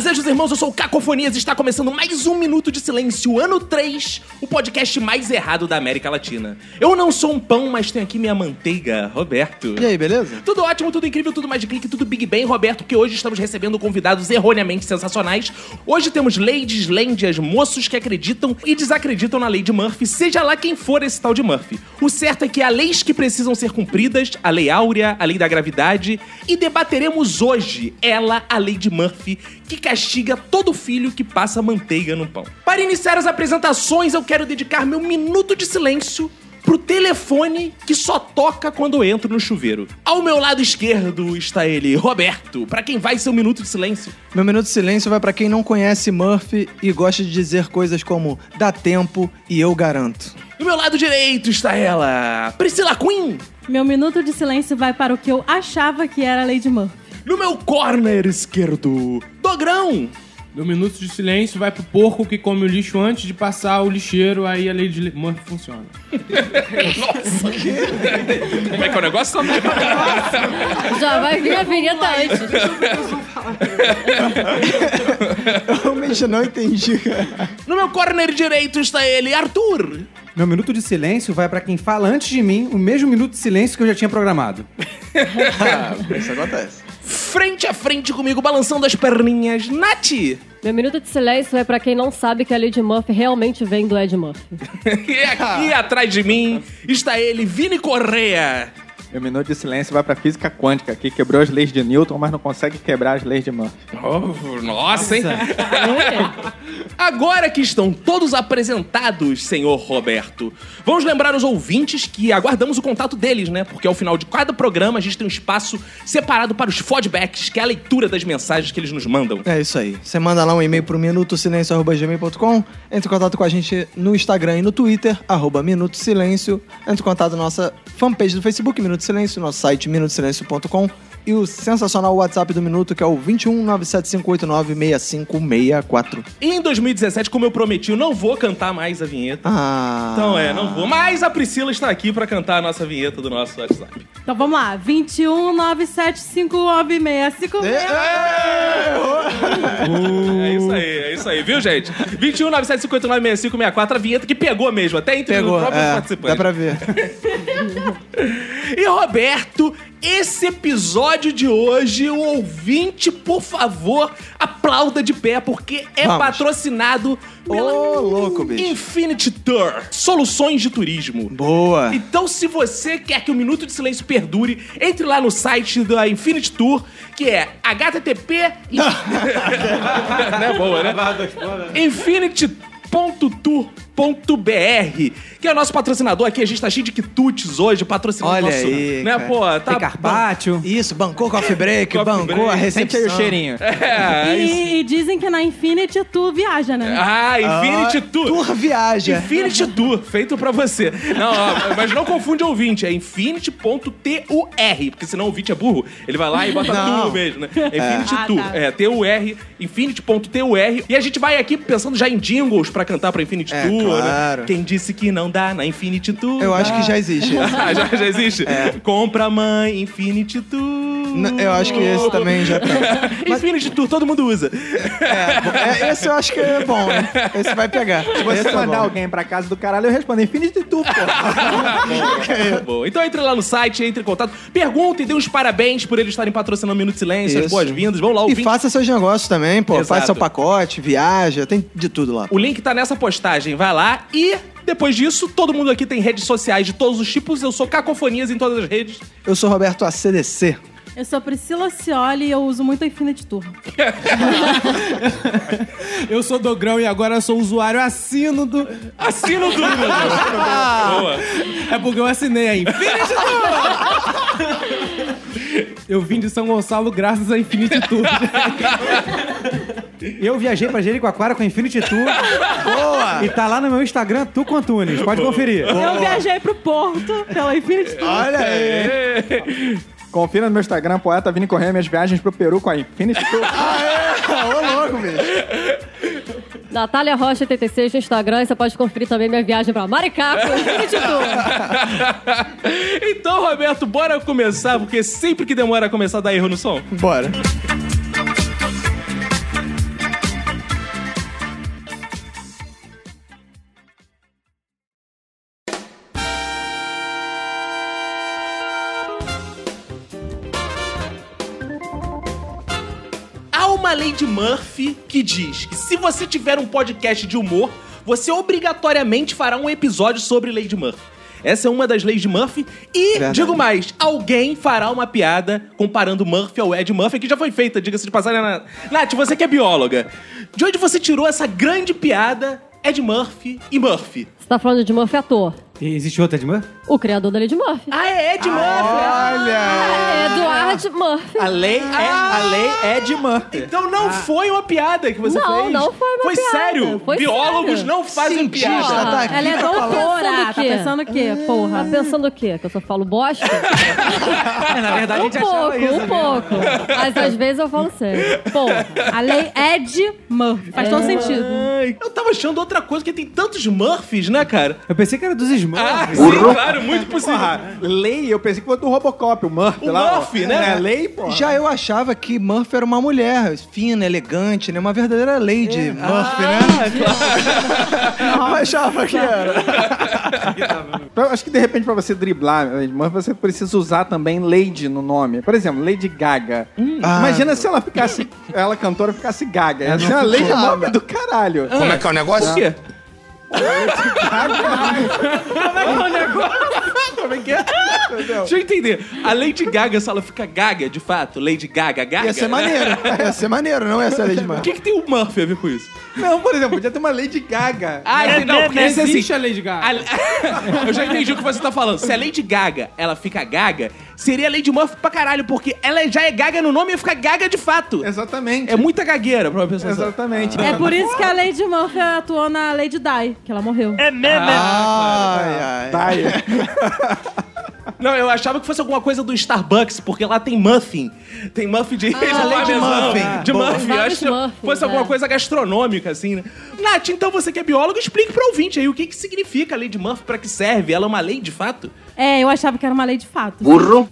Bem, fazejos irmãos, eu sou o Cacofonias e está começando mais um Minuto de Silêncio, ano 3, o podcast mais errado da América Latina. Eu não sou um pão, mas tenho aqui minha manteiga, Roberto. E aí, beleza? Tudo ótimo, tudo incrível, tudo mais de clique, tudo Big Bang, Roberto, que hoje estamos recebendo convidados erroneamente sensacionais. Hoje temos ladies, lendias, moços que acreditam e desacreditam na lei de Murphy, seja lá quem for esse tal de Murphy. O certo é que há leis que precisam ser cumpridas, a lei áurea, a lei da gravidade, e debateremos hoje ela, a lei de Murphy, que castiga todo filho que passa manteiga no pão. Para iniciar as apresentações, eu quero dedicar meu minuto de silêncio pro telefone que só toca quando eu entro no chuveiro. Ao meu lado esquerdo está ele, Roberto, pra quem vai ser um minuto de silêncio. Meu minuto de silêncio vai pra quem não conhece Murphy e gosta de dizer coisas como dá tempo e eu garanto. Do meu lado direito está ela, Priscila Queen. Meu minuto de silêncio vai para o que eu achava que era a Lady Murphy. No meu corner esquerdo, Dogrão. Meu minuto de silêncio vai pro porco que come o lixo antes de passar o lixeiro, aí a lei de Murphy funciona. Como é que é o negócio? Já vai vir a vinheta antes. Eu realmente não entendi, cara. No meu corner direito está ele, Arthur. Meu minuto de silêncio vai pra quem fala antes de mim o mesmo minuto de silêncio que eu já tinha programado. Isso acontece. Frente a frente comigo, balançando as perninhas, Nath. Meu minuto de silêncio é pra quem não sabe que a Lady Murphy realmente vem do Ed Murphy. E aqui atrás de mim está ele, Vini Correa. Meu minuto de silêncio vai pra física quântica, que quebrou as leis de Newton, mas não consegue quebrar as leis de Murphy. Oh, nossa, hein? Agora que estão todos apresentados, senhor Roberto, vamos lembrar os ouvintes que aguardamos o contato deles, né? Porque ao final de cada programa a gente tem um espaço separado para os feedbacks, que é a leitura das mensagens que eles nos mandam. É isso aí. Você manda lá um e-mail pro minutosilencio.gmail.com, entre em contato com a gente no Instagram e no Twitter, arroba Minuto Silêncio, entre em contato na nossa fanpage do Facebook, Minuto Silêncio, nosso site minutosilencio.com e o sensacional WhatsApp do Minuto, que é o 21 97589 6564. E em 2017, como eu prometi, eu não vou cantar mais a vinheta. Ah. Então é, não vou. Mas a Priscila está aqui para cantar a nossa vinheta do nosso WhatsApp. Então vamos lá. 21 975 É isso aí, é isso aí, viu, gente? 21 97589 6564, a vinheta que pegou mesmo, até entre Pegou, os próprios é, participantes. dá pra ver. E Roberto, esse episódio de hoje, o ouvinte, por favor, aplauda de pé, porque é Vamos. patrocinado pela Ô, louco, bicho. Infinity Tour, soluções de turismo. Boa. Então, se você quer que o Minuto de Silêncio perdure, entre lá no site da Infinity Tour, que é http... Não é boa, né? Que é o nosso patrocinador aqui. A gente tá cheio de quitutes hoje, patrocinando Olha nosso... aí, Né, cara. pô, tá... Tem carpaccio. Isso, bancou coffee break, Coffee bancou break. a Sente aí recepção. o cheirinho. É, isso. E, e dizem que na Infinity tu viaja, né? Ah, Infinity Ah, Tour. Tour viaja. Infinity Tour, feito pra você. Não, ó, mas não confunde ouvinte, é infinity.tur, porque senão o ouvinte é burro. Ele vai lá e bota Não. Tour mesmo, né? É Infinity Ah, Tour, tá. é T-U-R, infinity.tur. E a gente vai aqui pensando já em jingles pra cantar pra Infinity É, Tour. Claro. Quem disse que não dá na Infinity Tour? Eu acho que já existe. Ah, já, já existe? Compra mãe, Infinity Tour. N- Eu acho que esse também já tem. Infinity Tour, todo mundo usa. É, esse eu acho que é bom, né? Esse vai pegar. Se você Esse é mandar bom. alguém pra casa do caralho, eu respondo Infinity Tu, pô. Boa. Então entre lá no site, entre em contato, pergunta e dê uns parabéns por eles estarem patrocinando o Minuto de Silêncio, as Isso. boas-vindas. Vamos lá, E faça seus negócios também, pô. Exato. Faz seu pacote, viaja, tem de tudo lá. O link tá nessa postagem, vai lá e depois disso, todo mundo aqui tem redes sociais de todos os tipos. Eu sou Cacofonias em todas as redes. Eu sou Roberto ACDC. Eu sou Priscila Cioli e eu uso muito a Infinity Tour. Eu sou Dogrão e agora sou usuário assino do. Assino do. Boa. É porque eu assinei a Infinity Tour! Eu vim de São Gonçalo graças a Infinity Tour. Eu viajei pra Jericoacoara com a Infinity Tour. Boa! E tá lá no meu Instagram, Tuco Antunes. Pode conferir. Eu viajei pro Porto pela Infinity Tour. Olha aí. Confira no meu Instagram, poeta Vini Correia, minhas viagens pro Peru com a Infinity Tour. Ô, louco, bicho. Natália Rocha 86 no Instagram. E você pode conferir também minha viagem pra Maricaco. Infinity Tour. Então, Roberto, bora começar, porque sempre que demora a começar dá erro no som. Bora. De Murphy que diz que se você tiver um podcast de humor, você obrigatoriamente fará um episódio sobre de Murphy. Essa é uma das leis de Murphy. E, Verdade. digo mais, alguém fará uma piada comparando Murphy ao Ed Murphy, que já foi feita, diga-se de passagem. Na... Nath, você que é bióloga, de onde você tirou essa grande piada Ed Murphy e Murphy? Tá falando de Murphy ator. E existe outra de mãe? O criador da Lei de Murphy. Ah, é Ed Murphy! É Eduard Murphy. A lei é, a lei é de Murphy. Então não foi uma piada que você Não, fez. não foi uma Foi piada. sério. Foi Biólogos sério. não fazem Cientista, piada. tá aqui Ela é doutora. Pensando Tá o quê? pensando o quê, porra? Tá pensando o quê? Que eu só falo bosta? É, na verdade, a um gente achava pouco, isso. um né? pouco. Mas às vezes eu falo sério. Porra. A lei Ed Murphy. Faz todo sentido. Eu tava achando outra coisa, porque tem tantos Murphys, né, cara? Eu pensei que era dos Ah, Smurfs. sim, claro, muito possível. Porra, lei, eu pensei que fosse do Robocop, o Murphy O lá. ó. Murphy, né? É, lei, pô. Já eu achava que Murphy era uma mulher fina, elegante, né? Uma verdadeira Lady Murphy, né? Eu achava que era. Eu acho que de repente pra você driblar Lady Murphy, você precisa usar também Lady no nome. Por exemplo, Lady Gaga. Ah. Imagina se ela ficasse, ela cantora ficasse Gaga. Ia ser uma Lady. Murphy do caralho. Como é que é o negócio? Por quê? Como é que é? Deixa eu entender. A Lady Gaga, se ela fica gaga, de fato, Lady Gaga, gaga. Ia ser maneiro. Ia ser maneiro, não ia ser Lady O Murphy. que, que tem o Murphy a ver com isso? Não, por exemplo, podia ter uma Lady Gaga. Ah, entendi. não, porque é assim. Existe a Lady Gaga. A- Eu já entendi o que você tá falando. Se a Lady Gaga, ela fica gaga, seria a Lady Murphy pra caralho, porque ela já é gaga no nome e fica gaga de fato. Exatamente. É muita gagueira pra uma pessoa. só. Exatamente. É por isso que a Lady Murphy atuou na Lady Di, que ela morreu. É mesmo? Ai, ai. Tá aí. Não, eu achava que fosse alguma coisa do Starbucks, porque lá tem muffin. Tem muffin de, de Lady parmesão, Muffin. De Boa. muffin. Eu acho que fosse alguma é. coisa gastronômica, assim, né? Nath, então você que é biólogo, explique pro ouvinte aí o que, que significa a Lady Murphy, pra que serve? Ela é uma lei de fato? É, eu achava que era uma lei de fato. Burro.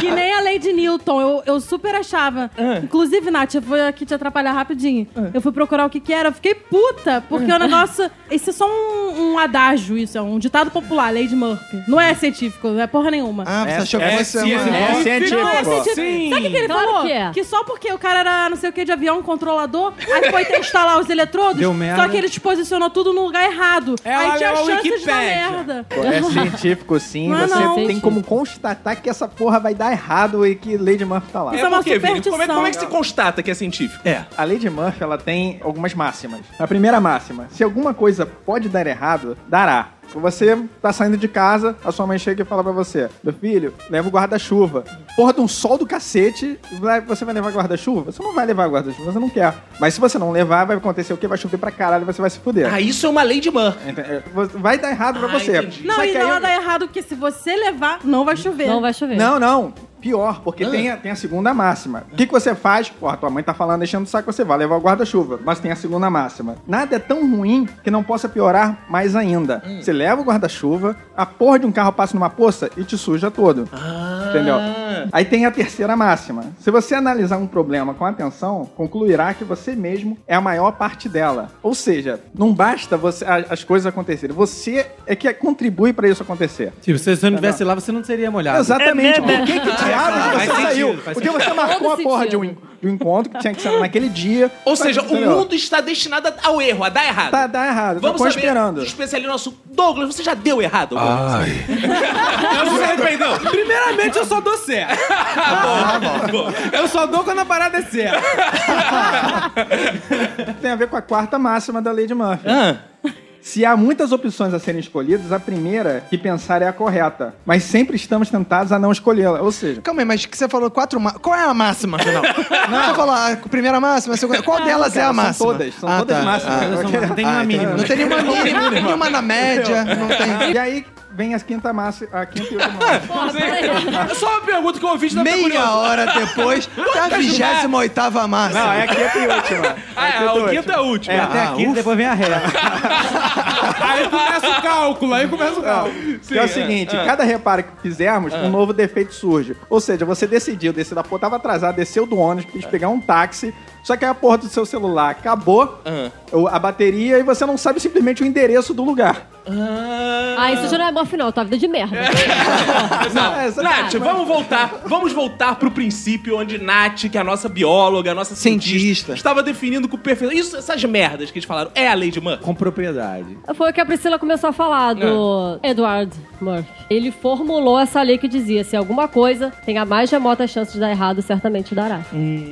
Que nem a lei de Newton, eu, eu super achava. Inclusive, Nath, eu vou aqui te atrapalhar rapidinho. Eu fui procurar o que que era, eu fiquei puta, porque o negócio... Isso é só um, um adágio, isso, é um ditado popular, lei de Murphy. Não é científico, não é porra nenhuma. Ah, você achou que é fosse ciência, uma... É científico. Não é científico. Sim. Sabe o que ele Claro falou? que é. só porque o cara era não sei o que de avião, controlador, aí foi testar lá os eletrodos, Deu merda. só que ele te posicionou tudo no lugar errado. É, aí tinha a chance de dar Wikipédia. merda. Pô, É científico, sim. Não é Você não. tem como constatar que essa porra vai dar errado e que Lady Murphy tá lá. Isso é uma por quê, Vini? superstição. Como é, como é que se constata que é científico? É, a Lady Murphy, ela tem algumas máximas. A primeira máxima, se alguma coisa pode dar errado, dará. Você tá saindo de casa, a sua mãe chega e fala pra você, meu filho, leva o guarda-chuva. Porra, de um sol do cacete, você vai levar guarda-chuva? Você não vai levar guarda-chuva, você não quer. Mas se você não levar, vai acontecer o quê? Vai chover pra caralho e você vai se fuder. Ah, isso é uma lei de Murphy. Ente- é, Vai dar errado pra Ah, você. entendi. Não, Só e que não aí- vai dar errado, porque se você levar, não vai chover. Não vai chover. Não, não. Pior, porque tem, a, tem a segunda máxima. O que, que você faz? Porra, tua mãe tá falando, deixando o saco, você vai levar o guarda-chuva. Mas tem a segunda máxima. Nada é tão ruim que não possa piorar mais ainda. Você leva o guarda-chuva, a porra de um carro passa numa poça e te suja todo. Entendeu? Aí tem a terceira máxima. Se você analisar um problema com atenção, concluirá que você mesmo é a maior parte dela. Ou seja, não basta você, a- as coisas acontecerem. Você é que contribui pra isso acontecer. Tipo, se você não estivesse lá, você não seria molhado. Exatamente. É Por que, que diabos Faz você sentido, saiu? faz Porque você marcou a porra de um, sentido. do encontro, que tinha que ser naquele dia. Ou seja, o Entendeu? mundo está destinado ao erro, a dar errado. Tá, dá errado. Vamos saber, esperando. especialista nosso Douglas, você já deu errado? Ai, Não se arrependeu? Primeiramente, eu só dou certo. Eu só dou quando a parada é certa. Tem a ver com a quarta máxima da de Murphy. Ah, Se há muitas opções a serem escolhidas, a primeira que pensar é a correta. Mas sempre estamos tentados a não escolhê-la. Ou seja, Calma aí, mas que você falou quatro ma... Qual é a máxima, afinal? Você falou a primeira máxima, a segunda... Qual delas é a são máxima? todas, são Ah, todas tá. máximas. Ah, Não tem uma mínima. Não tem nenhuma mínima, nenhuma na média, não tem... E aí vem as quinta máxima, a quinta e última máxima. Porra, peraí. é só uma pergunta que o ouvinte não Meia hora depois, até a 28ª máxima. Não, é a quinta e última. Ah, é, o quinto é o último. É, Até Ah, aqui, ufa. depois vem a ré. Aí começa o cálculo, aí começa o cálculo. que é o seguinte, cada reparo que fizermos, um novo defeito surge. Ou seja, você decidiu descer da porra, tava atrasado, desceu do ônibus, quis pegar um táxi, só que aí a porra do seu celular acabou, o- a bateria, e você não sabe simplesmente o endereço do lugar. Ah, isso já não é bom final, tua vida de merda. Não, É, Nath, vamos voltar. Vamos voltar pro princípio onde Nath, que é a nossa bióloga, a nossa cientista, Cientista. estava definindo com perfeição. Isso, essas merdas que eles falaram, é a lei de Murphy? Com propriedade. Foi o que a Priscila começou a falar do Edward Murphy. Ele formulou essa lei que dizia: se alguma coisa tenha mais remota chance de dar errado, certamente dará.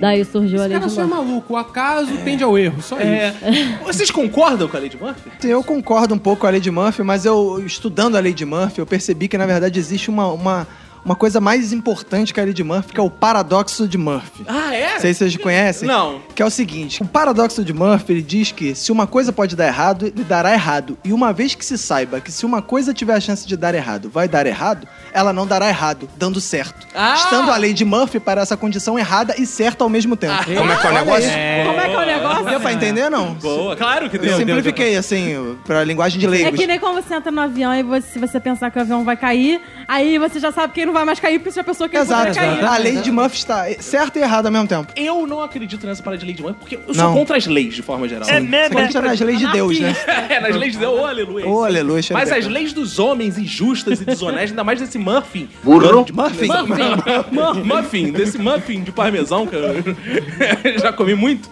Daí surgiu a Esse lei cara de é Murphy. Maluco. O acaso tende ao erro, só É. isso. Vocês concordam com a lei de Murphy? Eu concordo um pouco com a lei de Murphy, mas eu, estudando a lei de Murphy, eu percebi que, na verdade, existe uma, uma, uma coisa mais importante que a lei de Murphy, que é o paradoxo de Murphy. Ah, é? Não sei se vocês conhecem. Não. Que é o seguinte: o paradoxo de Murphy ele diz que se uma coisa pode dar errado, ele dará errado. E uma vez que se saiba que se uma coisa tiver a chance de dar errado, vai dar errado, ela não dará errado, dando certo. Ah! Estando a lei de Murphy para essa condição errada e certa ao mesmo tempo. como é que é o negócio? Como é que é o negócio? Deu pra entender, não? Boa, claro que Eu deu. simplifiquei, assim, pra linguagem de É leigos. que nem quando você entra no avião e você, se você pensar que o avião vai cair, aí você já sabe quem não vai mais cair, porque você já pensou que ele Exato. poderia cair. A lei de Murphy está certa e errada ao mesmo tempo. Eu não acredito nessa parada de lei de Murphy, porque eu Não. sou contra as leis, de forma geral. Você acredita nas leis de Deus, né? É, nas leis de Deus, oh, aleluia. Ô, aleluia. Mas as leis dos homens injustas e desonestas, ainda mais desse Muffin. Burro. Muffin. Muffin. Muffin, desse muffin de parmesão que eu já comi muito.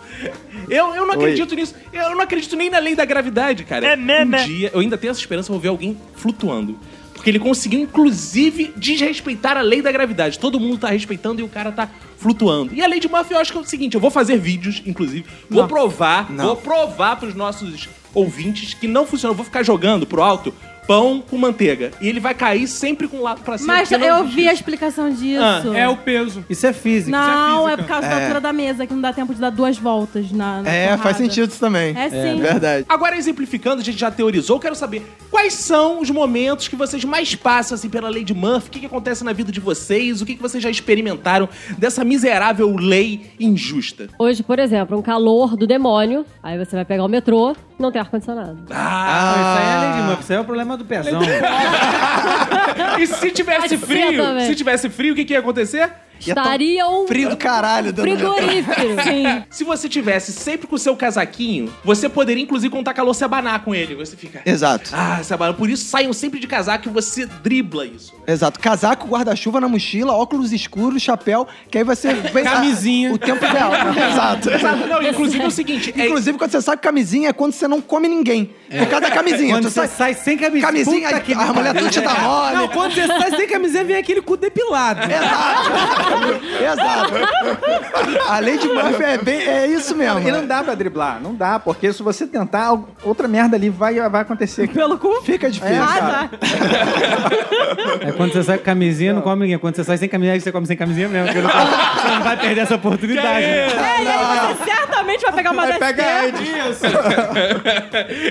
Eu, eu não acredito nisso. Eu não acredito nem na lei da gravidade, cara. É mesmo? Um dia, eu ainda tenho essa esperança, eu vou ver alguém flutuando. Porque ele conseguiu, inclusive, desrespeitar a lei da gravidade. Todo mundo tá respeitando e o cara tá flutuando. E a lei de Murphy, eu acho que é o seguinte: eu vou fazer vídeos, inclusive, vou provar, Não. vou provar pros nossos ouvintes que não funciona. Eu vou ficar jogando pro alto pão com manteiga. E ele vai cair sempre com o lado pra cima. Mas porque não eu existe vi a explicação disso. Ah, É o peso. Isso é física. Não, isso é é por causa da É. altura da mesa, que não dá tempo de dar duas voltas na, na É, porrada. faz sentido isso também. É sim. Verdade. Agora, exemplificando, a gente já teorizou, eu quero saber quais são os momentos que vocês mais passam, assim, pela lei de Murphy, o que, que acontece na vida de vocês, o que, que vocês já experimentaram dessa miserável lei injusta. Hoje, por exemplo, um calor do demônio. Aí você vai pegar o metrô, não tem ar-condicionado. Ah, Não, isso aí é a lei de Murphy. Isso aí é o problema do pezão. e se tivesse Pode frio, também. se tivesse frio, o que, que ia acontecer? Ia Estaria um Frio do caralho. dando- frigorífero. Sim. Se você tivesse sempre com o seu casaquinho, você poderia, inclusive, contar calor se abanar com ele. Você fica... Exato. Ah, se abanar. Por isso, saiam sempre de casaco e você dribla isso. Exato. Casaco, guarda-chuva na mochila, óculos escuros, chapéu, que aí você vê Camisinha. o tempo real. Exato. Exato. Não, inclusive é o seguinte... é- Inclusive, quando você sabe camisinha, é quando você não come ninguém. Por causa da camisinha. Quando tu você sai... sai sem camisinha. Camisinha, Puta que a mulher tudo te dá mole. Não, quando você sai sem camiseta, vem aquele cu depilado. Exato. A lei de Murphy é, bem, é isso mesmo. E não dá pra driblar, não dá, porque se você tentar, outra merda ali vai, vai acontecer. Pelo cu? Fica difícil. Ah, tá. É quando você sai com camisinha, não come ninguém. Quando você sai sem camisinha, você come sem camisinha mesmo. porque não- Você não vai perder essa oportunidade. né? É, e aí você certamente vai pegar uma Vai pegar DST.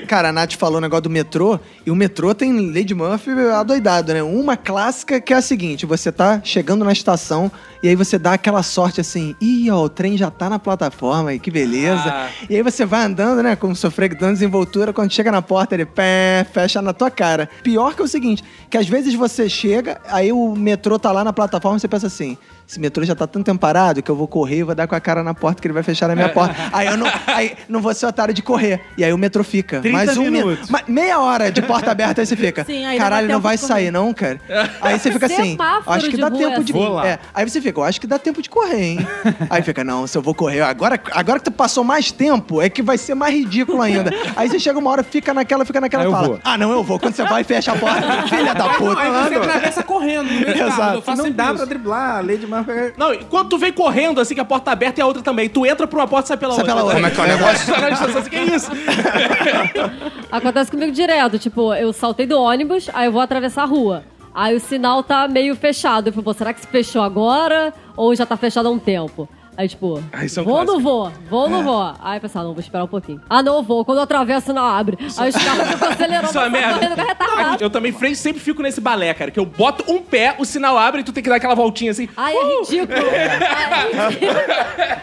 Cara, a Nath falou o negócio do metrô, e o metrô tem de Murphy adoidado, né? Uma clássica que é a seguinte: você tá chegando na estação e aí você dá aquela sorte assim, ih, ó, o trem já tá na plataforma, e que beleza. Ah. E aí você vai andando, né, como sofrer dando desenvoltura, quando chega na porta, ele pé, fecha na tua cara. Pior que é o seguinte, que às vezes você chega, aí o metrô tá lá na plataforma e você pensa assim, esse metrô já tá tanto tempo parado que eu vou correr e vou dar com a cara na porta que ele vai fechar na minha porta. Aí eu não, aí não vou ser otário de correr. E aí o metrô fica. 30 mais um mi- minutos. meia hora de porta aberta, aí você fica. Sim, aí Caralho, não vai de correr." sair, não, cara? Aí você fica assim. Semáforo Acho que de dá tempo é de. assim. Vou lá. É, aí você fica, eu acho que dá tempo de correr, hein? aí fica, não, se eu vou correr, agora, agora que tu passou mais tempo, é que vai ser mais ridículo ainda. Aí você chega uma hora, fica naquela, fica naquela Aí e eu fala: vou. Ah, não, eu vou. Quando você vai e fecha a porta, filha da puta. Aí você atravessa correndo no meio carro. Exato. Eu faço Não dá isso. pra driblar, a Murphy é- Não, e quando tu vem correndo, assim, que a porta tá aberta e a outra também. Tu entra por uma porta e sai pela Sai outra. pela outra. Como é que é o negócio? Assim, que é isso? Acontece comigo direto. Tipo, eu saltei do ônibus, aí eu vou atravessar a rua. Aí o sinal tá meio fechado. Eu falei, pô, será que se fechou agora ou já tá fechado há um tempo? Aí, tipo, Ah, isso é vou ou não vou? Vou ou não vou? Aí ah, não, vou esperar um pouquinho. Ah, não, eu vou. Quando eu atravesso, não abre. Aí os carros ficam acelerando, Isso é merda. correndo com a retardada. Eu também, frente, sempre fico nesse balé, cara. Que eu boto um pé, o sinal abre e tu tem que dar aquela voltinha assim. Ai, é ridículo. Ai, é ridículo.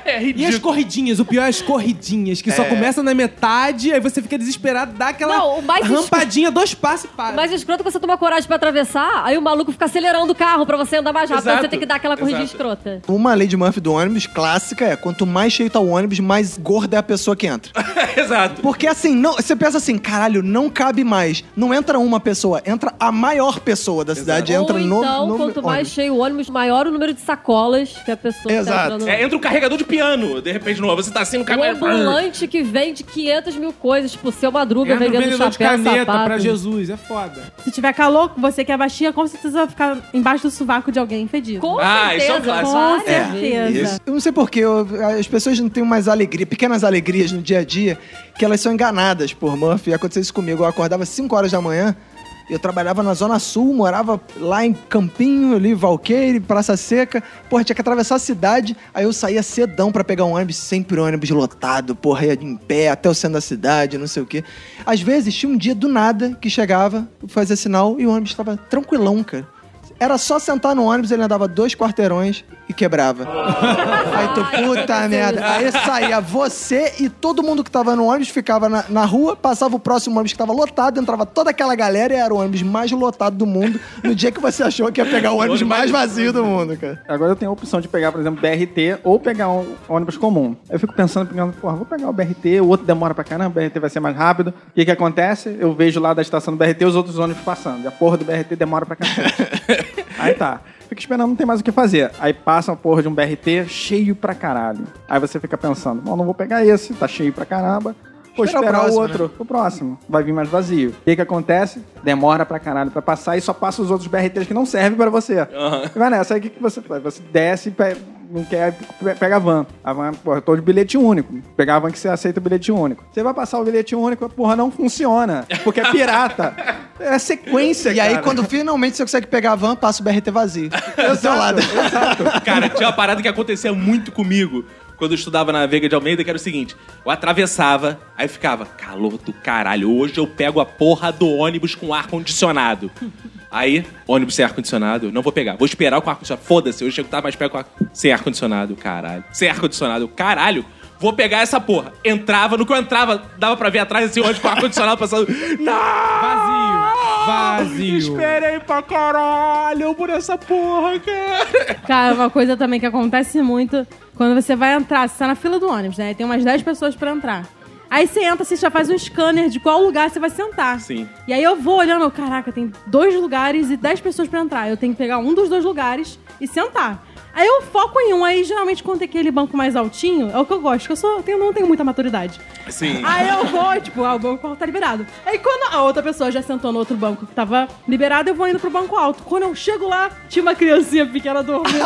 É E as ridículo. corridinhas, o pior é as corridinhas, que só começa na metade, aí você fica desesperado, dá aquela Não, o mais rampadinha, dois passos e para. Mas escroto que você toma coragem pra atravessar, aí o maluco fica acelerando o carro pra você andar mais rápido. Exato. Você tem que dar aquela corridinha Exato. escrota. Uma lei de Murphy do ônibus clássica é: quanto mais cheio tá o ônibus, mais gorda é a pessoa que entra. Exato. Porque assim, não, você pensa assim, caralho, não cabe mais. Não entra uma pessoa, entra a maior pessoa da cidade, entra Ou no, então, no quanto mais ônibus. cheio o ônibus, maior o número de sacolas que a pessoa Exato. tá. É, entra um carregador de piano, de repente, no Você tá assim no Um carro. ambulante que vende 500 mil coisas, tipo, seu Madruga Entra um vendendo vendedor de chapéu, caneta sapato. pra Jesus, é foda. Se tiver calor, você que é baixinha, com certeza vai ficar embaixo do sovaco de alguém fedido. Com Ah, isso é um certeza. clássico. Com várias certeza. vezes. Eu não sei porquê, as pessoas não têm umas alegrias, pequenas alegrias no dia a dia, que elas são enganadas por Murphy. Aconteceu isso comigo. Eu acordava às 5 horas da manhã, eu trabalhava na Zona Sul, morava lá em Campinho, ali, Valqueire, Praça Seca. Porra, tinha que atravessar a cidade. Aí eu saía cedão pra pegar um ônibus, sempre ônibus lotado, porra, ia em pé até o centro da cidade, não sei o quê. Às vezes tinha um dia do nada que chegava, fazia sinal e o ônibus tava tranquilão, cara. Era só sentar no ônibus, ele andava dois quarteirões e quebrava. Aí tu, puta merda. Aí saía você e todo mundo que tava no ônibus ficava na, na rua, passava o próximo ônibus que tava lotado, entrava toda aquela galera e era o ônibus mais lotado do mundo no dia que você achou que ia pegar o ônibus mais vazio do mundo, cara. Agora eu tenho a opção de pegar, por exemplo, BRT ou pegar um ônibus comum. Eu fico pensando, pegando, porra, vou pegar o BRT, o outro demora pra caramba, o BRT vai ser mais rápido. O que que acontece? Eu vejo lá da estação do BRT os outros ônibus passando. E a porra do BRT demora pra cacete. Aí tá. Fica esperando, não tem mais o que fazer. Aí passa a porra de um BRT cheio pra caralho. Aí você fica pensando, bom, não vou pegar esse, tá cheio pra caramba. Vou Esperar o esperar o, próximo, outro, o próximo. Vai vir mais vazio. O que que acontece? Demora pra caralho pra passar e só passa os outros BRTs que não servem pra você. E vai nessa, aí o que, que você faz? Você desce e não quer, pe- pega a van. A van, porra, eu tô de bilhete único. Pegar a van que você aceita o bilhete único. Você vai passar o bilhete único, porra, não funciona. Porque é pirata. É sequência, E aí, cara. quando finalmente você consegue pegar a van, passa o BRT vazio. Do seu lado. Cara, tinha uma parada que acontecia muito comigo quando eu estudava na Veiga de Almeida, que era o seguinte: eu atravessava, aí ficava, calor do caralho, hoje eu pego a porra do ônibus com ar-condicionado. Aí, ônibus sem ar-condicionado, não vou pegar. Vou esperar com ar-condicionado. Foda-se, eu chego tá mais perto com ar... sem ar-condicionado, caralho. Sem ar-condicionado, caralho. Vou pegar essa porra. Entrava, no que eu entrava, dava pra ver atrás esse ônibus com ar-condicionado passando. Não! Vazio. Vazio. Esperei pra caralho por essa porra, cara. Cara, uma coisa também que acontece muito, quando você vai entrar, você tá na fila do ônibus, né? Tem umas 10 pessoas pra entrar. Aí você entra, você já faz um scanner de qual lugar você vai sentar. Sim. E aí eu vou olhando, caraca, tem dois lugares e 10 pessoas pra entrar. Eu tenho que pegar um dos dois lugares e sentar. Aí eu foco em um, aí geralmente quando tem aquele banco mais altinho, é o que eu gosto, que eu sou, tenho, não tenho muita maturidade. Sim. Aí eu vou, tipo, ah, o banco alto tá liberado. Aí quando a outra pessoa já sentou no outro banco que tava liberado, eu vou indo pro banco alto. Quando eu chego lá, tinha uma criancinha pequena dormindo.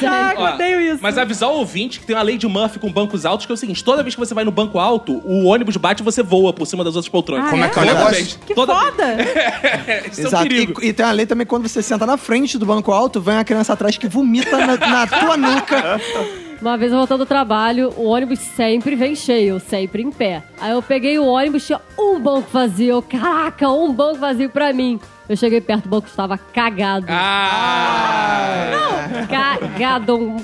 Saca, Ó, odeio isso. Mas avisar o ouvinte que tem uma lei de Murphy com bancos altos, que é o seguinte: toda vez que você vai no banco alto, o ônibus bate e você voa por cima das outras poltronas. Ah, Como é que é o Toda negócio? vez. Que Toda foda! vez. Isso é um Exato. E, e tem uma lei também quando você senta na frente do banco alto, vem a criança atrás que vomita na, na tua nuca. Uma vez eu voltando do trabalho, o ônibus sempre vem cheio, sempre em pé. Aí eu peguei o ônibus, tinha um banco vazio. Eu, Caraca, um banco vazio pra mim. Eu cheguei perto, o banco estava cagado. Ah! Cagado, um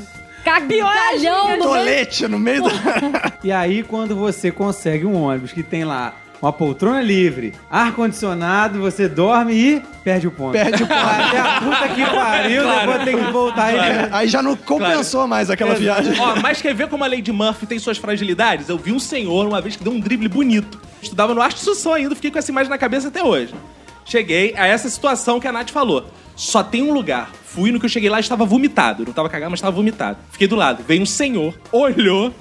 cagalhão no meio. Tolete no meio do... E aí, quando você consegue um ônibus que tem lá uma poltrona livre, ar-condicionado, você dorme e perde o ponto. Perde o ponto. Até a puta que pariu, depois tem que voltar aí. Aí já não compensou mais aquela viagem. Ó, mas quer ver como a Lady Murphy tem suas fragilidades? Eu vi um senhor uma vez que deu um drible bonito. Estudava no Arte Sução ainda, fiquei com essa imagem na cabeça até hoje. Cheguei a essa situação que a Nath falou. Só tem um lugar. Fui no que eu cheguei lá e estava vomitado. Não estava cagado, mas estava vomitado. Fiquei do lado. Veio um senhor, olhou,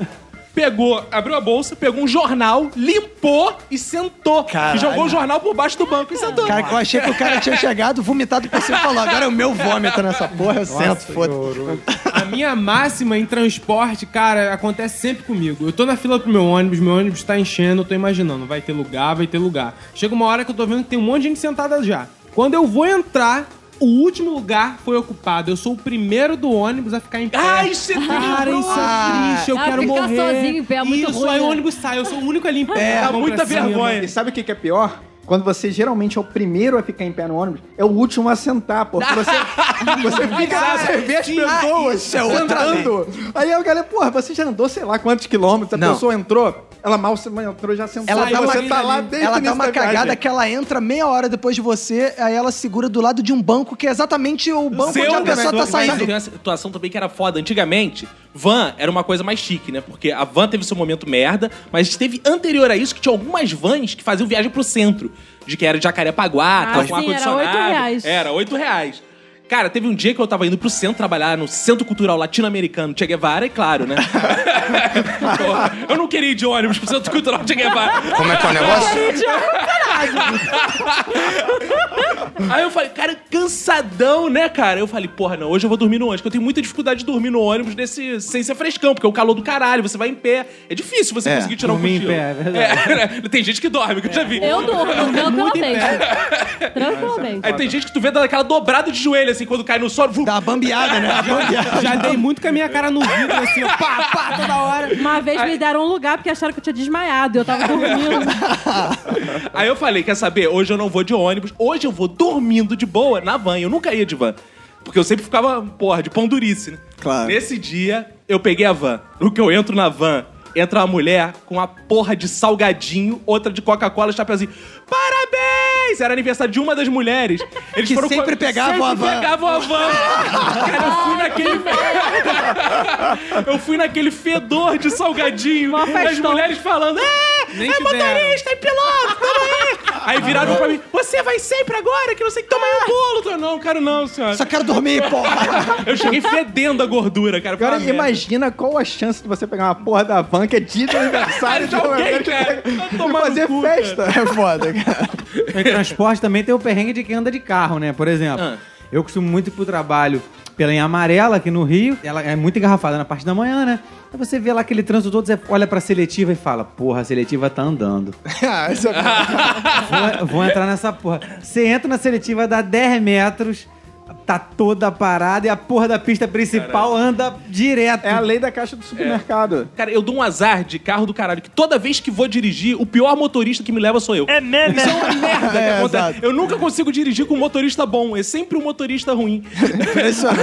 pegou, abriu a bolsa, pegou um jornal, limpou e sentou. Caralho. E jogou o jornal por baixo do banco e sentou. Cara, eu achei que o cara tinha chegado, vomitado por cima e falou: agora é o meu vômito nessa porra, eu sento, foda-se. A minha máxima em transporte, cara, acontece sempre comigo. Eu tô na fila pro meu ônibus, meu ônibus tá enchendo, eu tô imaginando, vai ter lugar, vai ter lugar. Chega uma hora que eu tô vendo que tem um monte de gente sentada já. Quando eu vou entrar, o último lugar foi ocupado. Eu sou o primeiro do ônibus a ficar em pé. Ai, isso é Cara, isso é triste, eu Ah, quero ficar morrer. sozinho em pé é muito Isso, ruim, aí o né? ônibus sai, eu sou o único ali em pé. Dá mão muita vergonha. E sabe o que é pior? Quando você geralmente é o primeiro a ficar em pé no ônibus, é o último a sentar, porque você, você fica, você vê as pessoas isso é outra sentando. Aí a galera, porra, você já andou sei lá quantos quilômetros, a Não. pessoa entrou, ela mal se- entrou, já sentou. Ela dá uma, você tá lá desde o ela dá uma viagem. cagada que ela entra meia hora depois de você, aí ela segura do lado de um banco que é exatamente o banco onde a pessoa tá Mas saindo. Tem uma situação também que era foda. Antigamente, van era uma coisa mais chique, né? Porque a van teve seu momento merda, mas teve anterior a isso que tinha algumas vans que faziam viagem pro centro. De que era de Jacarepaguá, Ah, tal, com sim, ar-condicionado. era oito reais. Era, oito reais. Cara, teve um dia que eu tava indo pro centro trabalhar no Centro Cultural Latino-Americano Che Guevara, é claro, né? Eu não queria ir de ônibus pro Centro Cultural Che Guevara. Como é que é o negócio? Aí eu falei, cara, cansadão, né, cara? Eu falei, porra, não, hoje eu vou dormir no ônibus, porque eu tenho muita dificuldade de dormir no ônibus desse, sem ser frescão, porque é o calor do caralho, você vai em pé. É difícil você É, conseguir tirar um dormir em cochilo. pé, é verdade. É, né? Tem gente que dorme, que eu já vi. Eu durmo, tranquilamente. Tranquilamente. Aí tem gente que tu vê dando aquela dobrada de joelho, assim, quando cai no sono. vu- Dá uma bambeada, né? Bambeada. Já dei muito com a minha cara no vidro, assim, ó, pá, pá, toda hora. Uma vez me deram um lugar porque acharam que eu tinha desmaiado. Eu tava dormindo. Aí eu falei, quer saber? Hoje eu não vou de ônibus, hoje eu vou dormindo de boa na van. Eu nunca ia de van. Porque eu sempre ficava, porra, de pão durice, né? Claro. Nesse dia, eu peguei a van. No que eu entro na van, entra uma mulher com uma porra de salgadinho, outra de Coca-Cola, chapeuzinho. Parabéns! Era aniversário de uma das mulheres. Eles Que foram sempre pegavam a van. pegavam a van. Cara, eu fui naquele. eu fui naquele fedor de salgadinho. Mó As mulheres falando. É, Nem é motorista, é piloto, tamo aí. Aí viraram pra mim, você vai sempre agora, que não sei que toma um bolo. Eu, não, quero não, senhora. Só quero dormir, porra. Eu cheguei fedendo a gordura, cara. Agora imagina qual a chance de você pegar uma porra da van que é dia de aniversário de De alguém, cara. Vai e tomar fazer cu, festa. É foda, cara. Em transporte também tem o perrengue de quem anda de carro, né? Por exemplo, Ah. eu costumo muito ir pro trabalho pela linha amarela aqui no Rio. Ela é muito engarrafada na parte da manhã, né? Aí você vê lá aquele trânsito todo, você olha pra seletiva e fala, porra, a seletiva tá andando. Ah, é- Vou, vou entrar nessa porra. Você entra na seletiva, dá 10 metros, tá toda parada e a porra da pista principal anda direto. É a lei da caixa do supermercado. Cara, eu dou um azar de carro do caralho, que toda vez que vou dirigir, o pior motorista que me leva sou eu. É mesmo? Isso é uma merda que É, acontece. exato. Eu nunca consigo dirigir com um motorista bom, é sempre um motorista ruim. impressionante.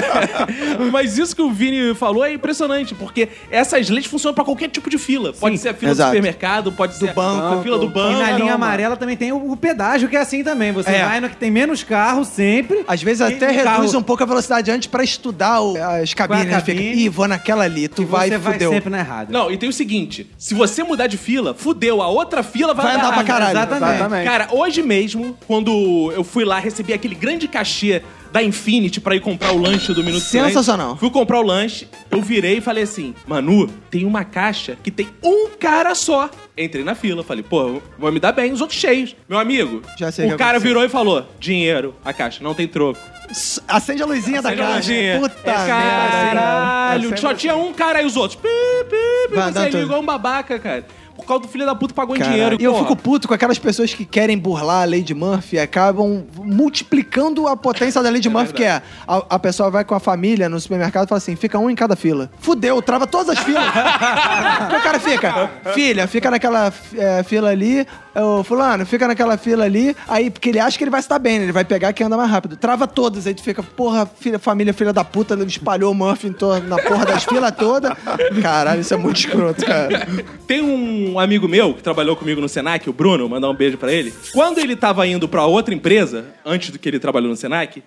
Mas isso que o Vini falou é impressionante, porque essas leis funcionam pra qualquer tipo de fila. Pode ser a fila exato. do supermercado, pode ser banco, a fila do E banco. na linha amarela também tem o, o pedágio, que é assim também. Você É. vai no que tem menos carro sempre. Às vezes até reduz carro- um pouco a velocidade antes pra estudar o- as cabines. Né? Fica, cabine? Ih, vou naquela ali, tu E vai você e vai fudeu. sempre na errada. Não, e tem o seguinte: se você mudar de fila, fudeu, a outra fila vai, Vai andar pra caralho. Exatamente. Exatamente. Cara, hoje mesmo, quando eu fui lá, recebi aquele grande cachê da Infinity pra ir comprar o lanche do Minuto Silêncio. Sensacional. Fui comprar o lanche, eu virei e falei assim: Manu, tem uma caixa que tem um cara só. Entrei na fila, falei, pô, vou me dar bem, os outros cheios. Meu amigo, Já sei o o que cara aconteceu. virou e falou: dinheiro, a caixa, não tem troco. S- Acende a luzinha da Acende a caixa. luzinha. Puta É, merda. Caralho, só tinha um cara e os outros. Pi, pi, pi, Vai você andando é tudo. igual um babaca, cara. Por causa do filho da puta pagou em dinheiro. E eu porra. fico puto com aquelas pessoas que querem burlar a lei de Murphy e acabam multiplicando a potência da lei de Murphy, que é a, a pessoa vai com a família no supermercado e fala assim: fica um em cada fila. Fudeu, trava todas as filas. O cara fica, filha, fica naquela é, fila ali, ô, fulano, fica naquela fila ali, aí, porque ele acha que ele vai se dar bem, né? Ele vai pegar quem anda mais rápido. Trava todas, aí tu fica, porra, filha, família, filha da puta, ele espalhou o torno, na porra das filas toda. Caralho, isso é muito escroto, cara. Tem um amigo meu que trabalhou comigo no Senac, o Bruno, mandar um beijo pra ele. Quando ele tava indo pra outra empresa, antes do que ele trabalhou no Senac,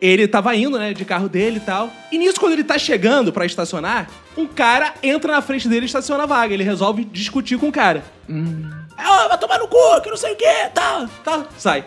ele tava indo, né, de carro dele e tal. E nisso, quando ele tá chegando pra estacionar, um cara entra na frente dele e estaciona a vaga. Ele resolve discutir com o cara. Ah, vai tomar no cu, que não sei o quê, tal, tal. Sai.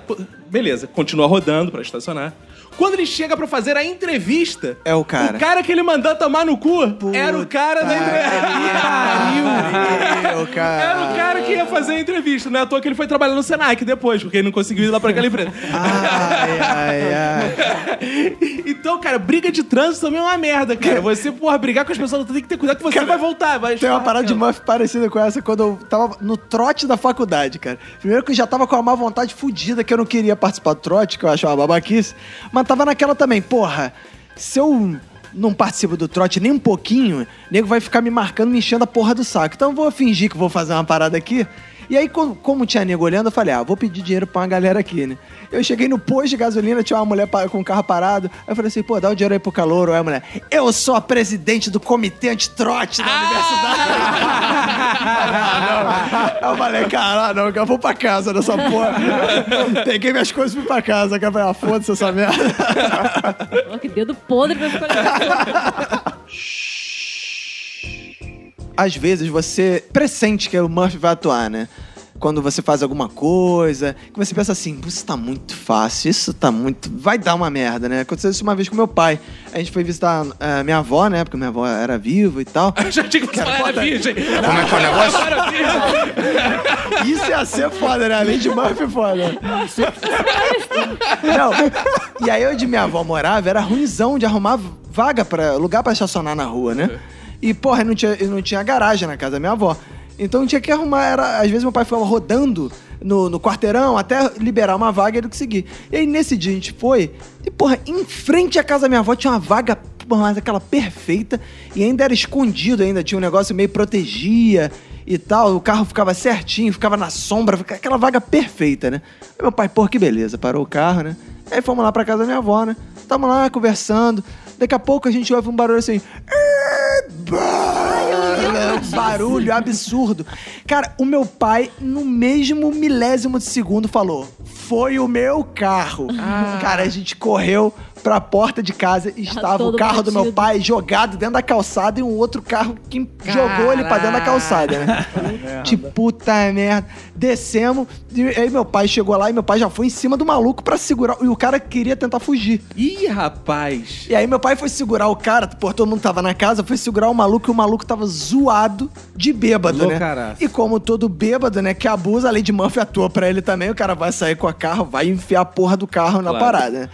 Beleza, continua rodando pra estacionar. Quando ele chega pra fazer a entrevista, É o cara. o cara que ele mandou tomar no cu era o cara da entrevista. Pariu, cara. Era o cara que ia fazer a entrevista. Não é à toa que ele foi trabalhar no Senac depois, porque ele não conseguiu ir lá pra aquela empresa. Ai, ai, ai. então, cara, briga de trânsito também é uma merda, cara. Você, porra, brigar com as pessoas, tem que ter cuidado que você vai voltar. Vai Tem uma parada de Muff parecida com essa quando eu tava no trote da faculdade, cara. Primeiro que eu já tava com uma má vontade fudida que eu não queria participar do trote, que eu achava uma babaquice. Mas tava naquela também, porra, se eu não participo do trote nem um pouquinho, o nego vai ficar me marcando, me enchendo a porra do saco. Então eu vou fingir que vou fazer uma parada aqui. E aí, co- como tinha nego olhando, eu falei, ah, vou pedir dinheiro pra uma galera aqui, né? Eu cheguei no posto de gasolina, tinha uma mulher com o carro parado. Aí eu falei assim, pô, dá o dinheiro aí pro calor. Aí a mulher, eu sou a presidente do comitê antitrote da universidade. Aí eu falei, caralho, não, eu vou pra casa nessa porra. Peguei minhas coisas e fui pra casa. Falei, ah, foda-se essa merda. Que dedo podre pra escolher. Às vezes você pressente que o Murphy vai atuar, né? Quando você faz alguma coisa, que você pensa assim, "Pô, isso tá muito fácil, isso tá muito. Vai dar uma merda, né? Aconteceu isso uma vez com meu pai. A gente foi visitar a minha avó, né? Porque minha avó era viva e tal. Já tinha que falar, era virgem. Como é que é o negócio? Isso ia ser foda, né? Além de Murphy, foda. Não. E aí onde minha avó morava era ruimzão de arrumar vaga para lugar pra estacionar na rua, né? E, porra, não tinha, não tinha garagem na casa da minha avó. Então tinha que arrumar, era, às vezes meu pai ficava rodando no, no quarteirão até liberar uma vaga e ele conseguir. E aí nesse dia a gente foi, e porra, em frente à casa da minha avó tinha uma vaga, porra, mas aquela perfeita, e ainda era escondido ainda, tinha um negócio meio protegia e tal, o carro ficava certinho, ficava na sombra, aquela vaga perfeita, né? Aí meu pai, pô, que beleza, parou o carro, né? Aí fomos lá pra casa da minha avó, né? Tamo lá conversando, daqui a pouco a gente ouve um barulho assim... Um barulho absurdo. Cara, o meu pai, no mesmo milésimo de segundo, falou: Foi o meu carro. Cara, a gente correu pra porta de casa e estava o carro do meu batido. pai jogado dentro da calçada e um outro carro que jogou ele pra dentro da calçada, né? De puta merda. Descemos, e aí meu pai chegou lá e meu pai já foi em cima do maluco pra segurar. E o cara queria tentar fugir. Ih, rapaz. E aí meu pai foi segurar o cara, pô, todo mundo tava na casa, foi segurar o maluco e o maluco tava zoado de bêbado, né? E como todo bêbado, né, que abusa, a Lady Murphy atua pra ele também, o cara vai sair com a carro, vai enfiar a porra do carro na Claro. parada, né?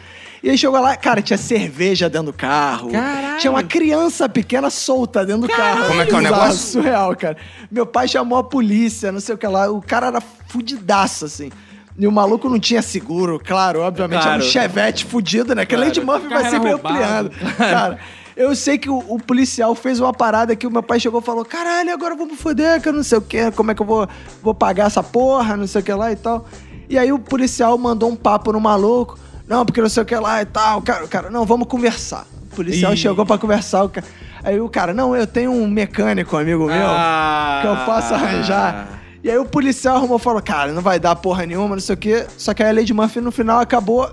E aí chegou lá, cara, tinha cerveja dentro do carro. Caralho. Tinha uma criança pequena solta dentro do carro. Como é que é o negócio? Surreal, cara. Meu pai chamou a polícia, não sei o que lá. O cara era fudidaço, assim. E o maluco não tinha seguro, claro, obviamente. Claro. Era um chevette fudido, né? Que a Claro. Lady Murphy vai sempre ampliando. Cara, eu sei que o, o policial fez uma parada que o meu pai chegou e falou: caralho, agora eu vou me foder, que eu não sei o que, como é que eu vou, vou pagar essa porra, não sei o que lá e tal. E aí o policial mandou um papo no maluco: não, porque não sei o que lá e tal. Cara, cara não, vamos conversar. O policial Ih. chegou pra conversar. o Aí o cara: não, eu tenho um mecânico, amigo meu, Ah. que eu posso arranjar. E aí o policial arrumou e falou, cara, não vai dar porra nenhuma, não sei o quê. Só que aí a Lady Murphy no final acabou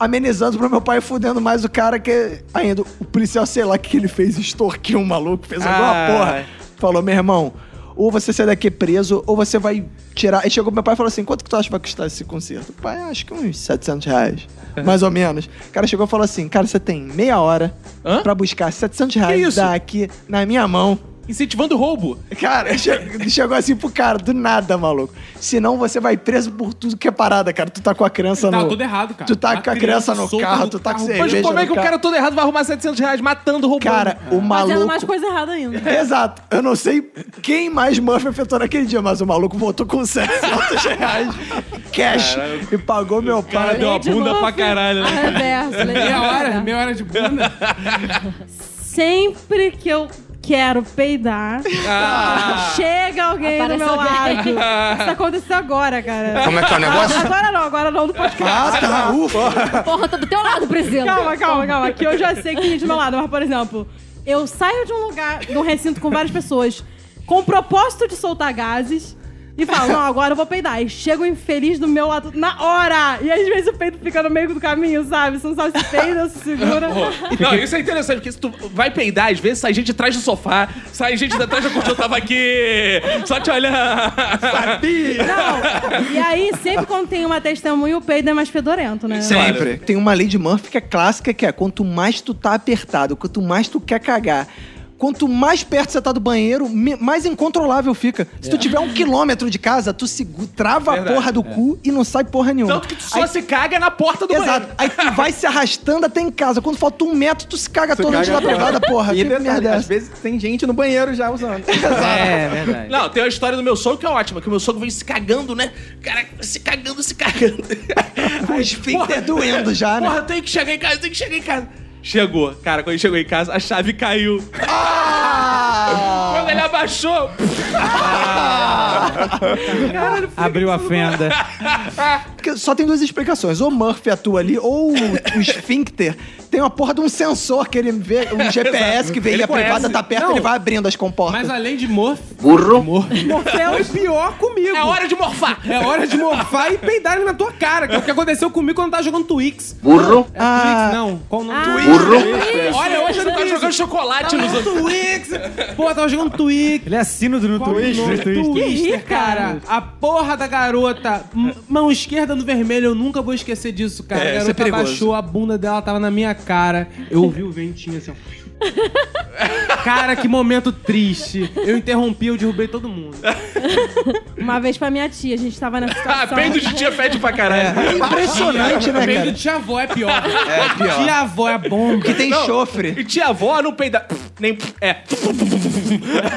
amenizando pro meu pai, fudendo mais o cara que ainda o policial, sei lá o que ele fez, extorquiu um maluco, fez alguma Ah. porra. Falou, meu irmão, ou você sai daqui preso, ou você vai tirar... Aí chegou meu pai e falou assim, quanto que tu acha que vai custar esse concerto? Pai, acho que uns 700 reais, mais ou menos. O cara chegou e falou assim, cara, você tem meia hora Hã? pra buscar 700 reais daqui na minha mão. Incentivando o roubo. Cara, che- chegou assim pro cara, do nada, maluco. Senão você vai preso por tudo que é parada, cara. Tu tá com a criança Tá no. tudo errado, cara. Tu tá A com a criança no carro, no tu tá com carro. cerveja. Mas como é que o cara todo errado vai arrumar 700 reais matando, roubando? Cara, o Fazendo maluco. mais coisa errada ainda. Exato. Eu não sei quem mais Murphy afetou naquele dia, mas o maluco voltou com 700 reais cash e pagou meu cara pai. deu uma Lady bunda pra caralho, né? Reverso, Lady Meia hora, Murphy. meia hora de bunda. Sempre que eu quero peidar. Ah. Chega alguém Aparece do meu alguém. lado. Isso aconteceu agora, cara. Como é que é o negócio? Agora não, agora não, do podcast. Ah, tá, ufa. Porra, tô do teu lado, Priscila. Calma, calma, calma. Que eu já sei que é do meu lado. Mas, por exemplo, eu saio de um lugar, de um recinto com várias pessoas, com o propósito de soltar gases. E falo, não, agora eu vou peidar. E chego infeliz do meu lado na hora. E às vezes o peito fica no meio do caminho, sabe? Você não sabe se peida ou se segura. Não, isso é interessante, porque se tu vai peidar, às vezes sai gente atrás do sofá, sai gente de trás da cortina, eu tava aqui, só te olhando. Não. E aí, sempre quando tem uma testemunha, o peido é mais fedorento, né? Sempre. Tem uma lei de Murphy que é clássica, que é quanto mais tu tá apertado, quanto mais tu quer cagar, quanto mais perto você tá do banheiro, mais incontrolável fica. Se tu tiver um quilômetro de casa, tu segu- trava Verdade, a porra do cu e não sai porra nenhuma. Tanto que tu só se caga na porta do Exato. banheiro. Aí tu vai se arrastando até em casa. Quando falta um metro, tu se caga todo antes da privada, porra. E Que detalhe, merda é às vezes tem gente no banheiro já usando. É, verdade. Não, tem uma história do meu sogro que é ótima, que o meu sogro vem se cagando, né? Cara, se cagando, se cagando. O esfíncter doendo já, né? Porra, tem que chegar em casa, tem que chegar em casa. Chegou, cara, quando ele chegou em casa, a chave caiu. Ah! Quando ele abaixou, Abriu a fenda. Porque só tem duas explicações. Ou Murphy atua ali, ou o esfíncter tem uma porra de um sensor que ele vê, um GPS que vê Ele e a privada conhece. tá perto, Não. ele vai abrindo as comportas. Mas além de morf, Burro. foi pior comigo. é hora de morfar. É hora de morfar e peidarem na tua cara, que é o que aconteceu comigo quando eu tava jogando Twix. Burro. É Ah. Twix, não. Qual o nome? Ah, Burro. Olha, hoje ele tá jogando chocolate nos outros. Twix! Pô, eu tava jogando Twix. Ele é assino do Qual o nome? Twitter. Twister, cara. A porra da garota, mão esquerda no vermelho, eu nunca vou esquecer disso, cara. É, a é garota perigoso. abaixou, a bunda dela tava na minha cara. Eu ouvi o ventinho assim, ó. Cara, que momento triste. Eu interrompi, eu derrubei todo mundo. Uma vez pra minha tia, a gente tava nessa Ah, situação. peido de tia fede pra caralho. É impressionante, né, Peido cara? de tia-avó é pior. É pior. Tia-avó é bomba. Que tem Não. chofre. E tia avó não peida. Nem. É.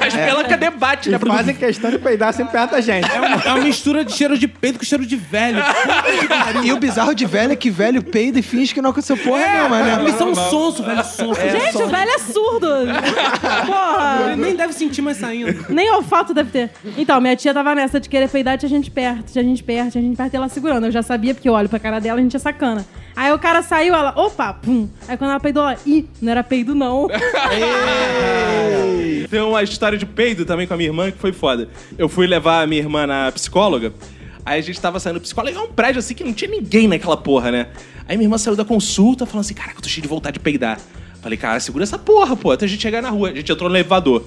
As pelancas debate, né? Fazem questão de peidar sempre perto da gente. É uma, é uma mistura de cheiro de peito com cheiro de velho. E o bizarro de velho é que velho peida e finge que não aconteceu porra nenhuma, Eles né? são sonso, velho, sonso. Gente, o velho é surdo. Porra. Ele nem deve sentir mais saindo. Nem olfato deve ter. Então, minha tia tava nessa de querer peidar, tinha gente perto, tinha gente perto, tinha gente perto e ela segurando. Eu já sabia, porque eu olho pra cara dela e a gente é sacana. Aí o cara saiu, ela, opa, pum. Aí quando ela peidou, ela, ih, não era peido não. Tem uma história de peido também com a minha irmã que foi foda. Eu fui levar a minha irmã na psicóloga. Aí a gente tava saindo do psicólogo, é um prédio assim que não tinha ninguém naquela porra, né? Aí minha irmã saiu da consulta falando assim: Caraca, eu tô cheio de vontade de peidar. Falei, cara, segura essa porra, pô, até a gente chegar na rua. A gente entrou no elevador.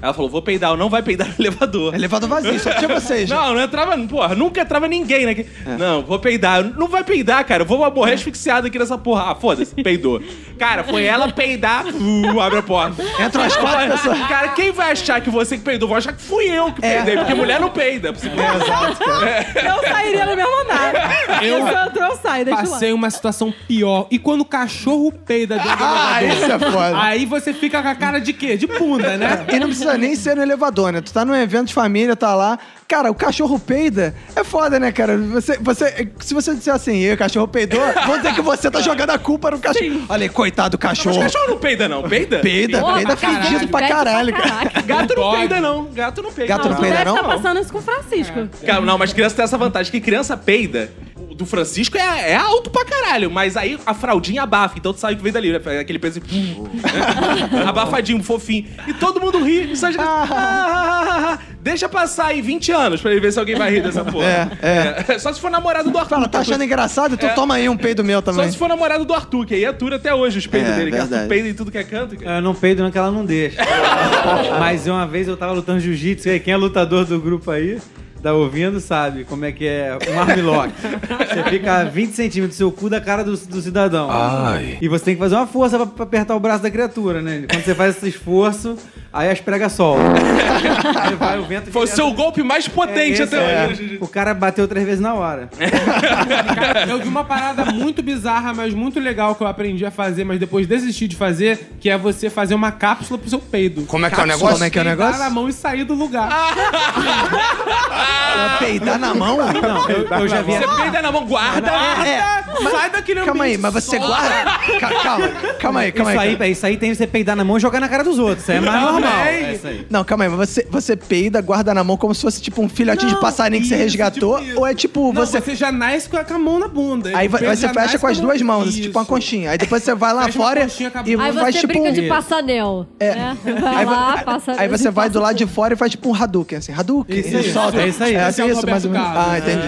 Ela falou: Vou peidar, não vai peidar no elevador. Elevador vazio, só tinha vocês. Não, não entrava, porra, nunca entrava ninguém, né? Não, vou peidar. Não vai peidar, cara. Eu vou morrer asfixiado aqui nessa porra. Ah, foda-se, peidou. Cara, foi ela peidar, uh, abre a porta. Entram as quatro pessoas. Cara, quem vai achar que você que peidou? Vai achar que fui eu que peidei, porque mulher não peida. Eu sairia no mesmo andar. Eu Eu, eu saio, deixa lá. Passei uma situação pior. E quando o cachorro peida dentro do Ah, elevador, isso é foda. aí você fica com a cara de quê? De bunda, né? E não precisa nem ser no elevador, né? Tu tá num evento de família, tá lá. Cara, o cachorro peida é foda, né, cara? Você, você, se você disser assim, "Ih, o cachorro peidou, vão dizer que você tá jogando a culpa no cachorro. Olha aí, coitado do Mas cachorro. cachorro não peida, não. Peida? Peida, Porra, peida pra caralho, fedido pra caralho, cara. Gato não Dog. peida, não. Gato não peida. Gato não Tu peida, não? estar passando isso com o Francisco. Cara, não, mas criança tem essa vantagem, que criança peida. O do Francisco é, é alto pra caralho, mas aí a fraldinha abafa, então tu sabe que vem dali, né? Aquele peso assim, né? abafadinho, fofinho. E todo mundo ri, e só "Ah, ah, ah, ah." Deixa passar aí 20 anos pra ele ver se alguém vai rir dessa porra. É, É, Só se for namorado do Arthur. Fala, tá achando engraçado? Então toma aí um peido meu Só também. se for namorado do Arthur, que aí atura até hoje os peidos É, dele, que verdade. Arthur peida em tudo que é canto. Eu não peido não, que ela não deixa. Mas uma vez eu tava lutando jiu-jitsu, quem é lutador do grupo aí, tá ouvindo, sabe como é que é um armlock. Você fica a 20 centímetros do seu cu da cara do, do cidadão. Ai. E você tem que fazer uma força pra, pra apertar o braço da criatura, né? Quando você faz esse esforço, aí as pregas soltam. Aí vai o vento Foi o seu golpe mais potente Esse até é. hoje. O cara bateu três vezes na hora. Cara, eu vi uma parada muito bizarra, mas muito legal que eu aprendi a fazer, mas depois desisti de fazer, que é você fazer uma cápsula pro seu peido. Como é que é o Cápsula, negócio? como é que é o negócio? na mão e sair do lugar. Peidar na mão? Não, eu, eu já vi. Você peida na mão, guarda. É, Sai daquele calma aí, mas você guarda. Ca- Calma, calma aí, calma Isso aí. aí, isso aí tem você peidar na mão e jogar na cara dos outros. Isso aí é mais normal. É aí. Não, calma aí, mas você, você peida, guarda na mão como se fosse tipo um filhotinho de Não, passarinho que você resgatou? tipo ou é tipo, Não, você. você... já nasce com a, mão na bunda. Aí vai- você fecha com as duas mãos, Isso. tipo uma conchinha. Aí depois você vai lá Fecha fora e Aí faz você tipo brinca um. de passanel. É. né? Vai Aí, lá, passa aí você vai do lado de fora e faz tipo um Hadouken, assim. Hadouken. Isso aí, solta. é isso aí. É assim, é isso, mais ou menos. Ah, entendi.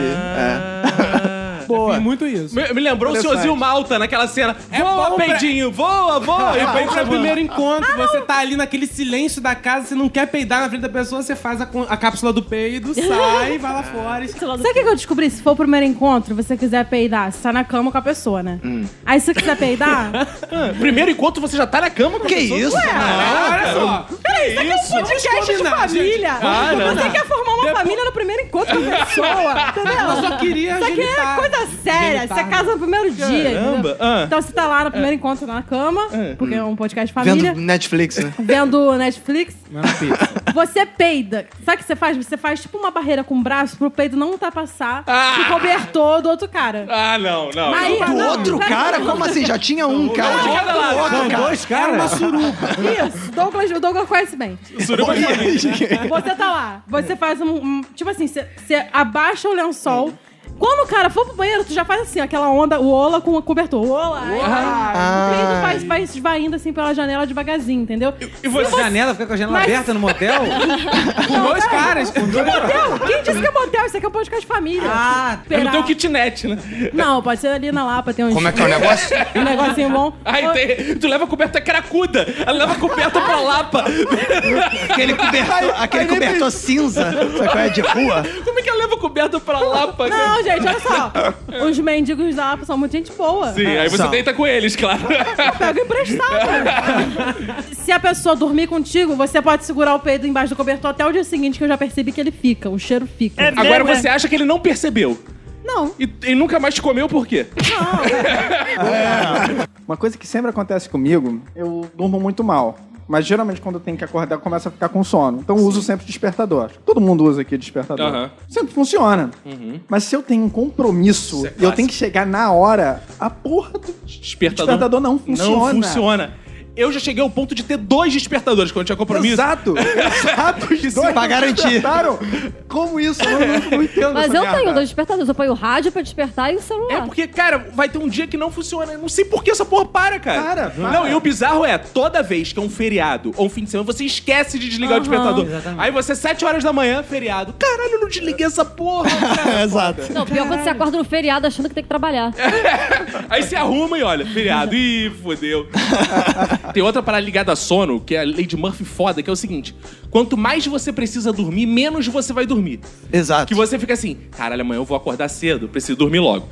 É. Boa. Fiz muito isso. Me, me lembrou o senhorzinho Malta naquela cena. É voa, bom pra- peidinho, voa, voa. É E bem pra primeiro encontro, você tá ali naquele silêncio da casa, você não quer peidar na frente da pessoa, você faz a, a cápsula do peido, sai, vai lá fora. Sabe o que que eu descobri? Se for o primeiro encontro, você quiser peidar, você tá na cama com a pessoa, né? Aí se você quiser peidar, Primeiro encontro, você já tá na cama com a Que pessoa? isso? Ah, olha só. Peraí, isso aqui é um podcast de família. Ah, não. Você quer formar uma família no primeiro encontro com a pessoa, entendeu? Eu só queria Isso aqui é genitar. Coisa séria. Você casa no primeiro dia. Caramba, ah. Então você tá lá no primeiro encontro na cama, porque é um podcast de família, Vendo Netflix, né? vendo Netflix. Mas pizza. Você peida. Sabe o que você faz? Você faz tipo uma barreira com o braço pro peido não ultrapassar Ah! o cobertor do outro cara. Ah, não, não. Aí- Do Não, outro peraí. cara? Como assim? Já tinha um cara. de cada lado. Outro São cara. dois caras. Isso, Douglas, o Douglas conhece bem. Suruba. Você tá lá, você faz um. um- tipo assim, você, você abaixa o lençol. Quando o cara for pro banheiro, tu já faz assim, aquela onda, o ola com o cobertor. Ola! aí, Ah. O peido vai, vai esvaindo assim pela janela devagarzinho, entendeu? E você... Janela, fica com a janela Mas- aberta no motel? Com dois caras. Motel? Quem disse que é motel? Isso aqui é um podcast de família. Ah, É no teu kitnet, né? Não, pode ser ali na Lapa, tem uns. Como é que é o negócio? Um negocinho bom. Aí tem, tu leva a coberta cracuda. Ela leva a coberta pra Lapa. Aquele cobertor, aquele cobertor cinza. Sabe qual é de rua? Como é que ela leva a coberta pra Lapa? cara? Não, gente, olha só. Os mendigos da Lapa são muito gente boa. Sim, aí você São. deita com eles, claro. Pega emprestado. Se a pessoa dormir contigo, você pode segurar o peido embaixo do cobertor até o dia seguinte, que eu já percebi que ele fica. O cheiro fica. Agora você acha que ele não percebeu. Não. E, e nunca mais te comeu por quê? Uma coisa que sempre acontece comigo, eu durmo muito mal. Mas geralmente quando eu tenho que acordar, eu começo a ficar com sono. Então eu uso sempre despertador. Todo mundo usa aqui despertador. Aham. Sempre funciona. Mas se eu tenho um compromisso Isso é e eu tenho que chegar na hora, a porra do Despertador. despertador não funciona. Não funciona. Eu já cheguei ao ponto de ter dois despertadores quando tinha compromisso. Exato, exato. Dois Pra garantir. despertaram. Como isso? Eu não, não, entendo Mas eu merda. tenho dois despertadores. Eu ponho o rádio pra despertar e o celular. É porque, cara, vai ter um dia que não funciona. Eu Não sei por que essa porra para, cara. Para, para. Não, e o bizarro é, toda vez que é um feriado ou um fim de semana, você esquece de desligar o despertador. Aí você, 7 horas da manhã, feriado. Caralho, eu não desliguei essa porra, cara. Exato. Não, pior quando você acorda no feriado achando que tem que trabalhar. Aí você arruma e olha, feriado. Ih, fodeu. Tem outra parada ligada a sono, que é a lei de Murphy foda, que é o seguinte: quanto mais você precisa dormir, menos você vai dormir. Exato. Que você fica assim, caralho, amanhã eu vou acordar cedo, preciso dormir logo.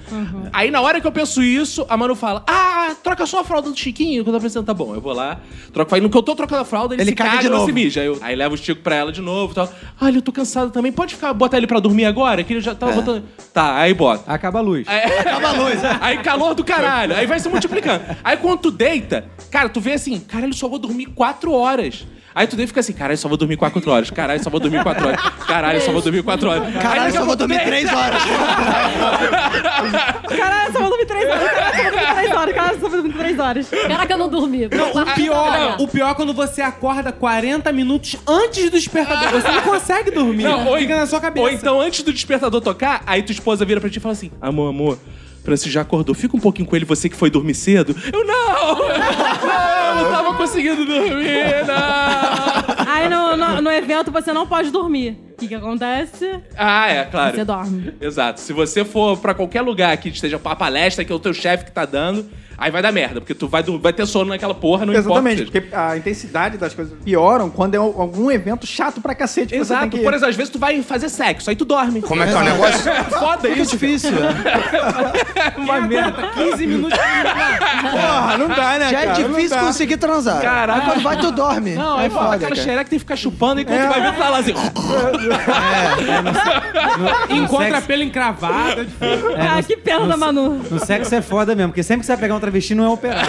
Aí na hora que eu penso isso, a Manu fala: Ah, troca só a fralda do Chiquinho, que eu tô pensando, tá bom, eu vou lá, troco. Aí no que eu tô trocando a fralda, ele, Ele se caga caga de novo. se mija. Aí, eu, aí leva o Chico pra ela de novo e tal. Olha, eu tô cansado também. Pode ficar, botar ele pra dormir agora? Que ele já tava botando. Tá, aí bota. Acaba a luz. Acaba a luz. Aí calor do caralho. Aí vai se multiplicando. Aí quando tu deita, cara, tu vê assim, caralho, só vou dormir quatro horas. Aí tu e fica assim, caralho, só vou dormir quatro horas. Caralho, só vou dormir quatro horas. Caralho, só vou dormir quatro horas. Aí Caralho, só vou dormir tu três deita. horas. Caralho, só vou dormir três horas. Caralho, só vou dormir três horas. Caralho, só vou dormir três horas. Caraca, eu não dormi. Não, o pior, o pior é quando você acorda 40 minutos antes do despertador. Você não consegue dormir. Não, ou, Fica na sua cabeça. ou então, antes do despertador tocar, aí tua esposa vira pra ti e fala assim: Amor, amor, Francis já acordou, fica um pouquinho com ele, você que foi dormir cedo. Eu não! Não, eu não tava conseguindo dormir, não! Aí no, no, no evento você não pode dormir. O que que acontece? Ah, é, claro. Você dorme. Exato. Se você for pra qualquer lugar que esteja pra palestra, que é o teu chefe que tá dando, aí vai dar merda, porque tu vai, vai ter sono naquela porra, não Exatamente, importa. porque a intensidade das coisas pioram quando é algum evento chato pra cacete. que você Exato. tem que. Por exemplo, às vezes tu vai fazer sexo, aí tu dorme. Como é que é o negócio? Foda isso. difícil. Uma merda. 15 minutos. Porra, não dá, né, Já é cara? Não difícil conseguir transar. Caraca. Aí quando vai, tu dorme. Não, é aí foda, foda, aquela cara. xereca tem que ficar chupando enquanto tu vai ver, tu tá lá assim. Encontra sexo. pelo encravado. ah, que pena da Manu. No sexo é foda mesmo, porque sempre que você vai pegar um travesti não é operado.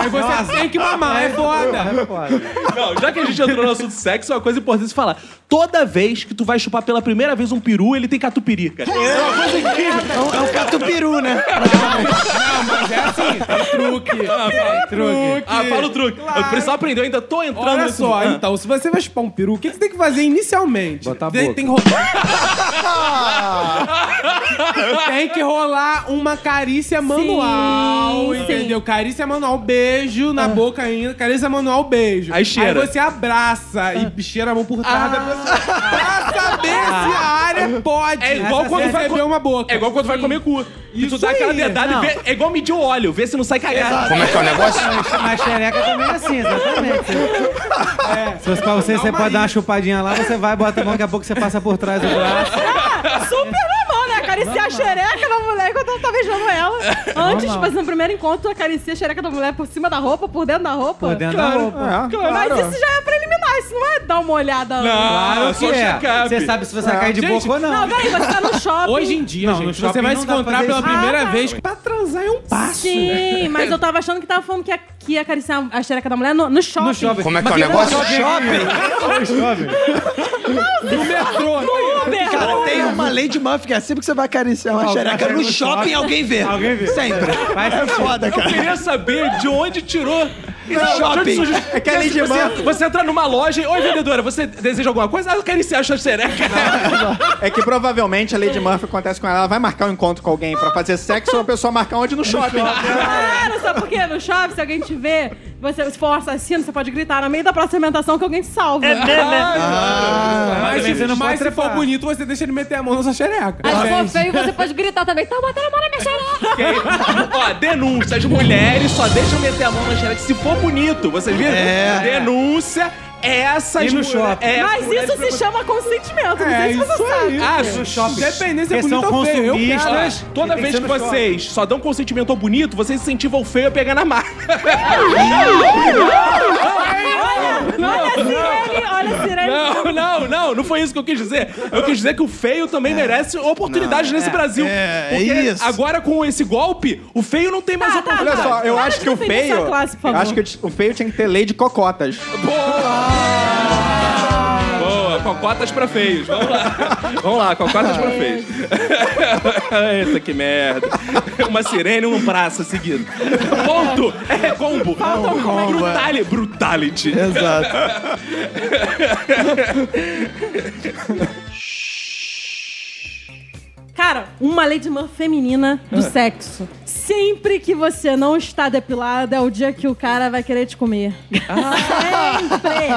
Aí você tem que mamar, é foda. É foda. Não, já que a gente entrou no assunto sexo, é uma coisa importante você falar. Toda vez que tu vai chupar pela primeira vez um peru, ele tem catupiry, cara. É uma coisa incrível. É um catupiru, né? Não, mas é assim, tem truque. Tem truque. Ah, fala o truque. Eu precisava aprender, eu ainda tô entrando Olha nesse- só, Ah. então, se você vai chupar um peru, o que que você tem que fazer inicialmente? Botar a tem, boca. tem que rolar. tem que rolar uma carícia manual, sim. entendeu? Carícia manual, beijo na boca ainda, carícia manual, beijo. Aí cheira. Aí você abraça e cheira a mão por trás da pessoa pra saber se a área pode. É igual quando vai receber co- uma boca. É igual quando vai comer cu. E tu Isso dá aquela dedada e vê. É igual medir o óleo, vê se não sai cagado. Como é que é o negócio? Mas xereca também é assim, exatamente. Se fosse pra você, você pode aí. dar uma chupadinha lá, você vai, bota a mão, daqui a pouco você passa por trás do braço. Super normal, né? Acariciar a xereca da mulher enquanto ela tá beijando ela. Antes, Normal. mas no primeiro encontro, acaricia a xereca da mulher por cima da roupa, por dentro da roupa. Por dentro da roupa. É, Mas claro. isso já é preliminar, isso não é dar uma olhada. Claro Ah, só que é. check-up. Você sabe se você vai cair de Gente, boca ou não. Não, peraí, você tá no shopping. Hoje em dia, Não, no gente, shopping você vai não se dá pra encontrar fazer pela isso. primeira Ah, tá. vez pra transar é um passo. Sim, mas eu tava achando que tava falando que ia, que ia acariciar a xereca da mulher no, no shopping. No shopping. Como é que é o negócio? No shopping. No metrô. Uber. Cara, tem uma lei de Murphy que é sempre que você vai acariciar uma xereca no shopping, alguém vê. Alguém vê. Sempre. É foda, Eu cara. queria saber de onde tirou. No shopping. É que a lei de você, Murphy- você entra numa loja e. Oi, vendedora, você deseja alguma coisa? Ah, eu acariciar a sua xereca. É que provavelmente a Lady Murphy acontece com ela. Ela vai marcar um encontro com alguém pra fazer sexo ou a pessoa marcar onde? No shopping. Claro, sabe por quê? No shopping, se alguém te vê, você, se for um assassino, você pode gritar no meio da alimentação que alguém te salva. Mas, também você não mas se for bonito, você deixa ele meter a mão na sua xereca. Aí se for feio, você pode gritar também. Tá batendo a mão na minha xereca. Ó, denúncia. As mulheres só deixam meter a mão na xereca se for bonito. Vocês viram? É. Denúncia. Essas E no shopping? é, Mas isso se chama consentimento, não sei se você sabe. aí. Ah, No shopping. Dependendo se é bonito ou feio. Eu consumistas. Toda vez que vocês só dão consentimento ao bonito, vocês incentivam o feio a pegar na marca. Olha a sirene, olha a sirene. Não, não, não, não foi isso que eu quis dizer. Eu quis dizer que o feio também merece oportunidades nesse Brasil. é, é isso. agora com esse golpe, o feio não tem mais Tá, tá, oportunidade. Olha só, eu Para acho que o feio. classe, eu acho que o feio tinha que ter lei de cocotas. Boa, cocotas pra feios. Vamos lá. Vamos lá, cocotas pra feios. Eita, que merda. Uma sirene e um praça seguido. Ponto. É combo. Brutali brutality. Exato. Cara, uma lei de Murphy feminina do Ah. sexo. Sempre que você não está depilada, é o dia que o cara vai querer te comer. Sempre!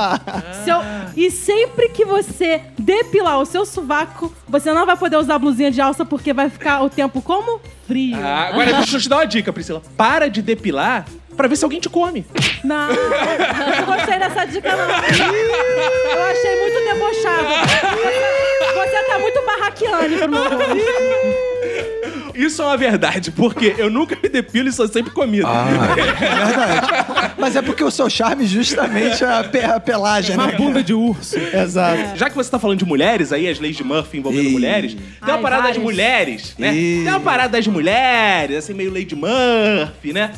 Se eu- E sempre que você depilar o seu sovaco, você não vai poder usar blusinha de alça porque vai ficar o tempo como? Frio. Ah, agora deixa eu te dar uma dica, Priscila. Para de depilar pra ver se alguém te come. Não, não gostei dessa dica, não. Eu achei muito debochado. Você, você tá muito barraquiane pro meu gosto. Isso é uma verdade, porque eu nunca me depilo e sou sempre comido. Mas é porque o seu charme justamente é a, pe a pelagem, Uma né? bunda de urso. Exato. Já que você tá falando de mulheres, aí as leis de Murphy envolvendo Ih. mulheres, tem uma Ai, parada das várias. mulheres, né? Ih. Tem uma parada das mulheres, assim, meio de Murphy, né?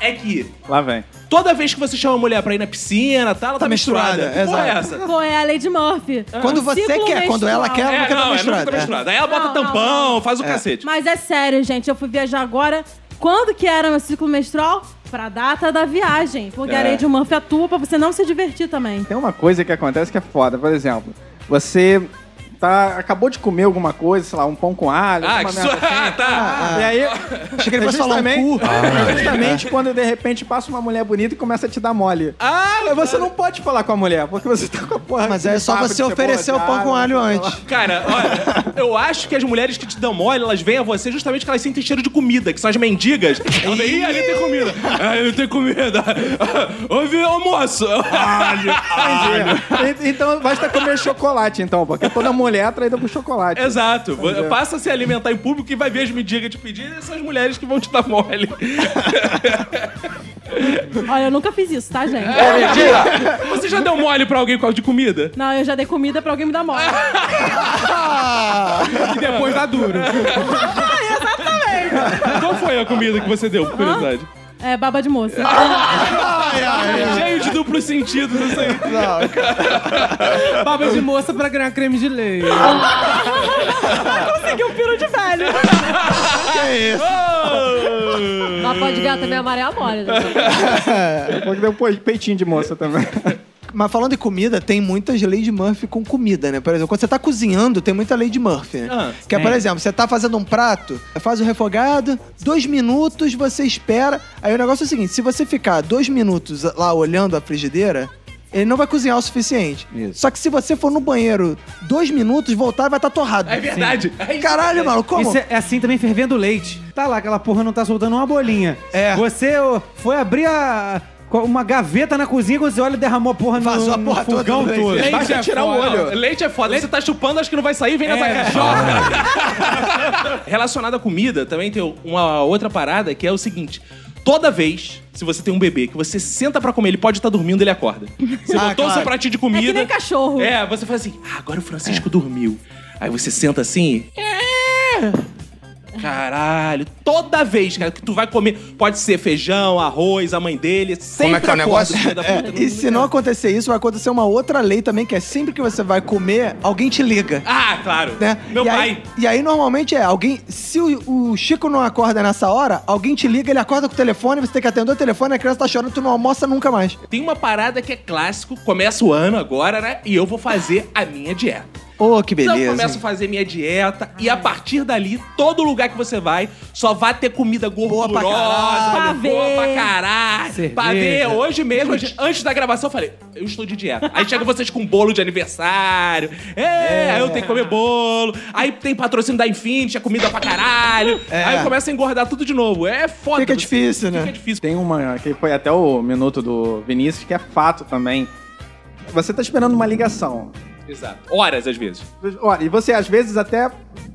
É que Lá vem. Toda vez que você chama a mulher pra ir na piscina, tá, ela tá, Tá menstruada. menstruada, Que porra é exato. essa? Pô, é a de Murphy. Quando Um você ciclo quer, quando ela menstrual. quer, ela É, nunca tá não, é nunca menstruada. tá É. menstruada. Aí ela bota Não, não, tampão, faz o cacete. Mas é sério, gente. Eu fui viajar agora. Quando que era meu ciclo menstrual? Pra data da viagem. Porque a lei de Murphy atua pra você não se divertir também. Tem uma coisa que acontece que é foda. Por exemplo, você tá, acabou de comer alguma coisa, sei lá, um pão com alho, Ah, alguma que merda sua... assim. Ah, tá. E aí, Achei que ele é fosse falar um justamente, cu. é justamente quando de repente passa uma mulher bonita e começa a te dar mole. Ah, Aí você não pode falar com a mulher, porque você tá com a porra. Mas é só você oferecer o pão com alho antes. Cara, olha, eu acho que as mulheres que te dão mole, elas vêm a você justamente porque elas sentem cheiro de comida, que são as mendigas. Elas vêm, Ih, ali tem comida. Ah, ali tem comida. Ouve, almoço. Alho, alho. Então basta comer chocolate, então, porque toda mulher é atraída por chocolate. Exato. Passa a se alimentar em público e vai ver as mendigas te pedir, e são as mulheres que vão te dar mole. Olha, eu nunca fiz isso, tá, gente? Você já deu mole pra alguém por causa de comida? Não, eu já dei comida pra alguém me dar mole. E depois dá duro. exatamente. Qual foi a comida que você deu, por curiosidade? É, baba de moça. Cheio de duplos sentidos isso aí. Baba de moça pra ganhar creme de leite. Conseguiu um piro de velho. Mas pode ganhar também a maré mole. Né? Pode dar um peitinho de moça também. Mas falando em comida, tem muitas leis de Murphy com comida, né? Por exemplo, quando você tá cozinhando, tem muita lei de Murphy, né? Ah, que é, por exemplo, você tá fazendo um prato, faz o refogado, dois minutos, você espera. Aí o negócio é o seguinte: se você ficar dois minutos lá olhando a frigideira, ele não vai cozinhar o suficiente. Isso. Só que se você for no banheiro dois minutos, voltar, vai estar torrado. É verdade. É. Caralho, mano, como? Isso é, é assim também fervendo leite. Tá lá, aquela porra não tá soltando uma bolinha. É. Você foi abrir a- uma gaveta na cozinha, quando você olha, derramou a porra no, Vazou a no porra toda fogão do leite. todo. Leite Basta é tirar o foda. olho. Não, Leite é foda. Você tá chupando, acho que não vai sair, vem nessa caixa. Relacionado à comida, também tem uma outra parada que é o seguinte. Toda vez, se você tem um bebê que você senta pra comer, ele pode estar dormindo, ele acorda. Você Ah, botou o seu claro. pratinho de É comida. que nem cachorro. É, você faz assim, ah, agora o Francisco dormiu. Aí você senta assim. É. Caralho, toda vez, cara, que tu vai comer, pode ser feijão, arroz, a mãe dele, sempre é que é o negócio? É, puta, e se não acontecer isso, vai acontecer uma outra lei também, que é sempre que você vai comer, alguém te liga. Ah, claro. né? Meu e pai. Aí, e aí, normalmente, é alguém. Se o, o Chico não acorda nessa hora, alguém te liga, ele acorda com o telefone, você tem que atender o telefone, a criança tá chorando, tu não almoça nunca mais. Tem uma parada que é clássico, começa o ano agora, né? E eu vou fazer a minha dieta. Ô, que Então eu beleza. começo a fazer minha dieta e a partir dali, todo lugar que você vai, só vai ter comida gordurosa, pra caralho. Pra boa ver. pra caralho. Cerveja. Pra ver, hoje mesmo, hoje- antes da gravação, eu falei, eu estou de dieta. Aí chega vocês com bolo de aniversário. É, aí eu tenho que comer bolo. Aí tem patrocínio da Infinity, é comida pra caralho. É. Aí começa a engordar tudo de novo. É foda. Fica você- difícil, né? Fica difícil. Tem uma que foi até o minuto do Vinícius, que é fato também. Você tá esperando uma ligação. Exato. Horas, às vezes. Olha, e você às vezes até.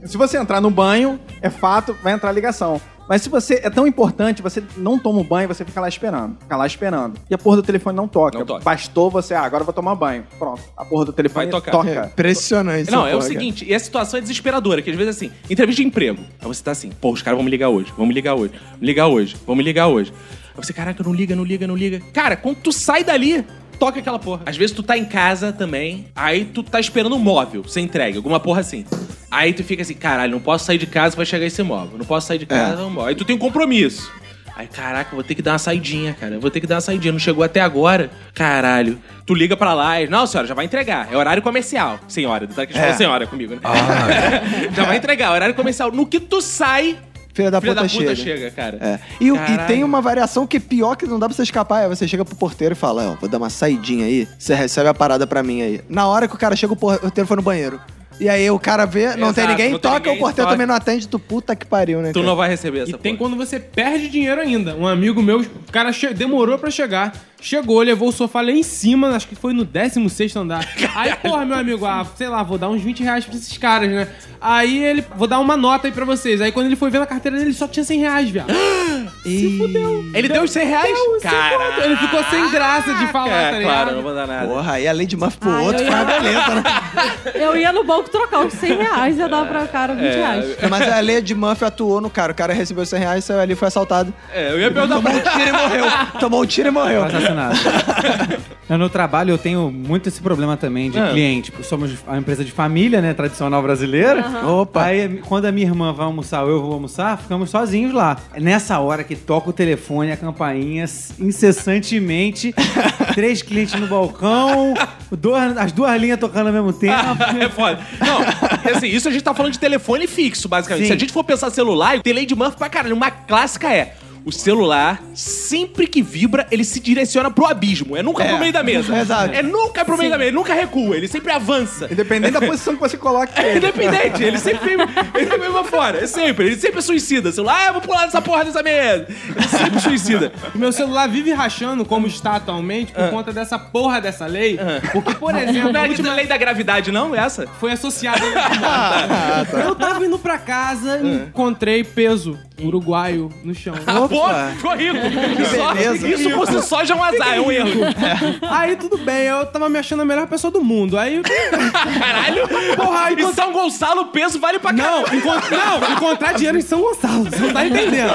Se você entrar no banho, é fato, vai entrar a ligação. Mas se você é tão importante, você não toma o banho, você fica lá esperando. Fica lá esperando. E a porra do telefone não toca. Não toca. Bastou você, ah, agora eu vou tomar banho. Pronto. A porra do telefone Vai tocar. toca. É, impressionante. Não, é o seguinte, e a situação é desesperadora, que às vezes assim, entrevista de emprego. Aí você tá assim, pô, os caras vão me ligar hoje, vão me ligar hoje, me ligar hoje, vão me ligar hoje. Aí você, caraca, não liga, não liga, não liga. Cara, quando tu sai dali, toca aquela porra. Às vezes tu tá em casa também, aí tu tá esperando um móvel ser entregue, alguma porra assim. Aí tu fica assim, caralho, não posso sair de casa, vai chegar esse móvel. Não posso sair de casa, vai um móvel. Aí tu tem um compromisso. Aí, caraca, vou ter que dar uma saidinha, cara. Eu Vou ter que dar uma saidinha. Não chegou até agora. Caralho. Tu liga pra lá e. Não, senhora, já vai entregar. É horário comercial. Senhora, tá que a gente É. senhora comigo, né? já vai entregar, horário comercial. No que tu sai, Filha da filha puta, da puta chega. chega, cara. É. E, o- e tem uma variação que é pior que não dá pra você escapar. É você chega pro porteiro e fala, ó, vou dar uma saidinha aí, você recebe a parada pra mim aí. Na hora que o cara chega, o porteiro foi no banheiro. E aí o cara vê, não tem Exato, ninguém, não tem toca, ninguém, o porteiro toca. também não atende, tu puta que pariu, né? Tu cara? não vai receber essa E tem porra. quando você perde dinheiro ainda. Um amigo meu, o cara che- demorou pra chegar. Chegou, levou o sofá lá em cima, acho que foi no 16 andar. Aí, porra, meu amigo, ah, sei lá, vou dar uns 20 reais pra esses caras, né? Aí ele, vou dar uma nota aí pra vocês. Aí quando ele foi ver na carteira dele, ele só tinha 100 reais, viado. Se fudeu. Ele deu os 100 reais? Cara, ele ficou sem graça de falar, tá ligado? claro, não vou dar nada. Porra, aí a lei de Murphy pro Ai, outro eu foi uma ia- beleza, né? Eu ia no banco trocar uns 100 reais e ia dar pra cara 20 reais. Mas a lei de Murphy atuou no cara. O cara recebeu 100 reais, saiu ali, foi assaltado. É, eu ia perguntar Tomou um tiro e morreu. Tomou um tiro e morreu. Assassinado. No trabalho eu tenho muito esse problema também de Ah. cliente. porque Somos uma empresa de família, né? Tradicional brasileira. Opa. Aí quando a minha irmã vai almoçar ou eu vou almoçar, ficamos sozinhos lá. É nessa hora que toca o telefone, a campainha, incessantemente. três clientes no balcão, duas- as duas linhas tocando ao mesmo tempo. é foda. Não, assim, isso a gente tá falando de telefone fixo, basicamente. Sim. Se a gente for pensar celular, tem de Murphy pra caralho. Uma clássica é. O celular, sempre que vibra, ele se direciona pro abismo. É nunca É. pro meio da mesa. Exato. É nunca pro meio da mesa. Ele nunca recua. Ele sempre avança. Independente da posição que você coloca É ele. independente, ele sempre ele sempre vai fora, é sempre, ele sempre é suicida. Celular, ah, eu vou pular dessa porra dessa mesa. Ele sempre suicida. O meu celular vive rachando como está atualmente por conta dessa porra dessa lei. Porque, por exemplo, Não a é última a lei da gravidade, não? Essa? foi associada. Eu tava indo pra casa, encontrei peso. uruguaio no chão. Pô, ficou rico. Só- beleza. isso por si só já é um azar, é um erro. Aí tudo bem, eu tava me achando a melhor pessoa do mundo. Aí. Caralho. Porra, aí Em São Gonçalo, o peso vale pra Não, caralho. encont- não, encontrar dinheiro em São Gonçalo, você não tá entendendo.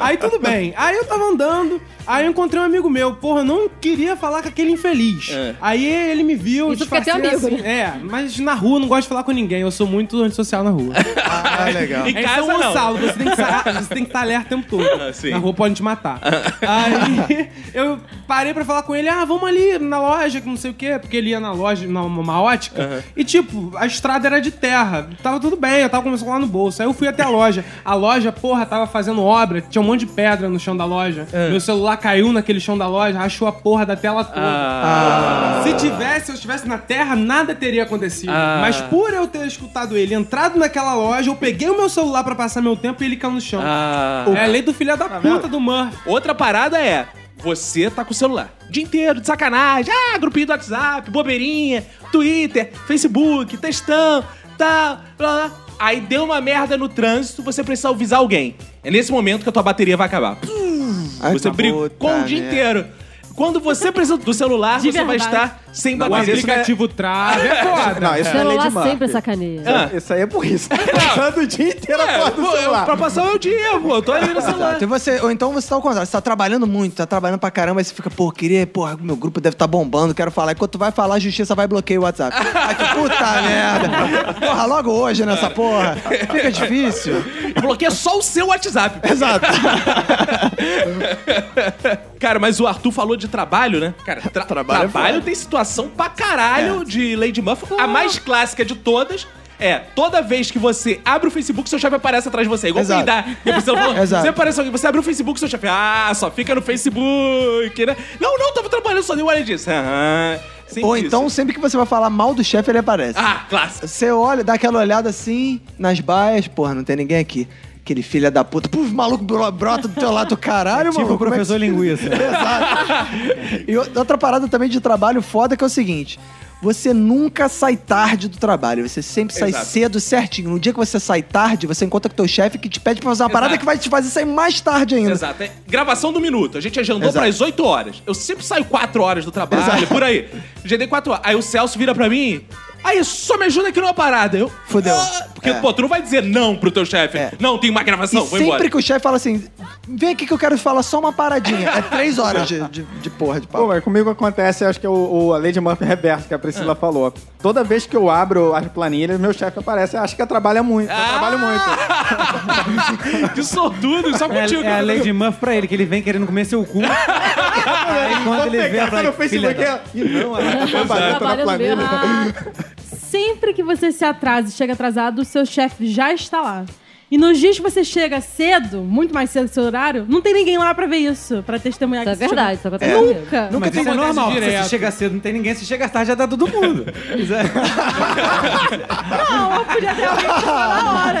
Aí tudo bem. Aí eu tava andando, aí eu encontrei um amigo meu, porra, eu não queria falar com aquele infeliz. É. Aí ele me viu, Isso porque é teu disfarcei amigo, assim. É, mas na rua eu não gosto de falar com ninguém, eu sou muito antissocial na rua. Ah, legal. Em É em casa, São não. Gonçalo, você tem, que estar, você tem que estar alerta o tempo todo. Ah, sim. Na rua pode te matar. Aí eu parei pra falar com ele, ah, vamos ali na loja, que não sei o quê, porque ele ia na loja, numa ótica. E tipo, a estrada era de terra. Tava tudo bem, eu tava com o meu celular no bolso. Aí eu fui até a loja. A loja, porra, tava fazendo obra, tinha um monte de pedra no chão da loja. Meu celular caiu naquele chão da loja, rachou a porra da tela toda. Ah. Se tivesse, se eu estivesse na terra, nada teria acontecido. Ah. Mas por eu ter escutado ele, entrado naquela loja, eu peguei o meu celular pra passar meu tempo e ele caiu no chão. Ah. É a lei do filho da puta do Murphy. Outra parada é. Você tá com o celular o dia inteiro, de sacanagem. Ah, grupinho do WhatsApp, bobeirinha, Twitter, Facebook, textão, tal, blá, blá. Aí deu uma merda no trânsito, você precisa avisar alguém. É nesse momento que a tua bateria vai acabar. Ai, Você que brigou puta o dia merda. inteiro. Quando você precisa do celular, De você vai verdade. estar sem O bateria. Isso não é- aplicativo trave é foda. Não, isso não é lei de Celular Murphy. sempre sacaneia. Ah. Isso aí é burrice. Tá passando o dia inteiro a É, porta do pô, eu- celular. pra passar o meu dia, pô. Eu tô ali no celular. Exato. E você, ou então você tá ao contrário, você tá trabalhando muito, tá trabalhando pra caramba, aí você fica, pô, queria, porra, meu grupo deve estar bombando, quero falar. E quando tu vai falar, a justiça vai bloquear o WhatsApp. Ai, que puta merda. Porra, logo hoje nessa porra. Fica difícil. Bloqueia só o seu WhatsApp. Exato. Cara, mas o Arthur falou de trabalho, né? Cara, tra- Trabalho trabalho, é tem situação pra caralho de Lady Murphy. A mais clássica de todas é, toda vez que você abre o Facebook, seu chefe aparece atrás de você. Igual Exato. cuidar. Priscila falou, Exato. Você aparece alguém, você abre o Facebook, seu chefe, ah, só fica no Facebook, né? Não, não, tava trabalhando, só deu olha disso. Aham. Sempre Ou isso. então, sempre que você vai falar mal do chefe, ele aparece. Ah, clássico. Você olha, dá aquela olhada assim, nas baias, porra, não tem ninguém aqui. Aquele filho da puta, puf, maluco bro- brota do teu lado, caralho, Tipo mano. o professor linguiça. Exato. E outra parada também de trabalho foda que é o seguinte. Você nunca sai tarde do trabalho, você sempre sai Exato. cedo certinho. No dia que você sai tarde, você encontra com o teu chefe que te pede pra fazer uma Exato. parada que vai te fazer sair mais tarde ainda. Exato. É gravação do minuto. A gente agendou Exato. para as 8 horas. Eu sempre saio 4 horas do trabalho, Exato. por aí. Agendei 4 horas. Aí o Celso vira pra mim. Aí, só me ajuda aqui numa parada. Eu. Fudeu. "Ah", porque, É. pô, tu não vai dizer não pro teu chefe. É. Não, tem uma gravação, e vou sempre embora. que o chefe fala assim, vem aqui que eu quero falar só uma paradinha. É três horas de, de, de porra de Pô, pau. mas comigo acontece, acho que é o, o- a Lady Murphy reverso que a Priscila Ah. falou. Toda vez que eu abro as planilhas, meu chefe aparece. Acha que eu trabalho muito. Eu trabalho muito. que sortudo, só É, contigo. é a Lady Muff pra ele, que ele vem querendo comer seu cu. Aí quando ele vê, pegar fala, no filha Facebook e... Ih, não, ela tá trabalhando, tô na planilha. Sempre que você se atrasa e chega atrasado, o seu chefe já está lá. E nos dias que você chega cedo, muito mais cedo do seu horário, não tem ninguém lá pra ver isso, pra testemunhar Isso é que você verdade, isso acontece. Nunca. Nunca Mas Mas isso é normal, direto. se chega cedo não tem ninguém, se chega tarde já dá todo mundo. Isso é- Não, eu podia ter alguém que chegou na hora.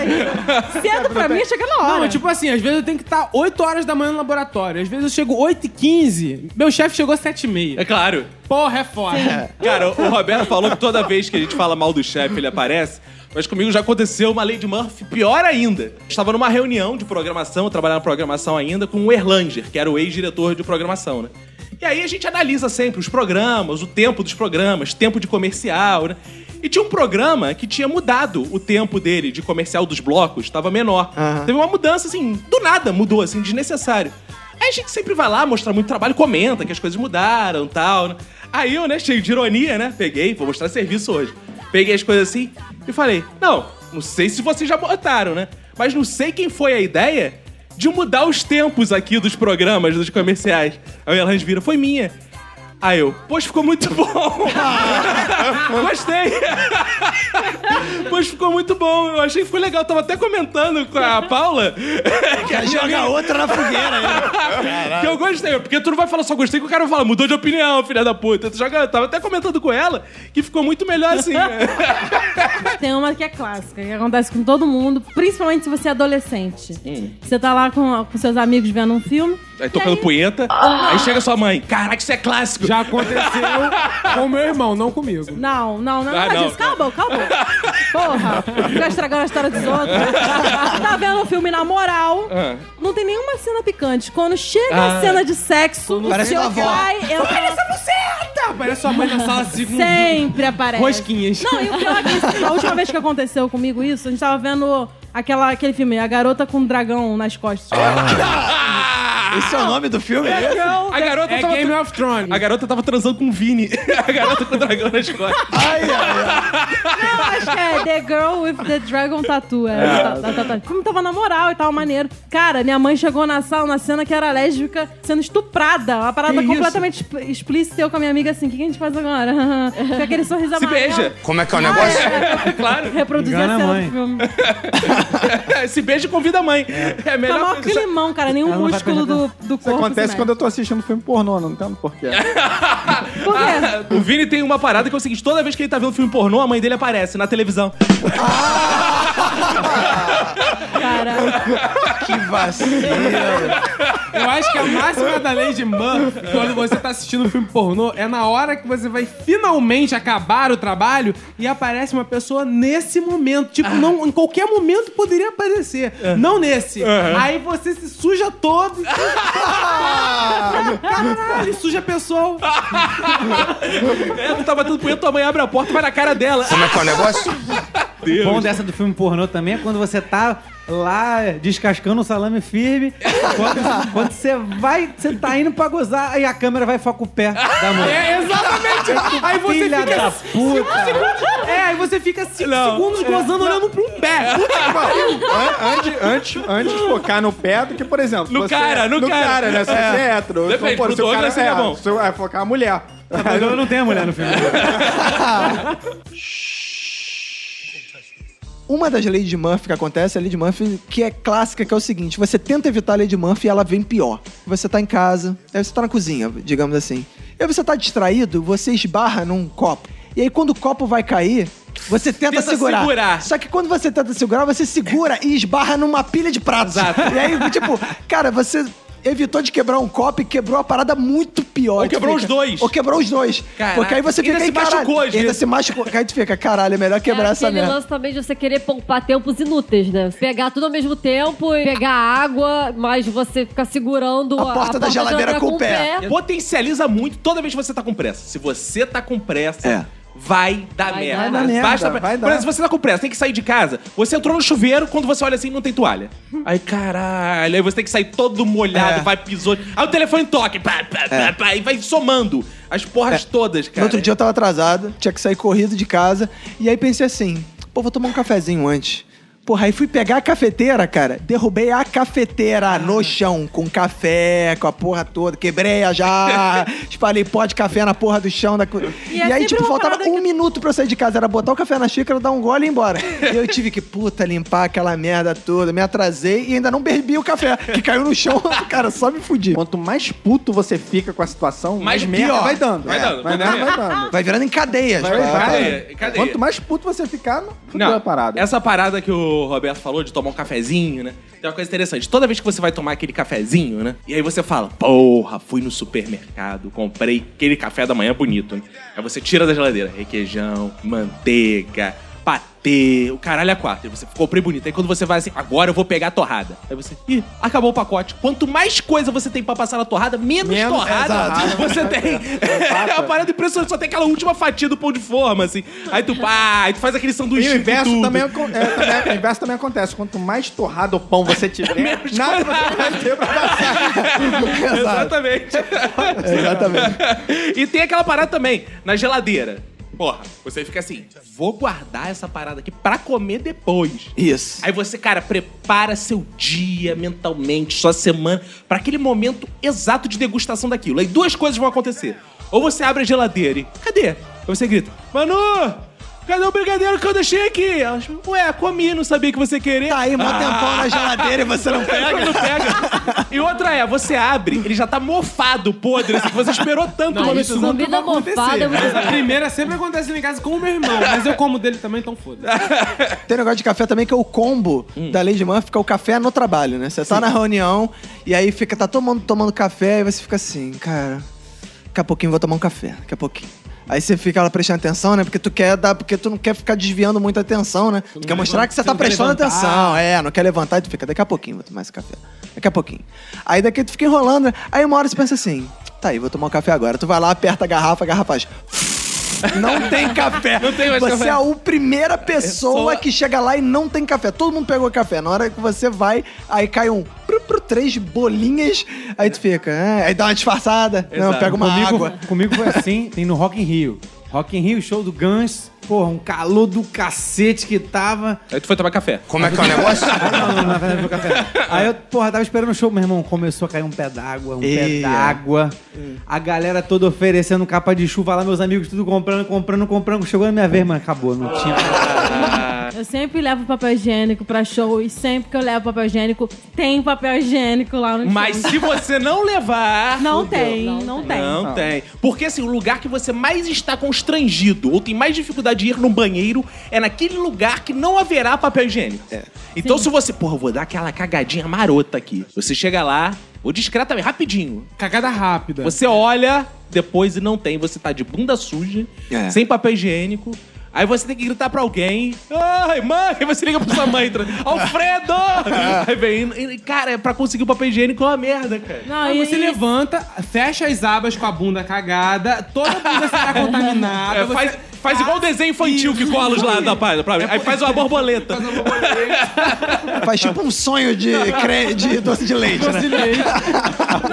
Cedo pra mim é chegar na hora. Não, tipo assim, às vezes eu tenho que estar 8 horas da manhã no laboratório. Às vezes eu chego 8 e 15 Meu chefe chegou às 7 e meia. É claro. Porra, é foda. Cara, o Roberto falou que toda vez que a gente fala mal do chefe, ele aparece. Mas comigo já aconteceu uma Lady Murphy pior ainda. Estava numa reunião de programação, eu trabalhava na programação ainda, com o Erlanger, que era o ex-diretor de programação, né? E aí a gente analisa sempre os programas, o tempo dos programas, tempo de comercial, né? E tinha um programa que tinha mudado o tempo dele de comercial dos blocos, estava menor. Aham. Teve uma mudança, assim, do nada mudou, assim, desnecessário. Aí a gente sempre vai lá mostrar muito trabalho, comenta que as coisas mudaram e tal, né? Aí eu, né, cheio de ironia, né, peguei, vou mostrar serviço hoje. Peguei as coisas assim e falei, não, não sei se vocês já botaram, né? Mas não sei quem foi a ideia de mudar os tempos aqui dos programas, dos comerciais. Aí Elange vira, foi minha. Aí eu, pois ficou muito bom. Gostei. pois ficou muito bom. Eu achei que ficou legal. Eu tava até comentando com a Paula. que a Joga outra na fogueira. né? que eu gostei, porque tu não vai falar só gostei que o cara fala, mudou de opinião, filha da puta. Tu joga, eu tava até comentando com ela que ficou muito melhor assim. Tem uma que é clássica, que acontece com todo mundo, principalmente se você é adolescente. Você tá lá com, com seus amigos vendo um filme, Aí tocando punheta. Aí chega sua mãe. Caraca, isso é clássico. Já aconteceu com meu irmão, não comigo. Não, não, não, Ah, não, disso. Calma, calma. Porra, fica estragando a história dos outros. tá vendo o filme na moral. Ah. Não tem nenhuma cena picante. Quando chega Ah. a cena de sexo, Parece seu pai entra... Parece sua mãe na sala assim com Sempre aparece. rosquinhas. Não, e o pior é que a última vez que aconteceu comigo isso, a gente tava vendo aquela, aquele filme, A Garota com um Dragão nas costas. Esse é o nome do filme? The Girl, A garota É tava. Game of Thrones. A garota tava transando com o Vini. A garota com o dragão nas costas. Ai, ai, ai. Não, acho que é The Girl with the Dragon Tattoo. É, tá, tá, tá, tá. O filme tava na moral e tal, maneiro. Cara, minha mãe chegou na sala, na cena que era lésbica, sendo estuprada. Uma parada Que completamente exp- explícita. Eu com a minha amiga assim, o que, que a gente faz agora? Com aquele sorriso Se amarelo. beija. Como é que é o negócio? Claro. Reproduzir a Engana a cena mãe. do filme. Se beija e convida a mãe. É, Tá melhor maior coisa. climão, cara. Nenhum Ela não vai músculo do, do Isso corpo. acontece se quando eu mexe. tô assistindo filme pornô, não entendo porquê. Por quê? O Vini tem uma parada que é o seguinte: toda vez que ele tá vendo filme pornô, a mãe dele aparece na televisão. Cara, Que vacilo. Eu acho que a máxima da lei de Murphy, quando você tá assistindo um filme pornô, é na hora que você vai finalmente acabar o trabalho e aparece uma pessoa nesse momento. Tipo, não, em qualquer momento poderia aparecer. Não nesse. Aí você se suja todo. e suja- Caralho, suja a pessoa. É, tu tá batendo punheta, tua mãe abre a porta e vai na cara dela. Como é que é o negócio? O bom dessa do filme pornô também é quando você tá lá descascando o salame firme. Quando, você vai, você tá indo pra gozar, aí a câmera vai focar o pé da mulher. É, exatamente. Aí você Filha fica. da puta. É, aí você fica 5 Não. segundos gozando olhando pro pé. An- antes, antes, antes de focar no pé do que, por exemplo... No você- cara, no cara. né? Se você é hétero. Depende, pô, pro se o Douglas cara seria é, bom. se é focar a mulher. Mas eu não tenho mulher no filme. Uma das leis de Murphy que acontece é a lei de Murphy que é clássica, que é o seguinte: você tenta evitar a lei de Murphy e ela vem pior. Você tá em casa, aí você tá na cozinha, digamos assim. E aí você tá distraído, você esbarra num copo. E aí quando o copo vai cair, você tenta, Tenta segurar. segurar. Só que quando você tenta segurar, você segura e esbarra numa pilha de pratos. Exato. E aí, tipo, cara, você evitou de quebrar um copo e quebrou a parada muito pior. Ou quebrou os dois. Ou quebrou os dois. Caraca. Porque aí você Ainda fica se aí, caralho. machucou, às Ainda vezes. se machucou. Aí tu fica, caralho, é melhor quebrar é essa aquele merda. lance também de você querer poupar tempos inúteis, né? Pegar tudo ao mesmo tempo e pegar água, mas você ficar segurando A porta da geladeira com o pé. Potencializa muito toda vez que você tá com pressa. Se você tá com pressa, É. vai dar Vai merda. dar merda, Basta vai Por dar. exemplo, se você tá com pressa, tem que sair de casa. Você entrou no chuveiro, quando você olha assim, não tem toalha. Aí, caralho, aí você tem que sair todo molhado, É. vai pisou. Aí o telefone toca, pá, pá, pá, pá, e vai somando as porras todas, cara. No outro dia eu tava atrasado, tinha que sair corrido de casa. E aí pensei assim, pô, vou tomar um cafezinho antes. Porra, aí fui pegar a cafeteira, cara. Derrubei a cafeteira no chão, com café, com a porra toda. Quebrei a jarra, espalhei pó de café na porra do chão. Da... E, E é aí, sempre tipo, faltava um que- minuto pra eu sair de casa. Era botar o café na xícara, dar um gole e ir embora. E eu tive que, puta, limpar aquela merda toda. Me atrasei e ainda não bebi o café, que caiu no chão. Cara, só me fudi. Quanto mais puto você fica com a situação, Mais mais, merda pior. vai dando. Vai É, dando, Vai, dando. vai dando. Vai virando em cadeias. Vai, vai. Cadeia, cadeia. Quanto mais puto você ficar, fudeu Não, a parada. essa parada que o Roberto falou de tomar um cafezinho, né? Tem uma coisa interessante. Toda vez que você vai tomar aquele cafezinho, né? E aí você fala, porra, fui no supermercado, comprei aquele café da manhã bonito, né? Aí você tira da geladeira requeijão, manteiga, patê, o caralho a quatro. Aí você comprei bonito. Aí quando você vai assim, agora eu vou pegar a torrada. Aí você, ih, acabou o pacote. Quanto mais coisa você tem pra passar na torrada, menos, Menos, torrada exato. você tem. É uma parada impressionante. Só tem aquela última fatia do pão de forma, assim. Aí tu, pá, aí tu faz aquele E sanduíche. o inverso também, é, também- o inverso também acontece. Quanto mais torrado o pão você tiver, Menos nada você vai ter pra passar. Exatamente. Exatamente. e tem aquela parada também, na geladeira. Porra, você fica assim, vou guardar essa parada aqui pra comer depois. Isso. Aí você, cara, prepara seu dia mentalmente, sua semana, pra aquele momento exato de degustação daquilo. Aí duas coisas vão acontecer. Ou você abre a geladeira e. Cadê? Aí você grita: Manu! Cadê o brigadeiro que eu deixei aqui? Ela, Ué, comi, não sabia que você queria. Tá aí, mó Ah. tempão na geladeira e você não pega. Não pega. E outra é, você abre, ele já tá mofado, podre, assim, que você esperou tanto Não, momento. isso nunca Comida vai acontecer. mofada muito A primeira sempre acontece lá em casa com o meu irmão, mas eu como dele também, então foda. Tem um negócio de café também que é o combo da Lady Murphy, que é o café no trabalho, né? Você tá na reunião e aí fica, tá todo mundo tomando café e você fica assim, cara, daqui a pouquinho eu vou tomar um café, daqui a pouquinho. Aí você fica lá prestando atenção, né? Porque tu quer dar, porque tu não quer ficar desviando muita atenção, né? Tu, quer mostrar que você tá prestando atenção. É, não quer levantar e tu fica, daqui a pouquinho vou tomar esse café. Daqui a pouquinho. Aí daqui tu fica enrolando, né? Aí uma hora você pensa assim, tá aí, vou tomar um café agora. Tu vai lá, aperta a garrafa, a garrafa faz. Não tem café. Não tem mais você café. é a primeira pessoa Pessoa- que chega lá e não tem café. Todo mundo pegou café. Na hora que você vai, aí cai um pru, pru, três bolinhas, aí tu fica, ah, aí dá uma disfarçada. Não, Exato. pega uma comigo, água. comigo foi assim, tem no Rock in Rio. Rock in Rio, show do Guns. Porra, um calor do cacete que tava. Aí tu foi tomar café. Como é que é o negócio? Ah, não, não, verdade, meu café. Aí eu, porra, tava esperando o show, meu irmão. Começou a cair um pé d'água, um pé Eia. d'água. A galera toda oferecendo capa de chuva lá, meus amigos tudo comprando, comprando, comprando. Chegou na minha vez, mas acabou, não tinha. Eu sempre levo papel higiênico pra show e sempre que eu levo papel higiênico, tem papel higiênico lá no Mas show. se você não levar. Não tem, não, tem. Não tem. Porque assim, o lugar que você mais está constrangido ou tem mais dificuldade de ir no banheiro é naquele lugar que não haverá papel higiênico. Então se você, porra, eu vou dar aquela cagadinha marota aqui. Você chega lá, ou discretamente, rapidinho. Cagada rápida. Você olha depois e não tem, você tá de bunda suja, É. sem papel higiênico. Aí você tem que gritar pra alguém. Ai, mãe! Aí você liga pra sua mãe. tra- Alfredo! Aí vem. e, Cara, é pra conseguir o papel higiênico é uma merda, cara. Não, Aí e, você e- levanta, fecha as abas com a bunda cagada, toda a bunda será contaminada. É, você- faz, faz igual o desenho infantil que cola os lá da página. pra- Aí faz uma borboleta. Faz tipo um sonho de, cre... de doce de leite, né?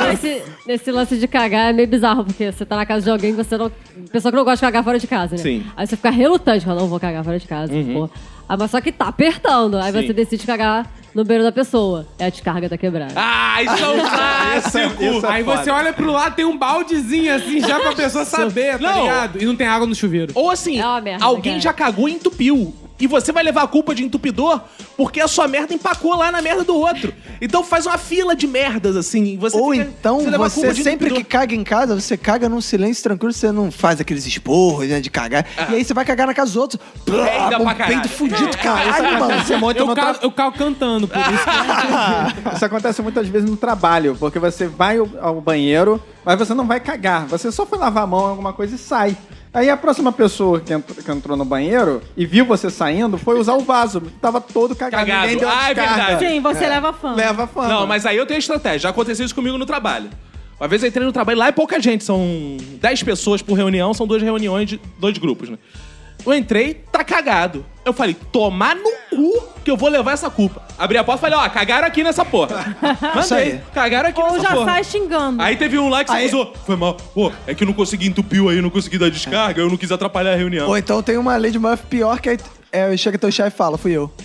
Nesse, nesse lance de cagar é meio bizarro, porque você tá na casa de alguém que você não. Pessoa que não gosta de cagar fora de casa, né? Sim. Aí você fica relutante, fala, não vou cagar fora de casa, pô. Ah, mas só que tá apertando. Aí Sim. você decide cagar no banheiro da pessoa. É a descarga tá quebrada. Ah, isso é um clássico! isso é Aí foda. você olha pro lado, tem um baldezinho assim, já pra pessoa saber, tá Não. ligado? E não tem água no chuveiro. Ou assim, É uma merda, alguém cara. já cagou e entupiu. E você vai levar a culpa de entupidor porque a sua merda empacou lá na merda do outro. Então faz uma fila de merdas, assim. Você Ou fica- então leva a você, de sempre que caga em casa, você caga num silêncio tranquilo, você não faz aqueles esporros, né, de cagar. E aí você vai cagar na casa dos outros. Peida Plá, pra um caralho. peido fudido, caralho, mano. Você monta Eu cago, eu cago cantando, por isso que Isso acontece muitas vezes no trabalho, porque você vai ao, ao banheiro, mas você não vai cagar. Você só foi lavar a mão, alguma coisa e sai. Aí a próxima pessoa que entrou, que entrou no banheiro e viu você saindo foi usar o vaso. Tava todo cagado. Cagado. Ninguém deu Ah, é descarga. verdade. Sim, você leva fama. Leva fama. Não, mas aí eu tenho estratégia. Já aconteceu isso comigo no trabalho. Uma vez eu entrei no trabalho, lá é pouca gente, são 10 pessoas por reunião, são duas reuniões de dois grupos, né? Eu entrei, tá cagado. Eu falei, tomar no cu que eu vou levar essa culpa. Abri a porta e falei, ó, cagaram aqui nessa porra. Mandei, aí. cagaram aqui Ou nessa já porra. sai xingando. Aí teve um lá que se Aí- usou. Foi mal. Pô, é que eu não consegui entupiu aí, eu não consegui dar descarga, eu não quis atrapalhar a reunião. Ou então tem uma Lady Murphy pior que aí é, chega teu chefe e fala, fui eu.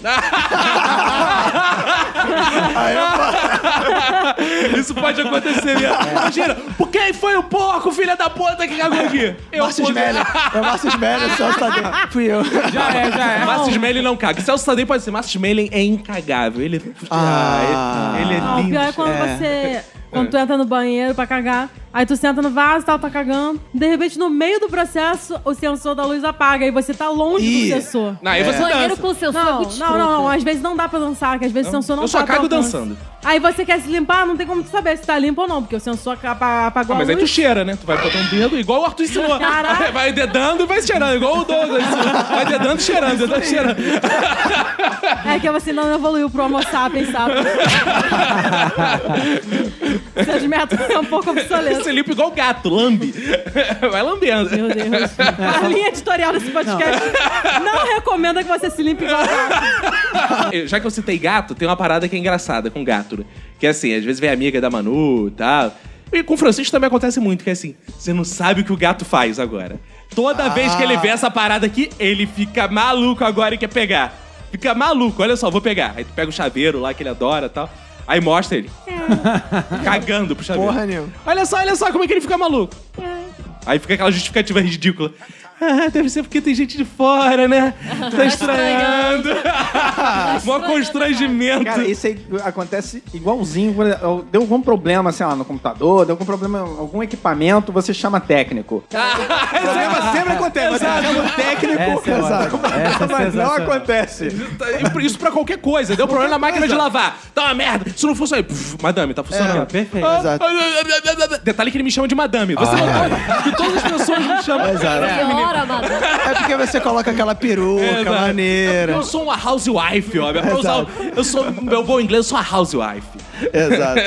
Isso pode acontecer mesmo. Imagina, por quem foi o porco, filha da puta, que cagou aqui? Eu, Márcio pô, Smeller. É o Márcio Smeller, Celso Tadeu. Fui eu. já é, já é. Márcio Smelling não caga. Celso Tadei pode ser. Márcio Smelling é incagável. Ele, Ah. ele, ele é Não, o lindo. pior é quando É. você. Quando tu entra no banheiro pra cagar, aí tu senta no vaso e tal, tá cagando. De repente, no meio do processo, o sensor da luz apaga e você tá longe Ih. do sensor. Não, aí você Banheiro dança. com o seu Não, não, não, não. Às vezes não dá pra dançar, que às vezes o sensor não eu só tá cago dançando. Aí você quer se limpar, não tem como tu saber se tá limpo ou não, porque o sensor apa- apagou Ah, mas a aí tu luz. cheira, né? Tu vai botar um dedo, igual o Arthur ensinou. Caraca. Vai dedando e vai cheirando, igual o Douglas ensinou. Vai dedando e cheirando, dedando e cheirando. É que você não evoluiu pro Homo sapiens, sabe? Seus métodos são um pouco obsoletos. Você limpa igual gato, lambe. Vai lambendo. Meu Deus. A linha editorial desse podcast não, recomenda que você se limpe igual gato. Já que eu citei gato, tem uma parada que é engraçada com gato. Né? Que assim, às vezes vem amiga da Manu e tal. E com o Francisco também acontece muito, que é assim, você não sabe o que o gato faz agora. Toda vez que ele vê essa parada aqui, ele fica maluco agora e quer pegar. Fica maluco, olha só, vou pegar. Aí tu pega o chaveiro lá que ele adora e tal. Aí mostra ele. Cagando pro chaveiro. Porra. Olha só, olha só como é que ele fica maluco. Aí fica aquela justificativa ridícula. Ah, deve ser porque tem gente de fora, né? Tá estranhando. Mó constrangimento. Cara, isso aí acontece igualzinho. Deu algum problema, sei lá, no computador, deu algum problema em algum equipamento, você chama técnico. Problema sempre acontece. Você chama técnico, Essa é. Essa é mas não acontece. Isso pra qualquer coisa. Deu problema na máquina de lavar. Tá uma merda. Se não funciona, puf, madame, tá funcionando. É, perfeito. Ah, Exato. ah, ah, ah, ah. Detalhe que ele me chama de madame. Você notou que todas as pessoas me chamam. Exato. Madame. É porque você coloca aquela peruca Exato. maneira. Eu sou uma housewife, ó. Pra usar, o- eu sou, meu bom inglês, eu sou uma housewife. Exato.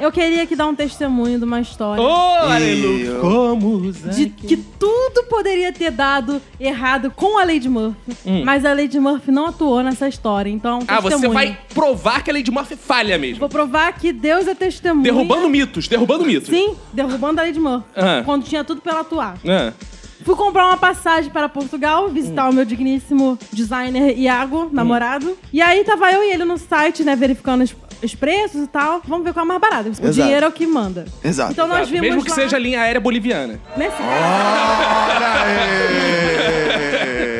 Eu queria aqui dar um testemunho de uma história. Oh, aleluia. Como usar? De que tudo poderia ter dado errado com a Lady Murphy. Mas a Lady Murphy não atuou nessa história. Então, um Ah, você testemunho. vai provar que a Lady Murphy falha mesmo. Vou provar que Deus é testemunha. Derrubando mitos, derrubando mitos. Sim, derrubando a Lady Murphy. Ah. Quando tinha tudo pra ela atuar. Ah. Fui comprar uma passagem para Portugal, visitar o meu digníssimo designer Iago, namorado. E aí tava eu e ele no site, né, verificando os, os preços e tal. Vamos ver qual é mais barato. O Exato. dinheiro é o que manda. Exato. Então nós vimos Mesmo que lá- seja a linha aérea boliviana. Nesse,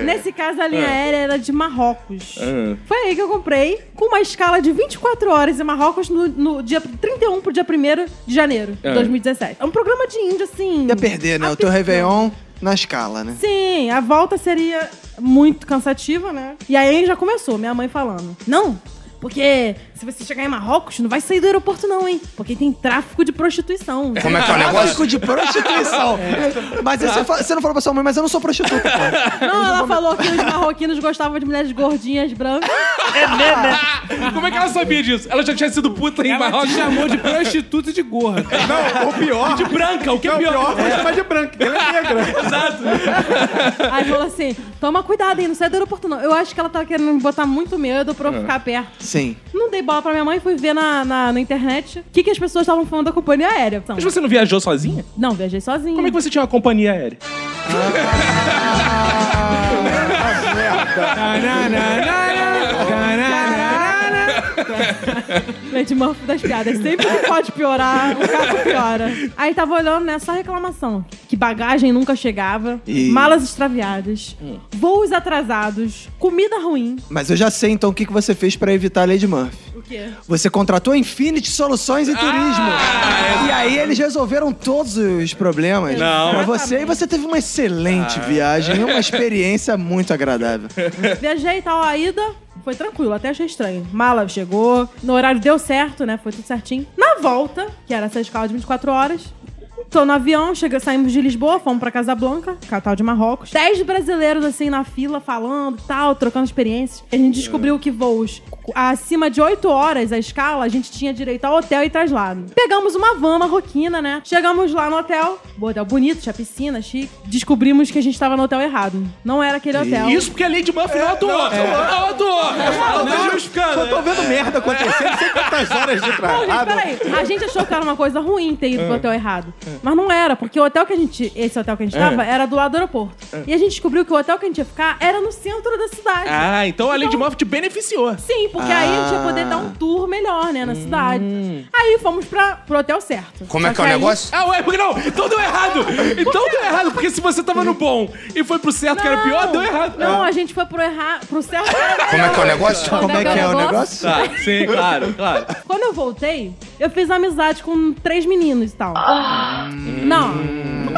nesse caso, a linha aérea era de Marrocos. Ah. Foi aí que eu comprei, com uma escala de 24 horas em Marrocos no, no dia 31 pro dia 1 de janeiro de Ah. 2017. É um programa de índio, assim... Ia perder, né? O teu. Réveillon na escala, né? Sim, a volta seria muito cansativa, né? E aí já começou, minha mãe falando. Não, porque se você chegar em Marrocos, não vai sair do aeroporto não, hein? Porque tem tráfico de prostituição. Como é que é o negócio? Tráfico de prostituição. Mas aí você, você não falou pra sua mãe, mas eu não sou prostituta, pô. Não, ela falou que os marroquinos gostavam de mulheres gordinhas, brancas. Como é que ela sabia disso? Ela já tinha sido puta em Ela Marrocos. te chamou de prostituta e de gorda. Não, o pior. De branca, o que é Não, o pior? pior foi chamar de porque ela é negra. Exato. Aí falou assim: toma cuidado aí, não sai do aeroporto não. Eu acho que ela tava querendo me botar muito medo pra eu ficar perto. Sim. Não dei bola pra minha mãe, fui ver na, na, na internet o que, que as pessoas estavam falando da companhia aérea. Mas você não viajou sozinha? Não, viajei sozinha. Como é que você tinha uma companhia aérea? Lady Murphy das piadas. Sempre que pode piorar, o caco piora. Aí tava olhando, né? Só reclamação. Que bagagem nunca chegava, Ih. malas extraviadas, voos atrasados, comida ruim. Mas eu já sei, então, o que que você fez pra evitar a Lady Murphy. O quê? Você contratou a Infinity Soluções em Turismo. E aí eles resolveram todos os problemas Não. pra você. E você teve uma excelente viagem e uma experiência muito agradável. Viajei e tal, a ida foi tranquilo, até achei estranho. Mala chegou, no horário deu certo, né? Foi tudo certinho. Na volta, que era essa escala de 24 horas, tô no avião, chega, saímos de Lisboa, fomos pra Casablanca, capital de Marrocos. Dez brasileiros, assim, na fila, falando e tal, trocando experiências. A gente descobriu que voos acima de 8 horas a escala, a gente tinha direito ao hotel e traslado. Pegamos uma van marroquina, né? Chegamos lá no hotel, um hotel bonito, tinha piscina, chique. Descobrimos que a gente tava no hotel errado. Não era aquele hotel. Isso porque a Lady Murphy não atuou. Não atuou. Ela tá justificando. Só tô vendo merda acontecendo, não sei quantas horas de Não, gente, trabalho. peraí. A gente achou que era uma coisa ruim ter ido pro hotel errado. Mas não era, porque o hotel que a gente. Esse hotel que a gente tava era do lado do aeroporto. E a gente descobriu que o hotel que a gente ia ficar era no centro da cidade. Ah, então a Lady Murphy te beneficiou. Sim, porque aí a gente ia poder dar um tour melhor, né, na cidade. Aí fomos pra, pro hotel certo. Como é que é o aí- negócio? Ah, ué, porque não, então deu errado. Então deu errado, porque se você tava no bom e foi pro certo que era Não. pior, deu errado. Não, a gente foi pro, erra... pro certo. Como é que é o negócio? Como é que é o negócio? Tá, sim, claro, claro. Quando eu voltei, eu fiz amizade com três meninos e tal. Não.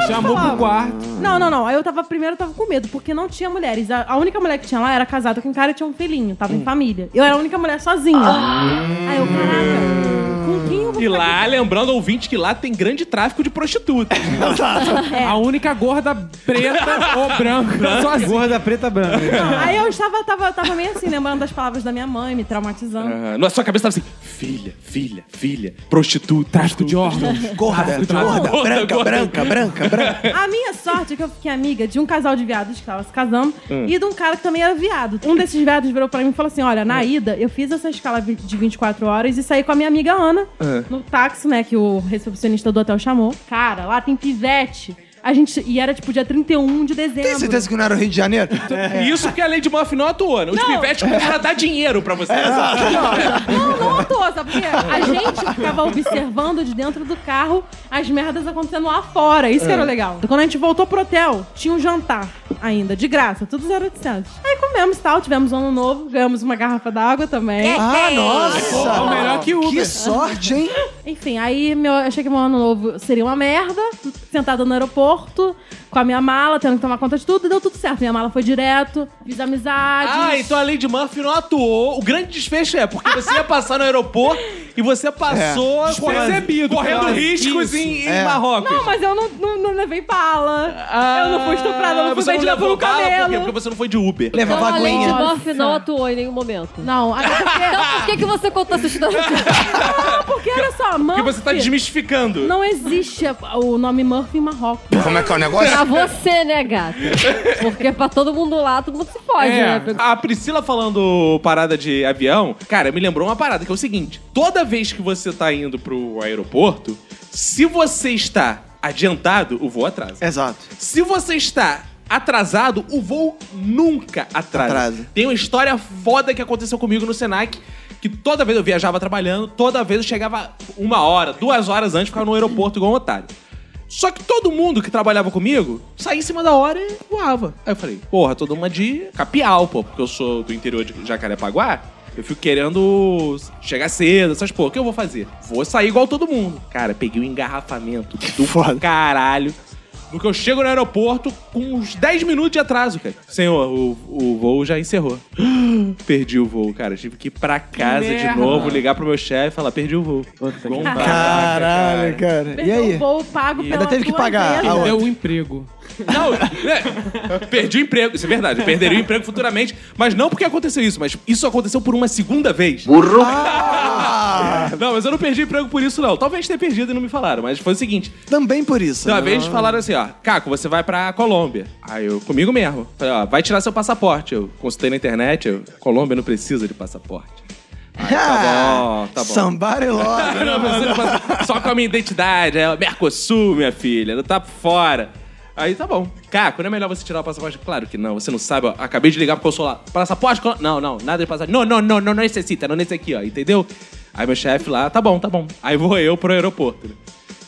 Chamou pro quarto. Não, não, não. Aí eu tava, primeiro eu tava com medo, porque não tinha mulheres. A, a única mulher que tinha lá era casada com um cara e tinha um filhinho, tava em família. Eu era a única mulher sozinha. Aí eu, caraca, com quem eu vou E ficar lá, lembrando ouvinte que lá tem grande tráfico de prostitutas. A única gorda preta ou branca. Sozinha. Gorda preta branca. Aí eu estava, tava, tava meio assim, lembrando das palavras da minha mãe, me traumatizando. Ah, na sua cabeça tava assim: filha, filha, filha, prostituta. Tráfico de órgãos. Gorda, gorda, Gorda, branca, branca, branca, branca. A minha sorte é que eu fiquei amiga de um casal de viados que tava se casando Hum. e de um cara que também era viado. Um desses viados virou pra mim e falou assim: Olha, na ida eu fiz essa escala de 24 horas e saí com a minha amiga Ana Hum. no táxi, né? Que o recepcionista do hotel chamou. Cara, lá tem pivete. A gente, e era tipo dia 31 de dezembro. Tem certeza que não era o Rio de Janeiro? E Isso porque a Lady Murphy não atuou, né? Os pivetes começaram a dar dinheiro pra você. Não, não à toa, sabe por quê? A gente ficava observando de dentro do carro as merdas acontecendo lá fora. Isso que era legal. Quando a gente voltou pro hotel, tinha um jantar ainda, de graça, tudo 0800. Aí comemos tal, tivemos um ano novo, ganhamos uma garrafa d'água também. Ah, nossa! Pô, melhor que Uber. Que sorte, hein? Enfim, aí meu, eu achei que meu ano novo seria uma merda, sentada no aeroporto, com a minha mala, tendo que tomar conta de tudo, e deu tudo certo. Minha mala foi direto, fiz amizades. Ah, então a Lady Murphy não atuou. O grande desfecho é porque você ia passar no aeroporto e você passou Despercebido, correndo claro. riscos Isso. em, em É. Marrocos. Não, mas eu não, não, não levei bala. eu não fui estuprada, eu não fui Ah, você vendida um bala Por quê? cabelo. Porque você não foi de Uber. Leva Então a Lady aguinha. Murphy não Nossa. atuou em nenhum momento. Não, até porque... Então por que, que você contou essa história? não, porque olha só, Murphy... Porque você tá desmistificando. Não existe o nome Murphy em Marrocos. Como é que é o negócio? pra você, né, gata? Porque pra todo mundo lá, todo mundo se É, né? a Priscila falando parada de avião, cara, me lembrou uma parada que é o seguinte: toda vez que você tá indo pro aeroporto, se você está adiantado, o voo atrasa. Exato. Se você está atrasado, o voo nunca atrasa. Atrasa. Tem uma história foda que aconteceu comigo no Senac. Que toda vez eu viajava trabalhando, toda vez eu chegava uma hora, duas horas antes, ficava no aeroporto igual um otário. Só que todo mundo que trabalhava comigo saía em cima da hora e voava. Aí eu falei, porra, toda uma de capial, pô, porque eu sou do interior de Jacarepaguá. Eu fico querendo chegar cedo, essas porra. O que eu vou fazer? Vou sair igual todo mundo. Cara, peguei um engarrafamento do Foda. caralho. No que eu chego no aeroporto com uns 10 minutos de atraso, cara. Senhor, o, o voo já encerrou. Perdi o voo, cara. Tive que ir pra casa de merda. novo, ligar pro meu chefe e falar, perdi o voo. Igual um babaca, Caralho, cara. E Perdeu aí? o voo pago pela Ainda teve que tua pagar vez. a outra. Deu um emprego. Não, é, perdi o emprego, isso é verdade. Eu perderia o emprego futuramente, mas não porque aconteceu isso, mas isso aconteceu por uma segunda vez. Burro. Ah, Não, mas eu não perdi o emprego por isso, não. Talvez tenha perdido e não me falaram, mas foi o seguinte. também por isso. Uma né? vez falaram assim, ó, Caco, você vai pra Colômbia. Aí eu, comigo mesmo. Falei, ó, vai tirar seu passaporte. Eu consultei na internet, eu, Colômbia não precisa de passaporte. Aí, tá bom, tá bom. Somebody love. Não precisa de passaporte. Só com a minha identidade, é o Mercosul, minha filha, não tá fora. Aí tá bom. Caco, não é melhor você tirar o passaporte? Claro que não, você não sabe, ó. Acabei de ligar pro consulado. Passaporte? Não, não, nada de passaporte. Não, não, não, não, não necessita, não nesse aqui, ó, entendeu? Aí meu chefe lá, tá bom, tá bom. Aí vou eu pro aeroporto. né?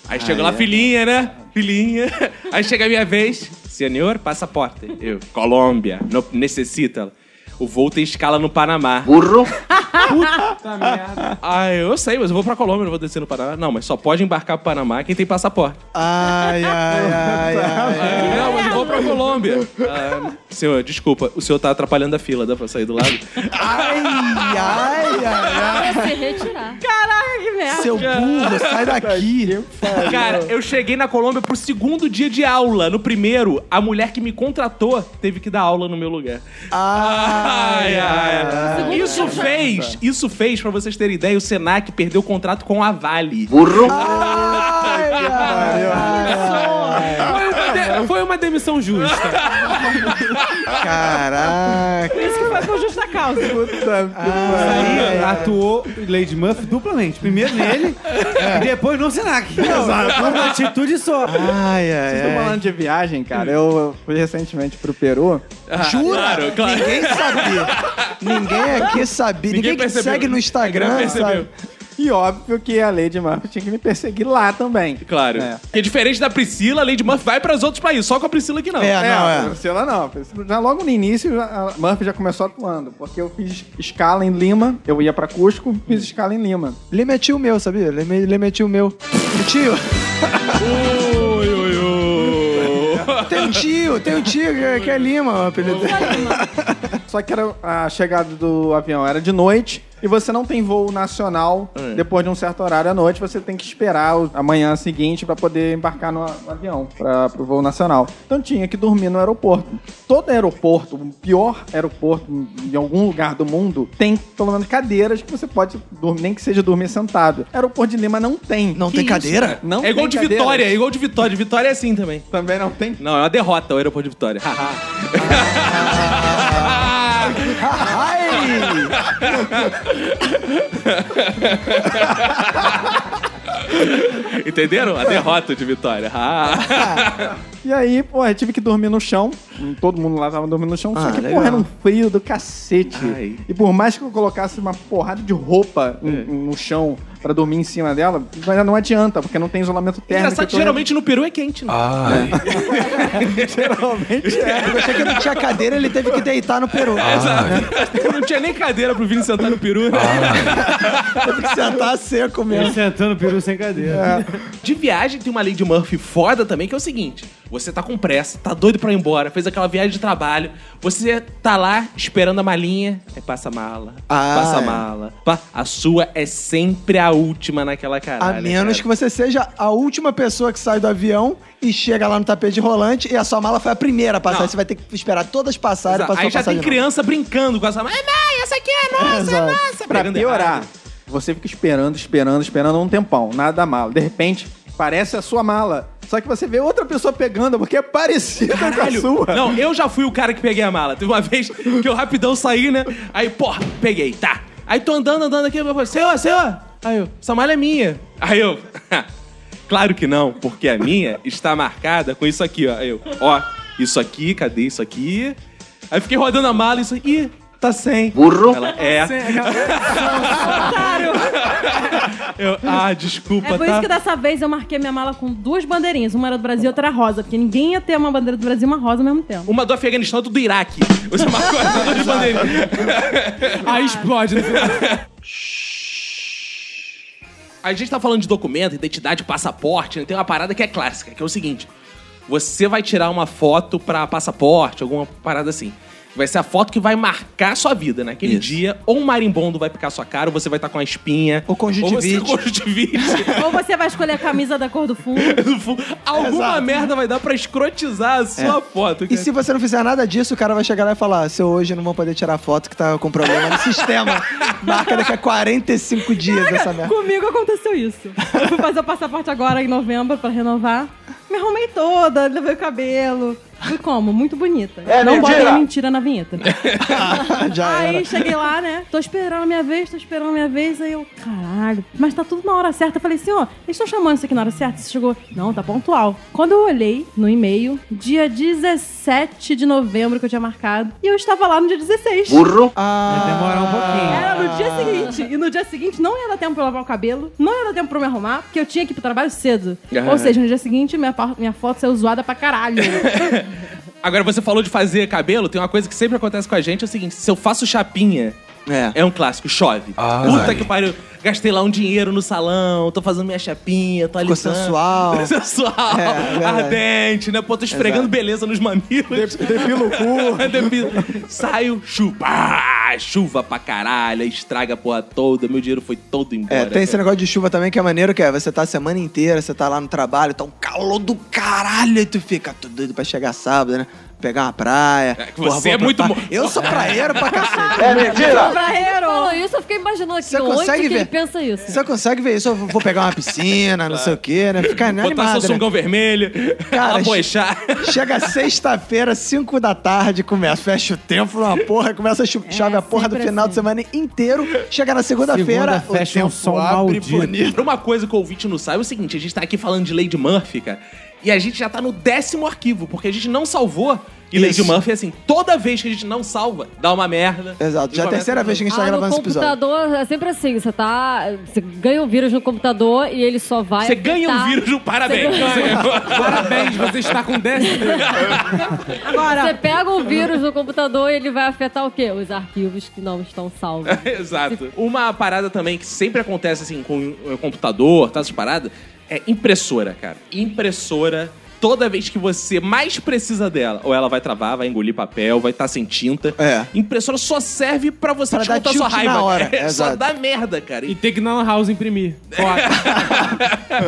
Aí chega lá, filhinha, né? Filhinha. Aí chega a minha vez. Senhor, passaporte. Eu, Colômbia, não necessita. O voo tem escala no Panamá. Burro. Puta merda. Ah, eu sei, mas eu vou pra Colômbia, não vou descer no Panamá. Não, mas só pode embarcar pro Panamá quem tem passaporte. Ai, ai, ai, ai, ai. Não, mas eu vou pra Colômbia. Ah, senhor, desculpa, o senhor tá atrapalhando a fila, dá pra sair do lado? Ai, ai, ai, ai. Pra se retirar. Que merda. Seu burro, sai daqui. Cara, eu cheguei na Colômbia pro segundo dia de aula. No primeiro, a mulher que me contratou teve que dar aula no meu lugar. Ai, ai, ai. Isso fez, isso fez, pra vocês terem ideia, o Senac perdeu o contrato com a Vale. Burro. Ai, ai, ai. Foi uma, de- foi uma demissão justa. Caraca. Isso que foi por justa causa. Aí atuou Lady Murphy duplamente. Primeiro nele e depois no Senac. Exato. Uma atitude só. Ai, ai, Vocês estão ai. falando de viagem, cara. Eu fui recentemente pro Peru. Jura? Claro, claro. Ninguém sabia. Ninguém aqui sabia. Ninguém, que percebeu. segue no Instagram, Ninguém percebeu. E óbvio que a Lady Murphy tinha que me perseguir lá também. Claro. É. Porque diferente da Priscila, a Lady Murphy vai para os outros países, só com a Priscila que não. É, É, não, a é. Priscila não. a Priscila Já logo no início, a Murphy já começou atuando. Porque eu fiz escala em Lima, eu ia pra Cusco, fiz escala em Lima. Ele é tio meu, sabia? Ele é- é tio meu. Tio, Oi, oi, oi. tem um tio, tem um tio que- que é Lima, o apelido. Só que era, a chegada do avião era de noite e você não tem voo nacional É. depois de um certo horário à noite. Você tem que esperar o- a manhã seguinte para poder embarcar no, no avião, para o voo nacional. Então tinha que dormir no aeroporto. Todo aeroporto, o pior aeroporto em algum lugar do mundo, tem pelo menos cadeiras que você pode dormir, nem que seja dormir sentado. Aeroporto de Lima não tem. Não Que tem isso, cadeira? Não é igual tem de cadeiras. Vitória, é igual de Vitória. De Vitória é assim também. Também não tem. Não, é uma derrota o aeroporto de Vitória. Ai! Entenderam? A derrota de Vitória. Ah. E aí, pô, eu tive que dormir no chão. Todo mundo lá tava dormindo no chão. só Ah, que, legal. porra, era um frio do cacete. Ai. E por mais que eu colocasse uma porrada de roupa É. no chão pra dormir em cima dela, mas não adianta, porque não tem isolamento térmico. Engraçado que então geralmente no peru é quente, né? Ai, geralmente é. Eu achei que não tinha cadeira, ele teve que deitar no peru. Exato. Não tinha nem cadeira pro Vini sentar no peru, né? Teve que sentar seco Ele mesmo. sentando o peru sem cadeira. De viagem tem uma lei de Murphy foda também, que é o seguinte: você tá com pressa, tá doido pra ir embora, fez aquela viagem de trabalho, você tá lá esperando a malinha, aí passa a mala, Ah, passa a é. mala. A sua é sempre a última naquela caralho. A menos que você seja a última pessoa que sai do avião e chega lá no tapete rolante e a sua mala foi a primeira a passar. Não. Você vai ter que esperar todas passarem pra sua Aí já passar tem criança brincando com essa mãe. Mãe, essa aqui é nossa, é, Exato. nossa. Pra Pegando piorar, errado. você fica esperando, esperando, esperando um tempão, nada da mala. De repente, parece a sua mala. Só que você vê outra pessoa pegando, porque é parecida com a Caralho. sua. Não, eu já fui o cara que peguei a mala. Teve uma vez que eu rapidão saí, né? Aí, porra, peguei, tá. Aí tô andando, andando aqui, senhor, senhor. Aí eu, essa mala é minha. Aí eu, claro que não, porque a minha está marcada com isso aqui, ó. Aí eu, ó, isso aqui, cadê isso aqui? Aí fiquei rodando a mala e isso aqui, tá sem. Burro. Ela, é. Eu, ah, desculpa, É por tá? isso que dessa vez eu marquei minha mala com duas bandeirinhas. Uma era do Brasil e outra era rosa. Porque ninguém ia ter uma bandeira do Brasil e uma rosa ao mesmo tempo. Uma do Afeganistão e outra do Iraque. Você marcou essas duas bandeirinhas. Aí explode no final. A gente tá falando de documento, identidade, passaporte, né? Tem uma parada que é clássica, que é o seguinte: você vai tirar uma foto pra passaporte, alguma parada assim. Vai ser a foto que vai marcar a sua vida naquele Isso. dia. Ou um marimbondo vai picar a sua cara, ou você vai estar com a espinha. Ou conjuntivite. Ou você conjuntivite. Ou você vai escolher a camisa da cor do fundo. No fundo, Alguma Exato. merda vai dar pra escrotizar a sua foto. E cara. se você não fizer nada disso, o cara vai chegar lá e falar: seu hoje não vão poder tirar foto que tá com problema no sistema. Marca daqui a 45 dias essa merda. Comigo aconteceu isso. Eu fui fazer o passaporte agora em novembro pra renovar. Me arrumei toda, levei o cabelo. Fui como? Muito bonita. É Não mentira! bota mentira na vinheta. Já Aí era. cheguei lá, né? Tô esperando a minha vez, tô esperando a minha vez. Aí eu, caralho, mas tá tudo na hora certa. Eu falei assim, ó, eles estão chamando isso aqui na hora certa? Você chegou? Não, tá pontual. Quando eu olhei no e-mail, dia 17 de novembro que eu tinha marcado, e eu estava lá no dia 16. Ah, Vai demorar um pouquinho. Era no dia seguinte. E no dia seguinte não ia dar tempo pra eu lavar o cabelo, não ia dar tempo pra eu me arrumar, porque eu tinha que ir pro trabalho cedo. Ah. Ou seja, no dia seguinte minha, pa- minha foto saiu zoada pra caralho. Agora, você falou de fazer cabelo, tem uma coisa que sempre acontece com a gente, é o seguinte, se eu faço chapinha, É. é um clássico, chove. Ah, Puta que pariu, gastei lá um dinheiro no salão, tô fazendo minha chapinha, tô Ficou alisando. sensual. sensual, É, verdade. ardente, né? Pô, tô esfregando Exato. beleza nos mamilos. Depila o cu. Depilo. Saio, chuva, ah, chuva pra caralho, estraga a porra toda, meu dinheiro foi todo embora. É, tem esse cara. negócio de chuva também que é maneiro, que é você tá a semana inteira, você tá lá no trabalho, tá um calor do caralho, e tu fica tudo doido pra chegar sábado, né? Pegar uma praia. É, que você é pra muito mo- Eu sou praieiro pra cacete. É mentira! Praeiro! Falou isso, eu fiquei imaginando aqui Você consegue que ver? ele pensa isso. Você consegue ver isso? Eu vou pegar uma piscina, não sei o quê, né? Ficar Botar animado, seu né? sungão vermelho, Cara, aboechar. Chega sexta-feira, 5 da tarde, começa, fecha o tempo uma porra, começa a cho- chove a porra do final de assim. semana inteiro. Chega na segunda-feira, Segunda fecha um tempo sol abre maldito. bonito. Uma coisa que o ouvinte não sabe é o seguinte: a gente tá aqui falando de Lady Murphy, cara, e a gente já tá no décimo arquivo, porque a gente não salvou. E Lady. Murphy, assim, toda vez que a gente não salva, dá uma merda. Exato, já é a terceira vez que a gente tá Ah, no gravando esse episódio. computador é sempre assim, você tá. Você ganha um vírus no computador e ele só vai. Você ganha um vírus, no parabéns. Você ganha. Parabéns, você está com 10. Agora, Você pega um vírus no computador e ele vai afetar o quê? Os arquivos que não estão salvos. Exato. Uma parada também que sempre acontece assim com o computador, tá essas paradas, é impressora, cara. Impressora. Toda vez que você mais precisa dela, ou ela vai travar, vai engolir papel, vai estar sem tinta. É. Impressora só serve pra você Pra dar descontar sua raiva. na hora, É, só dá merda, cara. E tem que ir na House imprimir.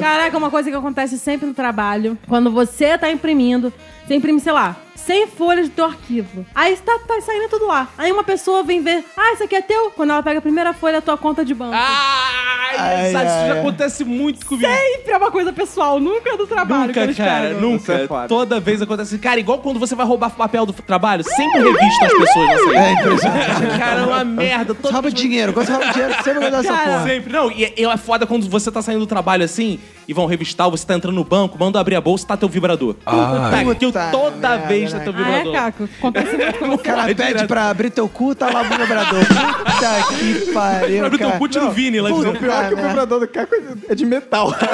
Caraca, uma coisa que acontece sempre no trabalho, quando você tá imprimindo, você imprime, sei lá, 100 folhas do teu arquivo. Aí tá, tá saindo tudo lá. Aí uma pessoa vem ver, ah, isso aqui é teu? Quando ela pega a primeira folha, é a tua conta de banco. Ai, Ai, Ai, isso ai, já ai. acontece muito comigo. Sempre é uma coisa pessoal, nunca é do trabalho. Nunca, cara, pegam. nunca. É foda. Toda vez acontece. Cara, igual quando você vai roubar papel do trabalho, sempre revista as pessoas na saída. É impressionante. Cara, é uma merda. Toda rouba dinheiro. Quando você rouba dinheiro, você sempre vai dar essa porra. Sempre. Não, e é, é foda quando você tá saindo do trabalho assim e vão revistar, você tá entrando no banco, manda abrir a bolsa tá teu vibrador. Ah. Que Puta toda merda, vez né? tá teu Ah, é, vibrador. Caco? Acontece muito com O cara É pede direto. pra abrir teu cu, tá lá o vibrador. Puta que pariu, pra abrir teu cu, tira o Vini lá dentro. Pior que o merda. vibrador do Caco é de metal.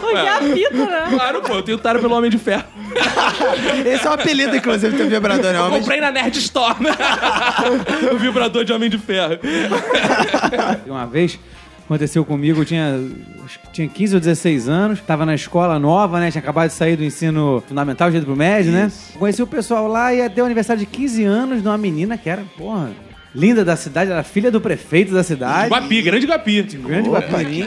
Porque é a fita, né? Claro, pô, eu tenho tara pelo Homem de Ferro. Esse é o apelido, inclusive, do vibrador, né? Eu Homem de- comprei na Nerd Store. o vibrador de Homem de Ferro. Uma vez aconteceu comigo, eu tinha, acho que tinha 15 ou 16 anos, tava na escola nova, né? Tinha acabado de sair do ensino fundamental, jeito pro médio, né? Conheci o pessoal lá e ia ter o aniversário de 15 anos de uma menina que era, porra, linda da cidade, era filha do prefeito da cidade. Guapi, grande Guapi. Grande Guapirim.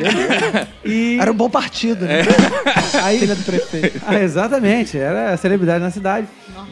E Era um bom partido, né? aí, Filha do prefeito. Ah, exatamente, era a celebridade na cidade.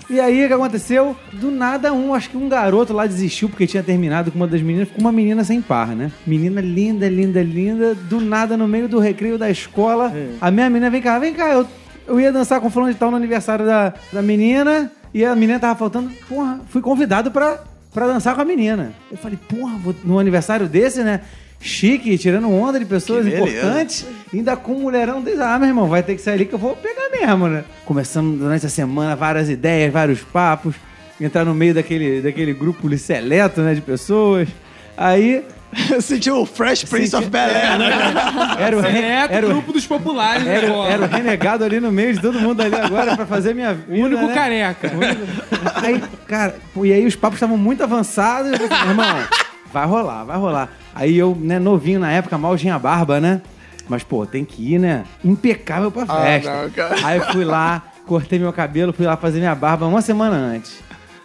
E aí o que aconteceu? Do nada, um, acho que um garoto lá desistiu porque tinha terminado com uma das meninas, ficou uma menina sem par, né? Menina linda, linda, linda. Do nada, no meio do recreio da escola, a minha menina, vem cá, vem cá, eu, eu ia dançar com fulano de tal no aniversário da, da menina, e a menina tava faltando, porra, fui convidado pra, pra dançar com a menina. Eu falei, porra, vou, no aniversário desse, né? Chique, tirando onda de pessoas Que beleza. importantes, ainda com um mulherão desse. Ah, meu irmão, vai ter que sair ali que eu vou pegar mesmo, né? Começamos durante a semana várias ideias, vários papos, entrar no meio daquele, daquele grupo seleto, né, de pessoas. Aí Sentiu o Fresh Prince of Bel-Air, né? era o, re- Seleto era o, grupo dos populares da era, o- era o renegado ali no meio de todo mundo ali agora pra fazer minha vida. O único né? careca. Aí, cara, e aí os papos estavam muito avançados. Falei irmão, vai rolar, vai rolar. Aí eu, né, novinho na época, mal tinha barba, né? Mas, pô, tem que ir, né? Impecável pra festa. não, cara. Aí eu fui lá, cortei meu cabelo, fui lá fazer minha barba uma semana antes.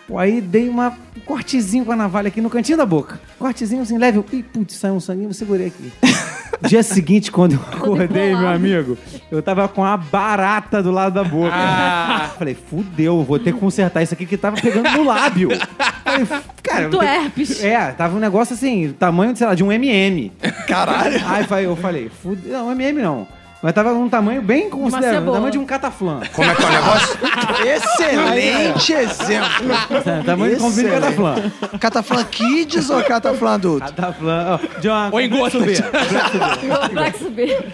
Pô, aí dei uma, um cortezinho com a navalha aqui no cantinho da boca. Cortezinho assim, leve. Ih, putz, saiu um sanguinho, eu segurei aqui. Dia seguinte, quando eu acordei, meu amigo, eu tava com a barata do lado da boca. Ah. Falei, fudeu, vou ter que consertar isso aqui que tava pegando no lábio. Falei, cara, Tu ter- herpes. É, tava um negócio assim, tamanho, sei lá, de um MM. Caralho. Aí eu falei, fudeu, não, MM não. Mas tava um tamanho bem considerável, tamanho de um cataflã. Como é que é o negócio? Excelente exemplo. tamanho de um cataflã. Cataflã Kids ou Cataflã adulto? Cataflã, ó, de uma... Ou em gota. Black subir.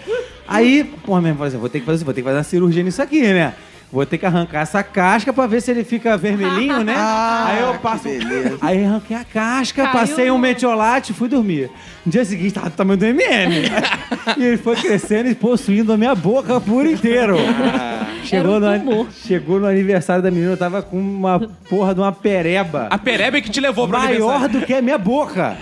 Aí, porra, mesmo, falei assim, vou ter que fazer, vou ter que fazer uma cirurgia nisso aqui, né? Vou ter que arrancar essa casca pra ver se ele fica vermelhinho, né? Ah, aí eu que passo. beleza. Aí arranquei a casca, Caiu passei um metiolate e fui dormir. No dia seguinte tava do tamanho do MM. e ele foi crescendo e possuindo a minha boca por inteiro. Chegou, Era um no, tumor. chegou no aniversário da menina, eu tava com uma porra de uma pereba. A pereba é que te levou pro Maior aniversário. do que a minha boca.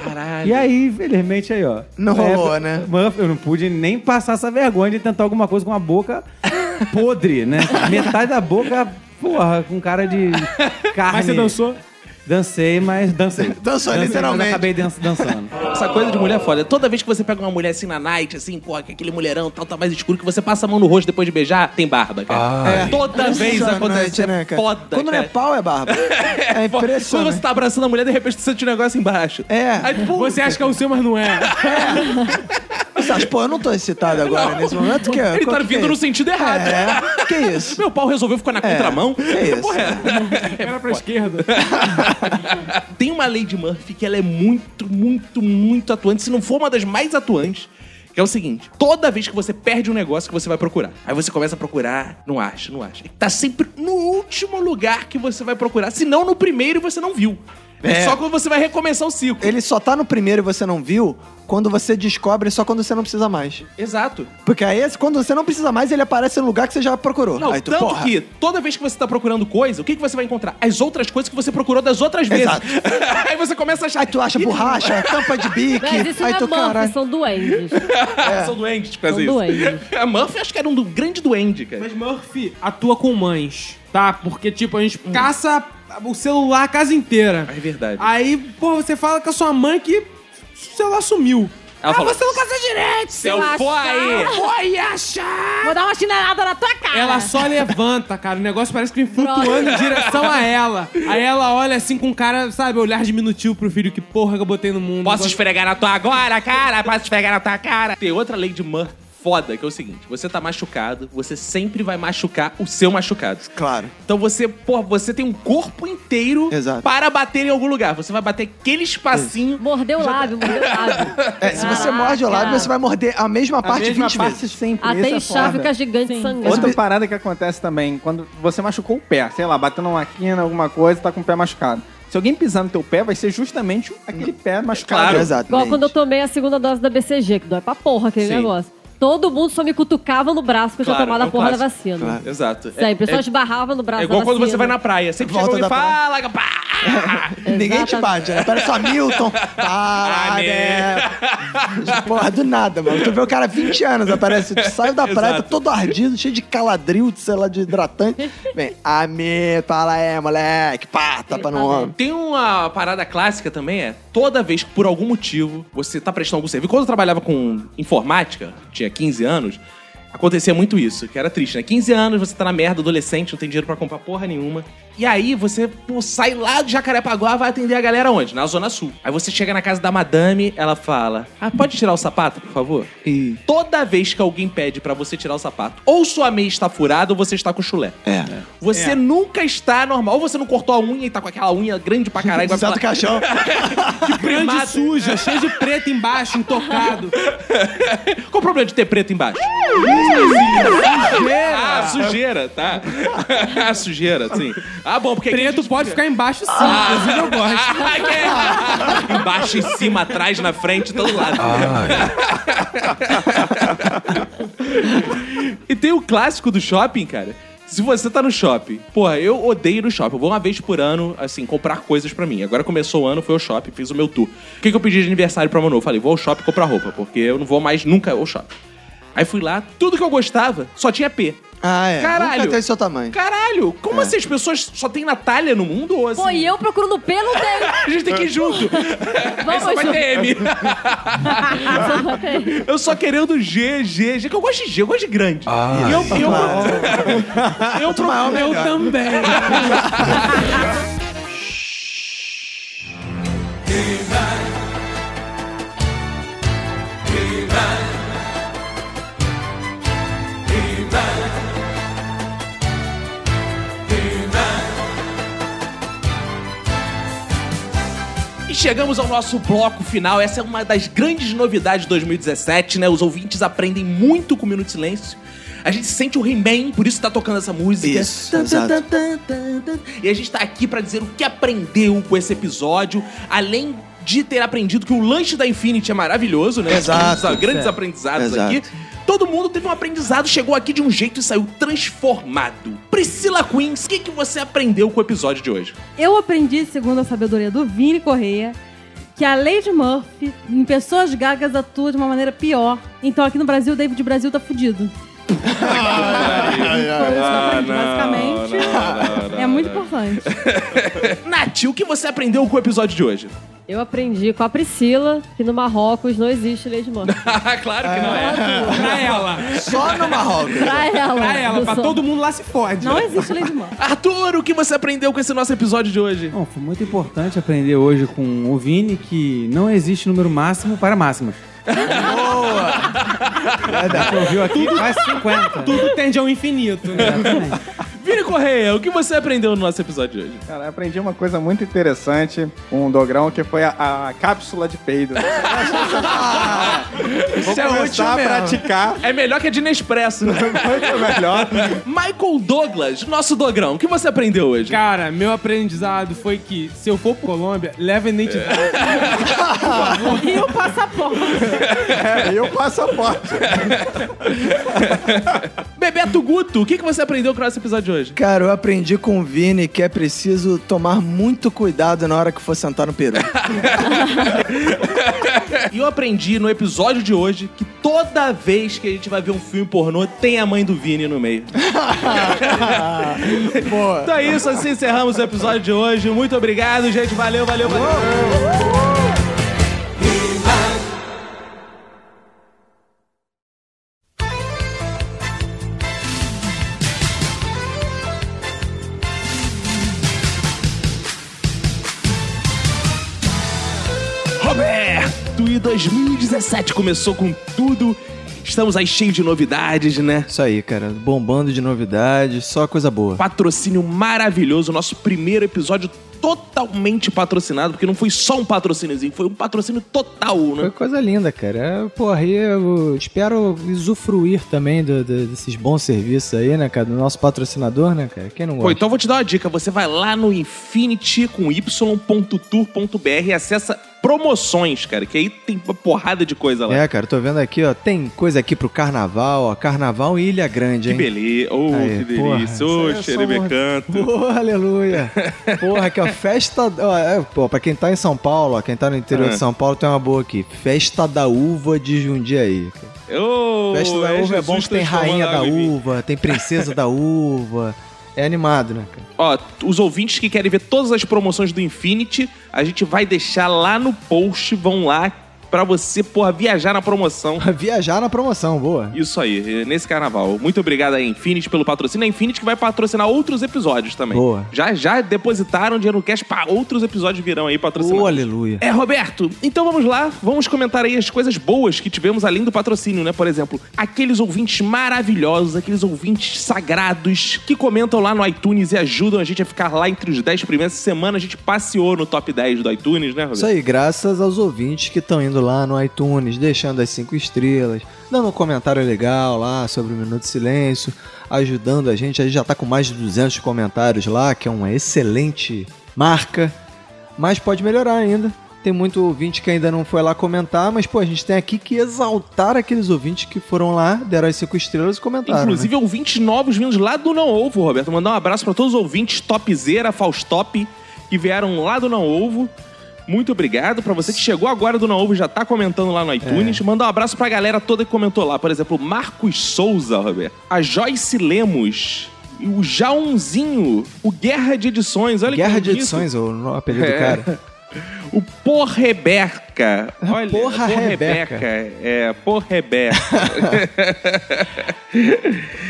E aí, infelizmente, aí, ó. Não rolou, né? Mano, eu não pude nem passar essa vergonha de tentar alguma coisa com a boca podre, né? Metade da boca, porra, com cara de carne. Mas você dançou? Dancei, mas dancei. Dançou, Dancei, literalmente. Mas acabei dan- dançando. Essa coisa de mulher é foda. Toda vez que você pega uma mulher assim na night, assim, porra, que aquele mulherão tal, tá mais escuro, que você passa a mão no rosto depois de beijar, tem barba, cara. É. Toda vez Impressionante, acontece. né, É cara? foda, Quando não cara. é pau, é barba. É Quando você impressionante. tá abraçando a mulher, de repente você sente um negócio embaixo. É. Aí, pô, Você acha que é o seu, mas não é. Você acha, pô, eu não tô excitado agora nesse momento? Que, ele qual tá que vindo é no isso? sentido errado. É, que isso? Meu pau resolveu ficar na contramão. que isso? Porra, é. Era pra esquerda. Tem uma lei de Murphy que ela é muito, muito, muito atuante, se não for uma das mais atuantes. Que é o seguinte: toda vez que você perde um negócio que você vai procurar, aí você começa a procurar, não acha, não acha. Tá sempre no último lugar que você vai procurar, se não no primeiro e você não viu. É. É. Só quando você vai recomeçar o ciclo. Ele só tá no primeiro e você não viu quando você descobre só quando você não precisa mais. Exato. Porque aí, quando você não precisa mais, ele aparece no lugar que você já procurou. Não, aí tu, tanto porra, que toda vez que você tá procurando coisa, o que, que você vai encontrar? As outras coisas que você procurou das outras vezes. Exato. aí você começa a achar. Aí tu acha borracha, tampa de bique, Mas isso aí não tu, é Murphy, caralho. são duendes. Ah, São doentes por causa São disso. duendes. A Murphy acho que era um grande duende, cara. Mas Murphy atua com mães, tá? Porque, tipo, a gente caça o celular a casa inteira. É verdade. Aí, pô, você fala com a sua mãe que o celular sumiu. Ela falou, Você não caça direito! se eu for aí... Vou dar uma chinelada na tua cara. Ela só levanta, cara. O negócio parece que vem flutuando em direção a ela. Aí ela olha assim com cara, sabe, olhar diminutivo pro filho. Que porra que eu botei no mundo. Posso Negócio- esfregar na tua agora, cara? Posso esfregar na tua cara? Tem outra lei de Murphy foda, que é o seguinte. Você tá machucado, você sempre vai machucar o seu machucado. Claro. Então você, pô, você tem um corpo inteiro Exato. para bater em algum lugar. Você vai bater aquele espacinho. Mordeu o lábio, mordeu o lábio. É, se você morde o lábio, você vai morder a mesma A parte mesma 20 parte vezes. sempre. Até é foda. fica gigante sangrando. Outra parada que acontece também, quando você machucou o pé, sei lá, bateu numa quina, alguma coisa, tá com o pé machucado. Se alguém pisar no teu pé, vai ser justamente aquele pé machucado. Claro. Exatamente. Igual quando eu tomei a segunda dose da BCG, que dói pra porra aquele Sim. negócio. Todo mundo só me cutucava no braço que eu Claro, tinha tomado é a um porra da clássico. vacina. Exato. Sempre, é, só é, esbarrava no braço é igual da quando você vai na praia. Sempre Volta chega alguém e da fala... Pá! Ninguém te bate, né? Parece o Hamilton. Para, Ah, né? Porra, do nada, mano. Tu vê o cara há 20 anos, aparece, tu saiu da praia, tá Exato. todo ardido, cheio de caladril, sei lá, de hidratante. Vem, Hamilton, fala aí, moleque. Pá, tapa no ombro. Tem uma parada clássica também, é toda vez que por algum motivo você tá prestando algum serviço. Quando eu trabalhava com informática, tinha 15 anos, acontecia muito isso, que era triste, né? 15 anos, você tá na merda, adolescente, não tem dinheiro pra comprar porra nenhuma. E aí você pô, sai lá do Jacarepaguá, vai atender a galera onde? Na Zona Sul. Aí você chega na casa da madame, ela fala: Ah, pode tirar o sapato, por favor? E... Toda vez que alguém pede pra você tirar o sapato, ou sua meia está furada ou você está com chulé. É. Você nunca está normal. Ou você não cortou a unha e tá com aquela unha grande pra caralho. Sai do falar, caixão. Grande primata. suja, cheio de preto embaixo, intocado. Qual o problema de ter preto embaixo? Ah, sujeira, tá? Sujeira, sim. Ah, bom, porque... Preto gente- pode ficar embaixo sim, inclusive eu gosto. Ah, que- Embaixo, em cima, atrás, na frente, todo lado. e tem o clássico do shopping, cara. Se você tá no shopping, porra, eu odeio ir no shopping. Eu vou uma vez por ano, assim, comprar coisas pra mim. Agora começou o ano, foi ao shopping, fiz o meu tour. O que, que eu pedi de aniversário pra Manu? Eu falei, vou ao shopping comprar roupa, porque eu não vou mais nunca ao shopping. Aí fui lá, tudo que eu gostava só tinha P. Ah, é. Caralho. Nunca tem seu tamanho. Caralho, como assim as pessoas só tem Natália no mundo? Ou assim? Pô, e eu procuro no P, não tem. A gente tem que ir junto. Aí só vai junto. ter M. Vai. Eu só querendo G, G, G, que eu gosto de G, eu gosto de grande. e eu, eu, eu, pro- Eu também. Chegamos ao nosso bloco final. Essa é uma das grandes novidades de 2017, né? Os ouvintes aprendem muito com o Minuto de Silêncio. A gente sente o He-Man, por isso tá tocando essa música. Isso, Tan, tan, tan. E a gente tá aqui pra dizer o que aprendeu com esse episódio, além de ter aprendido que o lanche da Infinity é maravilhoso, né? Exato. Grandes, grandes aprendizados Exato. aqui. Todo mundo teve um aprendizado, chegou aqui de um jeito e saiu transformado. Priscila Queens, o que, que você aprendeu com o episódio de hoje? Eu aprendi, segundo a sabedoria do Vini Correia, que a Lady Murphy, em pessoas gagas, atua de uma maneira pior. Então aqui no Brasil, o David Brasil tá fudido. Basicamente. É muito importante. Nath, o que você aprendeu com o episódio de hoje? Eu aprendi com a Priscila que no Marrocos não existe Lady Murphy. claro que não é. Pra ela. Só no Marrocos. Pra ela. Pra ela, pra todo mundo lá se fode. Não existe Lady Murphy. Arthur, o que você aprendeu com esse nosso episódio de hoje? Bom, foi muito importante aprender hoje com o Vini que não existe número máximo para máximas. Boa. Você ouviu aqui? Quase 50. Tudo tende ao infinito, né? Vini Correia, o que você aprendeu no nosso episódio de hoje? Cara, eu aprendi uma coisa muito interessante com o Dogrão, que foi a, a cápsula de peido. Vou Isso é útil começar a mesmo. praticar. É melhor que a de Nespresso, né? Muito melhor. Michael Douglas, nosso dogrão, o que você aprendeu hoje? Cara, meu aprendizado foi que se eu for pro Colômbia, leva a identidade. E o passaporte. É, e o passaporte. Bebeto Guto, o que que você aprendeu com o nosso episódio de hoje? Cara, eu aprendi com o Vini que é preciso tomar muito cuidado na hora que for sentar no peru. E eu aprendi no episódio de hoje que toda vez que a gente vai ver um filme pornô, tem a mãe do Vini no meio. Boa. Então é isso, assim encerramos o episódio de hoje. Muito obrigado, gente. Valeu, valeu, valeu. 2017 começou com tudo. Estamos aí cheios de novidades, né? Isso aí, cara. Bombando de novidades, só coisa boa. Patrocínio maravilhoso, nosso primeiro episódio totalmente patrocinado, porque não foi só um patrocíniozinho, foi um patrocínio total, Foi né? coisa linda, cara. Porra, e eu espero usufruir também do- do- desses bons serviços aí, né, cara? Do nosso patrocinador, né, cara? Quem não Pô, gosta? então eu vou te dar uma dica. Você vai lá no infinity com y.tour.br e acessa promoções, cara, que aí tem uma porrada de coisa lá. É, cara, tô vendo aqui, ó. Tem coisa aqui pro carnaval, ó. Carnaval em Ilha Grande, Que hein? beleza. Oh, Aí, que delícia. Ô, é só xerebecanto. Pô, aleluia. Porra, aqui, ó, festa. Ó, é, pô, pra quem tá em São Paulo, ó, quem tá no interior Ah. de São Paulo, tem uma boa aqui. Festa da uva de Jundiaí. Ô, Festa da uva é bom Jesus que tem rainha da uva, tem princesa da uva. É animado, né, cara? Ó, os ouvintes que querem ver todas as promoções do Infinity, a gente vai deixar lá no post, vão lá pra você, porra, viajar na promoção. Viajar na promoção, boa. Isso aí, nesse carnaval. Muito obrigado aí, Infinity, pelo patrocínio. A Infinity que vai patrocinar outros episódios também. Boa. Já, já depositaram dinheiro no cash pra outros episódios virão aí patrocinados. Ô, aleluia. É, Roberto, então vamos lá, vamos comentar aí as coisas boas que tivemos além do patrocínio, né? Por exemplo, aqueles ouvintes maravilhosos, aqueles ouvintes sagrados que comentam lá no iTunes e ajudam a gente a ficar lá entre os 10 primeiros. Essa semana a gente passeou no top 10 do iTunes, né, Roberto? Isso aí, graças aos ouvintes que estão indo lá no iTunes, deixando as cinco estrelas, dando um comentário legal lá sobre o Minuto de Silêncio, ajudando a gente. A gente já tá com mais de 200 comentários lá, que é uma excelente marca, mas pode melhorar ainda. Tem muito ouvinte que ainda não foi lá comentar, mas pô, a gente tem aqui que exaltar aqueles ouvintes que foram lá, deram as cinco estrelas e comentaram. Inclusive, ouvintes novos vindos lá do Não Ovo, Roberto. Mandar um abraço pra todos os ouvintes topzera, Faustop, que vieram lá do Não Ovo. Muito obrigado pra você que chegou agora do Não Ovo e já tá comentando lá no iTunes. Mandar um abraço pra galera toda que comentou lá. Por exemplo, Marcos Souza, Roberto. A Joyce Lemos. O Jaunzinho. O Guerra de Edições. Olha? Guerra que de bonito. edições, o apelido do É. cara. O Porrebeca. Olha, Porra Porrebeca. É, Porrebeca.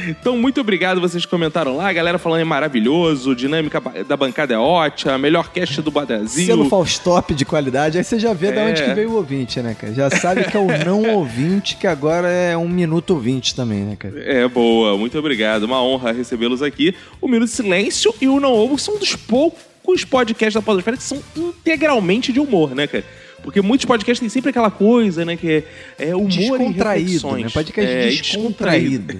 então, muito obrigado, vocês comentaram lá. A galera falando é maravilhoso, dinâmica da bancada é ótima, melhor cast do Brasil. Selo Faustop de qualidade, aí você já vê de É. onde que veio o ouvinte, né, cara? Já sabe que é o não ouvinte, que agora é um minuto ouvinte também, né, cara? É, boa, muito obrigado. Uma honra recebê-los aqui. O Minuto de Silêncio e o Não Ovo são dos poucos podcasts da Podosfera que são integralmente de humor, né, cara? Porque muitos podcasts têm sempre aquela coisa, né, que é, é humor Descontraído, e reflexões. né? Podcast É, descontraído.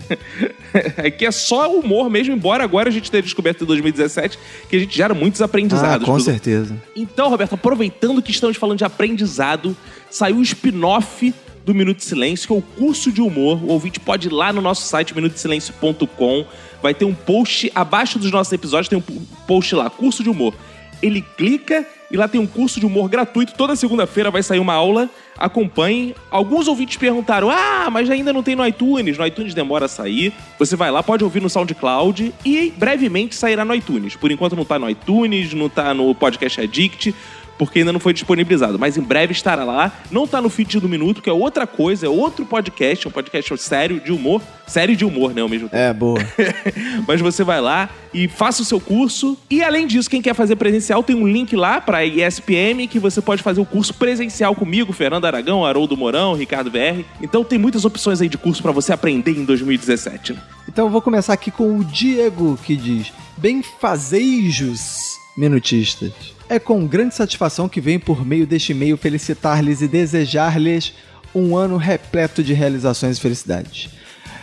Aqui é só humor mesmo, embora agora a gente tenha descoberto em 2017 que a gente gera muitos Ah, aprendizados. com pros- certeza. Então, Roberto, aproveitando que estamos falando de aprendizado, saiu o spin-off do Minuto de Silêncio, que é o curso de humor. O ouvinte pode ir lá no nosso site, minutosilencio.com. Vai ter um post abaixo dos nossos episódios, tem um post lá, curso de humor. Ele clica e lá tem um curso de humor gratuito. Toda segunda-feira vai sair uma aula. Acompanhe. Alguns ouvintes perguntaram: Ah, mas ainda não tem no iTunes. No iTunes demora a sair. Você vai lá, pode ouvir no SoundCloud e brevemente sairá no iTunes. Por enquanto não tá no iTunes, não tá no Podcast Addict porque ainda não foi disponibilizado, mas em breve estará lá. Não tá no feed do Minuto, que é outra coisa, é outro podcast, um podcast sério de humor, sério de humor, né, ao mesmo tempo. É, boa. Mas você vai lá e faça o seu curso. E além disso, quem quer fazer presencial, tem um link lá para ESPM que você pode fazer o curso presencial comigo, Fernando Aragão, Haroldo Mourão, Ricardo VR. Então tem muitas opções aí de curso para você aprender em 2017. né? Então eu vou começar aqui com o Diego, que diz: Benfazejos, minutistas. É com grande satisfação que venho por meio deste e-mail felicitar-lhes e desejar-lhes um ano repleto de realizações e felicidades.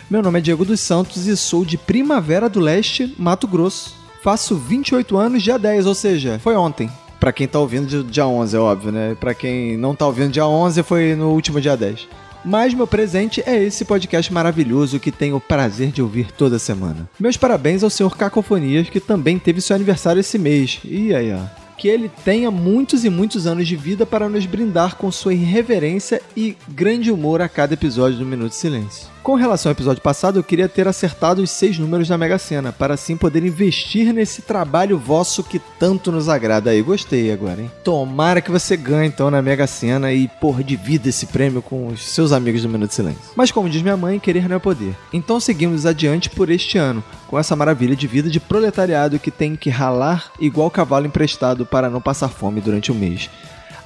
Meu nome é Diego dos Santos e sou de Primavera do Leste, Mato Grosso. Faço 28 anos dia 10, ou seja, foi ontem. Pra quem tá ouvindo dia- dia 11, é óbvio, né? Pra quem não tá ouvindo dia 11, foi no último dia 10. Mas meu presente é esse podcast maravilhoso que tenho o prazer de ouvir toda semana. Meus parabéns ao senhor Cacofonias, que também teve seu aniversário esse mês. E aí, ó. Que ele tenha muitos e muitos anos de vida para nos brindar com sua irreverência e grande humor a cada episódio do Minuto Silêncio. Com relação ao episódio passado, eu queria ter acertado os seis números da Mega Sena, para assim poder investir nesse trabalho vosso que tanto nos agrada. Aí, gostei agora, hein? Tomara que você ganhe então na Mega Sena e, porra, divida esse prêmio com os seus amigos do Minuto Silêncio. Mas como diz minha mãe, querer não é poder. Então seguimos adiante por este ano, com essa maravilha de vida de proletariado que tem que ralar igual cavalo emprestado para não passar fome durante o mês.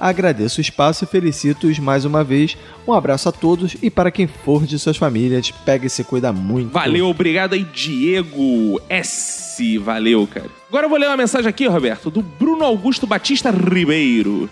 Agradeço o espaço e felicito-os mais uma vez. Um abraço a todos e para quem for de suas famílias, pegue e se cuida muito. Valeu, obrigado aí, Diego S. Valeu, cara. Agora eu vou ler uma mensagem aqui, Roberto, do Bruno Augusto Batista Ribeiro.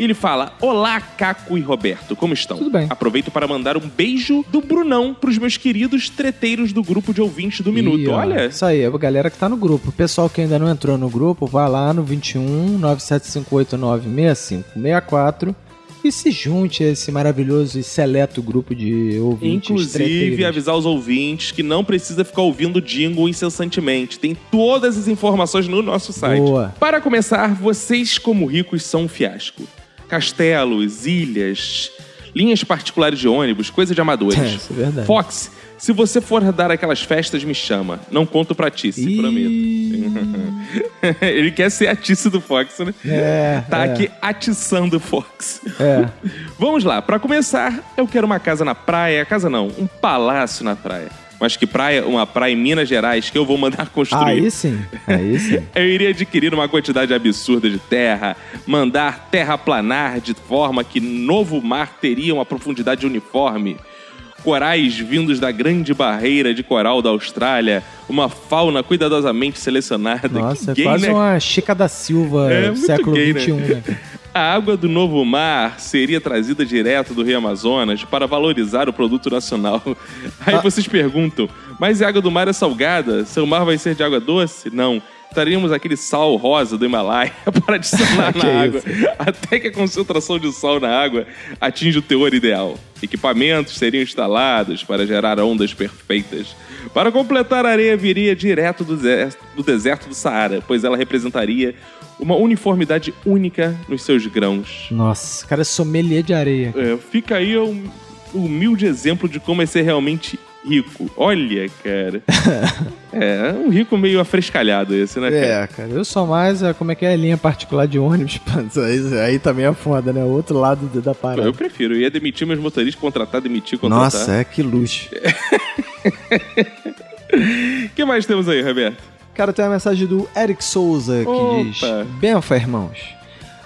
E ele fala: Olá, Caco e Roberto, como estão? Tudo bem. Aproveito para mandar um beijo do Brunão pros meus queridos treteiros do grupo de ouvintes do Minuto. Ih, ó, Olha, Isso aí, é a galera que tá no grupo. O pessoal que ainda não entrou no grupo, vai lá no 21 975896564 e se junte a esse maravilhoso e seleto grupo de ouvintes. Inclusive, treteiros. avisar os ouvintes que não precisa ficar ouvindo jingle incessantemente. Tem todas as informações no nosso site. Boa. Para começar, vocês, como ricos, são um fiasco. Castelos, ilhas, linhas particulares de ônibus, coisa de amadores. É, isso é verdade. Fox, se você for dar aquelas festas, me chama. Não conto pra ti, se Ih. prometo. Ele quer ser a Tice do Fox, né? É, Tá é. aqui atiçando o Fox. É. Vamos lá, pra começar, eu quero uma casa na praia, casa não, um palácio na praia. Mas que praia? Uma praia em Minas Gerais que eu vou mandar construir. Aí sim, aí sim. Eu iria adquirir uma quantidade absurda de terra, mandar terraplanar de forma que novo mar teria uma profundidade uniforme. Corais vindos da grande barreira de coral da Austrália, uma fauna cuidadosamente selecionada. Nossa, é Que gay, quase né? uma Chica da Silva É, muito século gay, né? XXI, né? A água do novo mar seria trazida direto do Rio Amazonas para valorizar o produto nacional. Aí Ah. vocês perguntam, mas a água do mar é salgada? Seu mar vai ser de água doce? Não. Estaríamos aquele sal rosa do Himalaia para adicionar na isso? água, até que a concentração de sal na água atinja o teor ideal. Equipamentos seriam instalados para gerar ondas perfeitas. Para completar, a areia viria direto do deserto do, deserto do Saara, pois ela representaria uma uniformidade única nos seus grãos. Nossa, cara é sommelier de areia. É, fica aí um humilde exemplo de como é ser realmente rico. Olha, cara. é, um rico meio afrescalhado esse, né, cara? É, cara, eu sou mais, é, como é que é, linha particular de ônibus, aí, aí também é foda, né? O outro lado do- da parada. Eu prefiro. Eu ia demitir meus motoristas, contratar, demitir, contratar. Nossa, é que luxo. O que mais temos aí, Roberto? Cara, tem uma mensagem do Eric Souza que Opa. diz: Benfa, irmãos.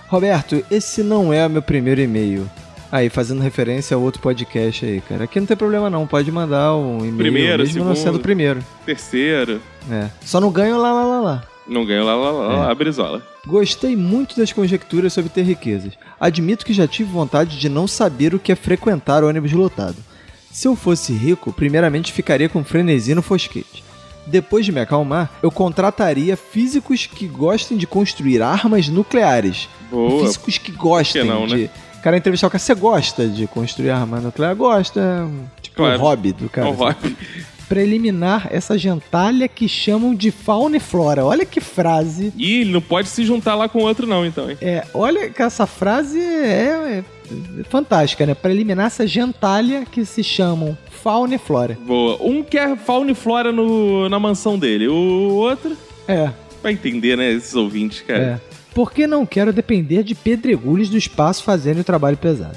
Roberto, esse não é o meu primeiro e-mail. Aí, fazendo referência a outro podcast aí, cara. Aqui não tem problema não, pode mandar um e-mail Primeiro, mesmo não segundo. sendo o primeiro. Terceiro. É. Só não ganho lá, lá, lá, lá. Não ganhou lá, lá, lá, É. lá, a Brizola. Gostei muito das conjecturas sobre ter riquezas. Admito que já tive vontade de não saber o que é frequentar ônibus lotado. Se eu fosse rico, primeiramente ficaria com frenesi no fosquete. Depois de me acalmar, eu contrataria físicos que gostem de construir armas nucleares. Boa. Físicos que gostem que não, de. né? Cara, entrevistar o cara, você gosta de construir arma nuclear? Gosta. Tipo, Claro. o hobby do cara. É um assim. hobby. Pra eliminar essa gentalha que chamam de fauna e flora. Olha que frase. Ih, ele não pode se juntar lá com o outro, não, então, hein? É, olha que essa frase é, é fantástica, né? Pra eliminar essa gentalha que se chamam fauna e flora. Boa. Um quer fauna e flora no, na mansão dele, o outro. É, Vai entender, né, esses ouvintes, cara. é. Porque não quero depender de pedregulhos do espaço fazendo o trabalho pesado.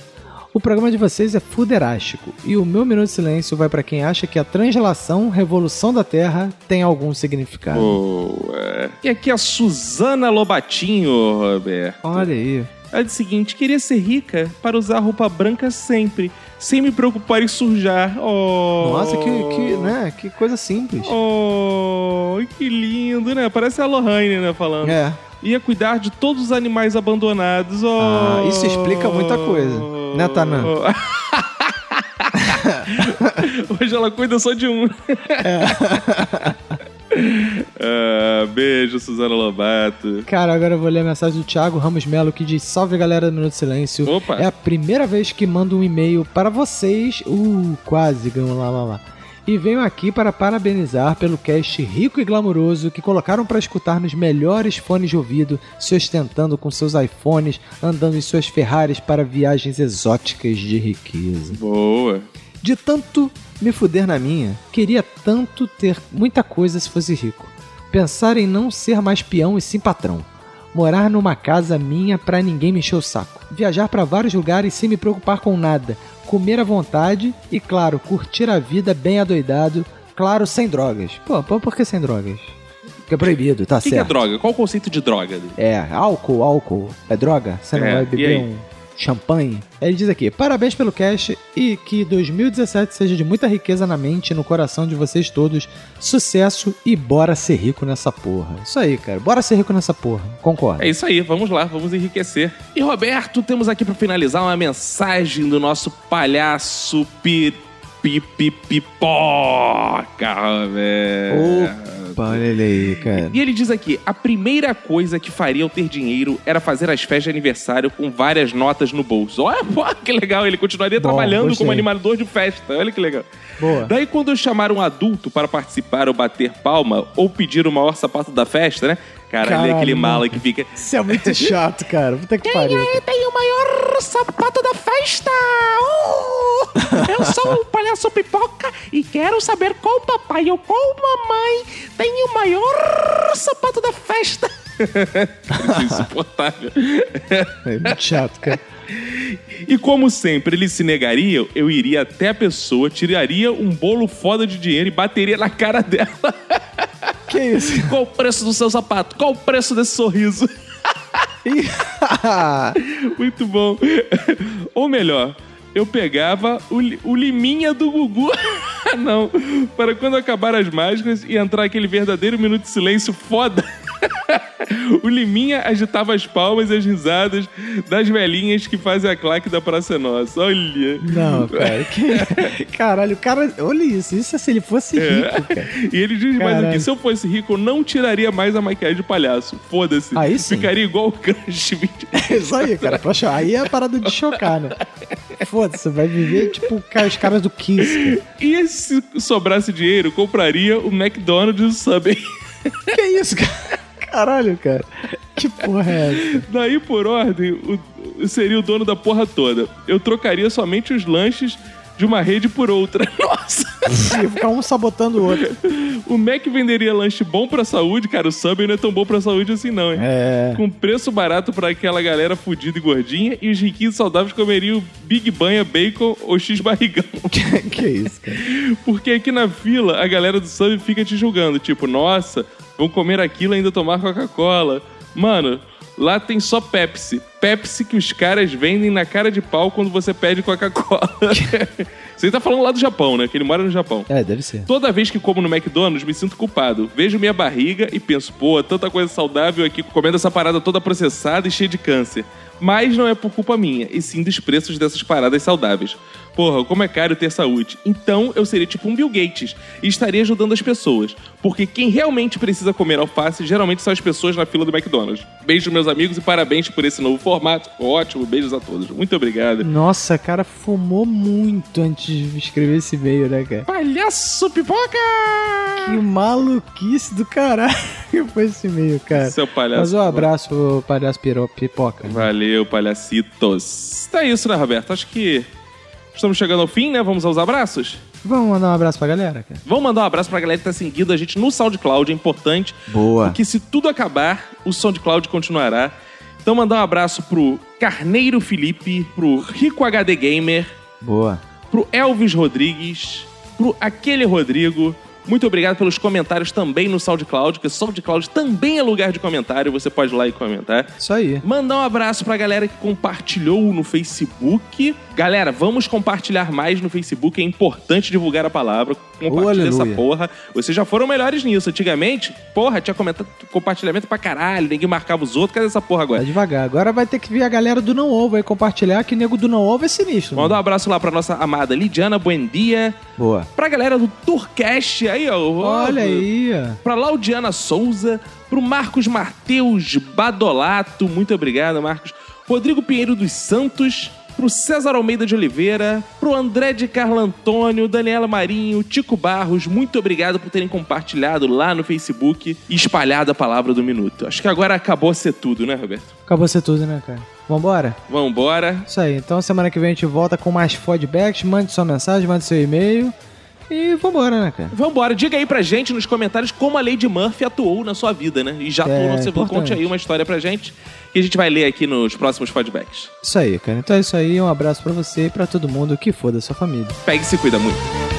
O programa de vocês é fuderástico e o meu minuto de silêncio vai pra quem acha que a translação, revolução da Terra tem algum significado. Boa. E aqui a Suzana Lobatinho, Roberto. Olha aí. Ela diz o seguinte: queria ser rica para usar roupa branca sempre, sem me preocupar em sujar. Oh. Nossa, que, que, né? que coisa simples. Oh, que lindo, né? Parece a Lohane, né, falando. É. Ia cuidar de todos os animais abandonados. Oh. Ah, isso explica muita coisa. Né, Tanã? Hoje ela cuida só de um. Ah, beijo, Suzana Lobato. Cara, agora eu vou ler a mensagem do Thiago Ramos Melo que diz: Salve galera do Minuto Silêncio. Opa. É a primeira vez que mando um e-mail para vocês. Uh, quase ganhou lá, lá, lá. E venho aqui para parabenizar pelo cast rico e glamuroso que colocaram para escutar nos melhores fones de ouvido, se ostentando com seus iPhones, andando em suas Ferraris para viagens exóticas de riqueza. Boa. De tanto me fuder na minha, queria tanto ter muita coisa se fosse rico. Pensar em não ser mais peão e sim patrão. Morar numa casa minha pra ninguém me encher o saco. Viajar pra vários lugares sem me preocupar com nada. Comer à vontade e, claro, curtir a vida bem adoidado. Claro, sem drogas. Pô, pô por que sem drogas? Que é proibido, tá O que, que é certo. droga? Qual o conceito de droga? É, álcool, álcool. É droga? Você não É, vai beber um champanhe? Ele diz aqui: parabéns pelo cast e que 2017 seja de muita riqueza na mente e no coração de vocês todos. Sucesso e bora ser rico nessa porra. Isso aí, cara. Bora ser rico nessa porra. Concordo. É isso aí, vamos lá, vamos enriquecer. E Roberto, temos aqui pra finalizar uma mensagem do nosso palhaço pi, pi, pi, pipoca, Roberto. Opa, olha ele aí, cara. E ele diz aqui: a primeira coisa que faria eu ter dinheiro era fazer as festas de aniversário com várias notas no bolso. Olha, pô, que legal, ele continuaria Bom, trabalhando gostei. como animador de festa. Olha que legal. Boa. Daí, quando eu chamar um adulto para participar ou bater palma ou pedir o maior sapato da festa, né? Cara, ele é Caralho, aquele mala que fica. Isso é muito chato, cara. Puta que pariu. cara. tem o maior sapato da festa! Uh! Eu sou o palhaço pipoca e quero saber qual papai ou qual mamãe tem o maior sapato da festa. Isso é insuportável. É muito chato, cara. E como sempre eles se negariam, eu iria até a pessoa, tiraria um bolo foda de dinheiro e bateria na cara dela. Que isso? Qual o preço do seu sapato? Qual o preço desse sorriso? Muito bom. Ou melhor, eu pegava o, o liminha do Gugu. Não, para quando acabar as mágicas e entrar aquele verdadeiro minuto de silêncio foda. O Liminha agitava as palmas e as risadas das velhinhas que fazem a claque da Praça é Nossa. Olha. Não, cara. Que... Caralho, o cara. Olha isso. Isso é se ele fosse rico, cara. E ele diz mais Caralho. aqui: se eu fosse rico, eu não tiraria mais a maquiagem de palhaço. Foda-se. Aí sim. Ficaria igual o Crush 20. Isso aí, cara. Cho- Aí é a parada de chocar, né? Foda-se, vai viver tipo os caras do Kiss. E se sobrasse dinheiro, compraria o McDonald's e o Subway. Que isso, cara? Caralho, cara. Que porra é essa? Daí, por ordem, o- seria o dono da porra toda. Eu trocaria somente os lanches de uma rede por outra. Nossa! Ia ficar um sabotando o outro. O Mac venderia lanche bom pra saúde, cara. O Subway não é tão bom pra saúde assim, não, hein? É. Com preço barato pra aquela galera fudida e gordinha. E os riquinhos saudáveis comeriam Big Banha, bacon ou X barrigão. Que, que isso, cara? Porque aqui na fila, a galera do Subway fica te julgando. Tipo, nossa, vão comer aquilo e ainda tomar Coca-Cola. Mano, lá tem só Pepsi. Pepsi que os caras vendem na cara de pau quando você pede Coca-Cola. você tá falando lá do Japão, né? Que ele mora no Japão. É, deve ser. Toda vez que como no McDonald's, me sinto culpado. Vejo minha barriga e penso, pô, tanta coisa saudável aqui, comendo essa parada toda processada e cheia de câncer. Mas não é por culpa minha, e sim dos preços dessas paradas saudáveis. Porra, como é caro ter saúde. Então eu seria tipo um Bill Gates e estaria ajudando as pessoas. Porque quem realmente precisa comer alface geralmente são as pessoas na fila do McDonald's. Beijo, meus amigos, e parabéns por esse novo formato. Ótimo, beijos a todos. Muito obrigado. Nossa, cara, fumou muito antes de escrever esse e-mail, né, cara? Palhaço pipoca! Que maluquice do caralho foi esse e-mail, cara. Seu palhaço. Mas um abraço, palhaço pipoca. Valeu, palhacitos. Tá isso, né, Roberto? Acho que estamos chegando ao fim, né? Vamos aos abraços? Vamos mandar um abraço pra galera, cara? Vamos mandar um abraço pra galera que tá seguindo a gente no SoundCloud, é importante. Boa. Porque se tudo acabar, o SoundCloud continuará. Então mandar um abraço pro Carneiro Felipe, pro Rico HD Gamer, Boa. pro Elvis Rodrigues, pro Aquele Rodrigo. Muito obrigado pelos comentários também no SoundCloud, porque o SoundCloud também é lugar de comentário, você pode ir lá e comentar. Isso aí. Mandar um abraço pra galera que compartilhou no Facebook. Galera, vamos compartilhar mais no Facebook, é importante divulgar a palavra. Compartilha essa porra. Vocês já foram melhores nisso. Antigamente, porra, tinha compartilhamento pra caralho, ninguém marcava os outros. Cadê essa porra agora? Tá devagar. Agora vai ter que vir a galera do Não Ovo aí compartilhar, que nego do Não Ovo é sinistro. Mandar um abraço lá pra nossa amada Lidiana Buendia. Boa. Pra galera do Tourcast, aí, ó. Olha aí, ó. Pra Laudiana Souza, pro Marcos Mateus Badolato, muito obrigado, Marcos. Rodrigo Pinheiro dos Santos, pro César Almeida de Oliveira, pro André de Carlo Antônio, Daniela Marinho, Tico Barros, muito obrigado por terem compartilhado lá no Facebook e espalhado a palavra do minuto. Acho que agora acabou a ser tudo, né, Roberto? Acabou ser tudo, né, cara? Vambora? Vambora. Isso aí. Então semana que vem a gente volta com mais feedbacks. Mande sua mensagem, mande seu e-mail. E vambora, né, cara? Vambora, diga aí pra gente nos comentários como a Lady Murphy atuou na sua vida, né? E já atuou É, no seu importante. Conte aí uma história pra gente que a gente vai ler aqui nos próximos feedbacks. Isso aí, cara. Então é isso aí. Um abraço pra você e pra todo mundo que for da sua família. Pegue e se cuida muito.